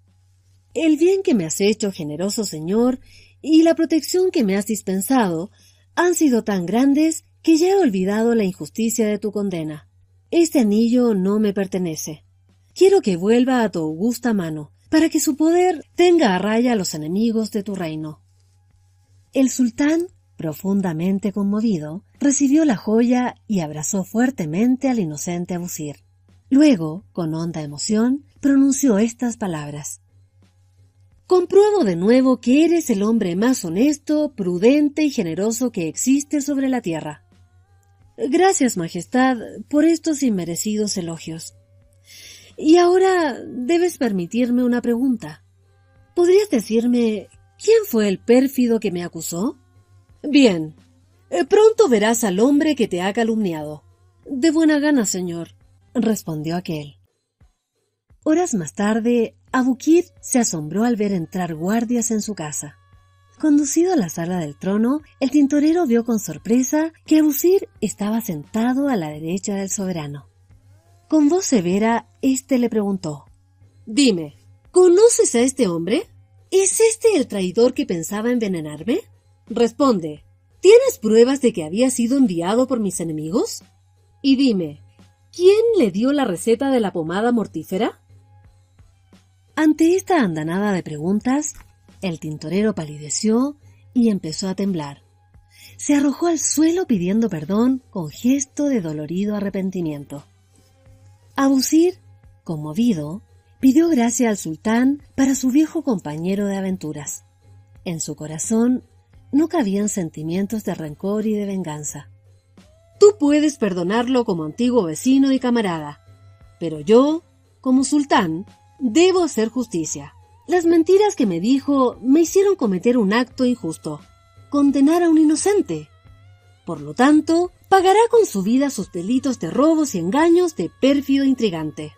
el bien que me has hecho, generoso Señor, y la protección que me has dispensado han sido tan grandes que ya he olvidado la injusticia de tu condena. Este anillo no me pertenece. Quiero que vuelva a tu augusta mano, para que su poder tenga a raya a los enemigos de tu reino. El sultán, profundamente conmovido, recibió la joya y abrazó fuertemente al inocente Abusir. Luego, con honda emoción, pronunció estas palabras. Compruebo de nuevo que eres el hombre más honesto, prudente y generoso que existe sobre la tierra. Gracias, Majestad, por estos inmerecidos elogios. Y ahora debes permitirme una pregunta. ¿Podrías decirme quién fue el pérfido que me acusó? Bien. Eh, pronto verás al hombre que te ha calumniado. De buena gana, señor, respondió aquel. Horas más tarde, Abukir se asombró al ver entrar guardias en su casa. Conducido a la sala del trono, el tintorero vio con sorpresa que Abusir estaba sentado a la derecha del soberano. Con voz severa, éste le preguntó Dime, ¿conoces a este hombre? ¿Es este el traidor que pensaba envenenarme? Responde, ¿tienes pruebas de que había sido enviado por mis enemigos? Y dime, ¿quién le dio la receta de la pomada mortífera? Ante esta andanada de preguntas, el tintorero palideció y empezó a temblar. Se arrojó al suelo pidiendo perdón con gesto de dolorido arrepentimiento. Abusir, conmovido, pidió gracia al sultán para su viejo compañero de aventuras. En su corazón no cabían sentimientos de rencor y de venganza. Tú puedes perdonarlo como antiguo vecino y camarada, pero yo, como sultán, Debo hacer justicia. Las mentiras que me dijo me hicieron cometer un acto injusto, condenar a un inocente. Por lo tanto, pagará con su vida sus delitos de robos y engaños de pérfido intrigante.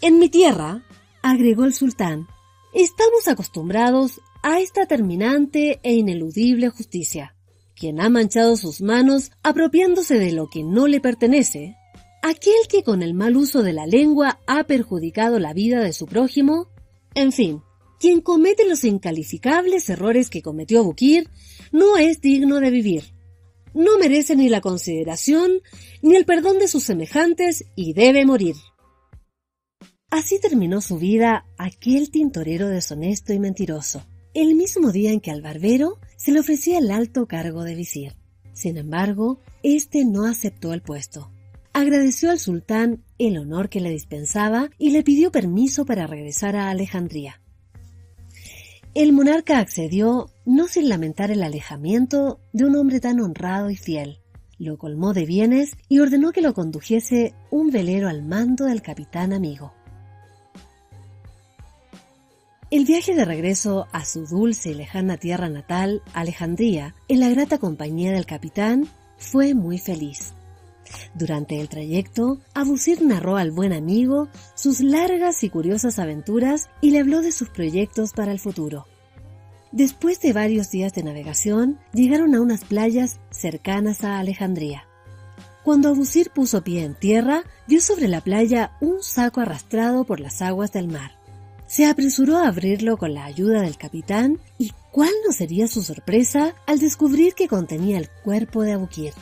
En mi tierra, agregó el sultán, estamos acostumbrados a esta terminante e ineludible justicia. Quien ha manchado sus manos apropiándose de lo que no le pertenece, aquel que con el mal uso de la lengua ha perjudicado la vida de su prójimo, en fin, quien comete los incalificables errores que cometió Bukir, no es digno de vivir. No merece ni la consideración ni el perdón de sus semejantes y debe morir. Así terminó su vida aquel tintorero deshonesto y mentiroso, el mismo día en que al barbero se le ofrecía el alto cargo de visir. Sin embargo, éste no aceptó el puesto agradeció al sultán el honor que le dispensaba y le pidió permiso para regresar a Alejandría. El monarca accedió no sin lamentar el alejamiento de un hombre tan honrado y fiel. Lo colmó de bienes y ordenó que lo condujese un velero al mando del capitán amigo. El viaje de regreso a su dulce y lejana tierra natal, Alejandría, en la grata compañía del capitán, fue muy feliz. Durante el trayecto, Abusir narró al buen amigo sus largas y curiosas aventuras y le habló de sus proyectos para el futuro. Después de varios días de navegación, llegaron a unas playas cercanas a Alejandría. Cuando Abusir puso pie en tierra, vio sobre la playa un saco arrastrado por las aguas del mar. Se apresuró a abrirlo con la ayuda del capitán y cuál no sería su sorpresa al descubrir que contenía el cuerpo de Abukir.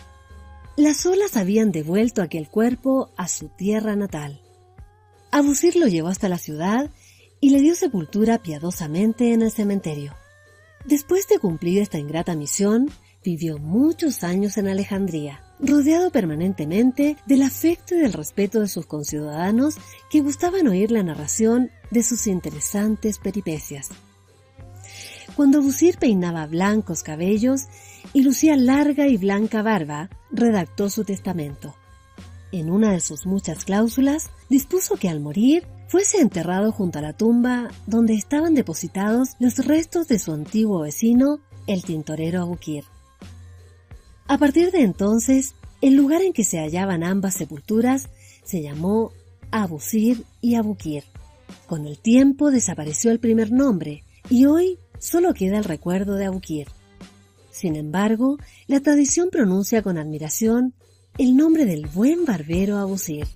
Las olas habían devuelto aquel cuerpo a su tierra natal. Abusir lo llevó hasta la ciudad y le dio sepultura piadosamente en el cementerio. Después de cumplir esta ingrata misión, vivió muchos años en Alejandría, rodeado permanentemente del afecto y del respeto de sus conciudadanos que gustaban oír la narración de sus interesantes peripecias. Cuando Abusir peinaba blancos cabellos y lucía larga y blanca barba, redactó su testamento. En una de sus muchas cláusulas, dispuso que al morir fuese enterrado junto a la tumba donde estaban depositados los restos de su antiguo vecino, el tintorero Abukir. A partir de entonces, el lugar en que se hallaban ambas sepulturas se llamó Abusir y Abukir. Con el tiempo desapareció el primer nombre y hoy solo queda el recuerdo de Abukir. Sin embargo, la tradición pronuncia con admiración el nombre del buen barbero Abusir.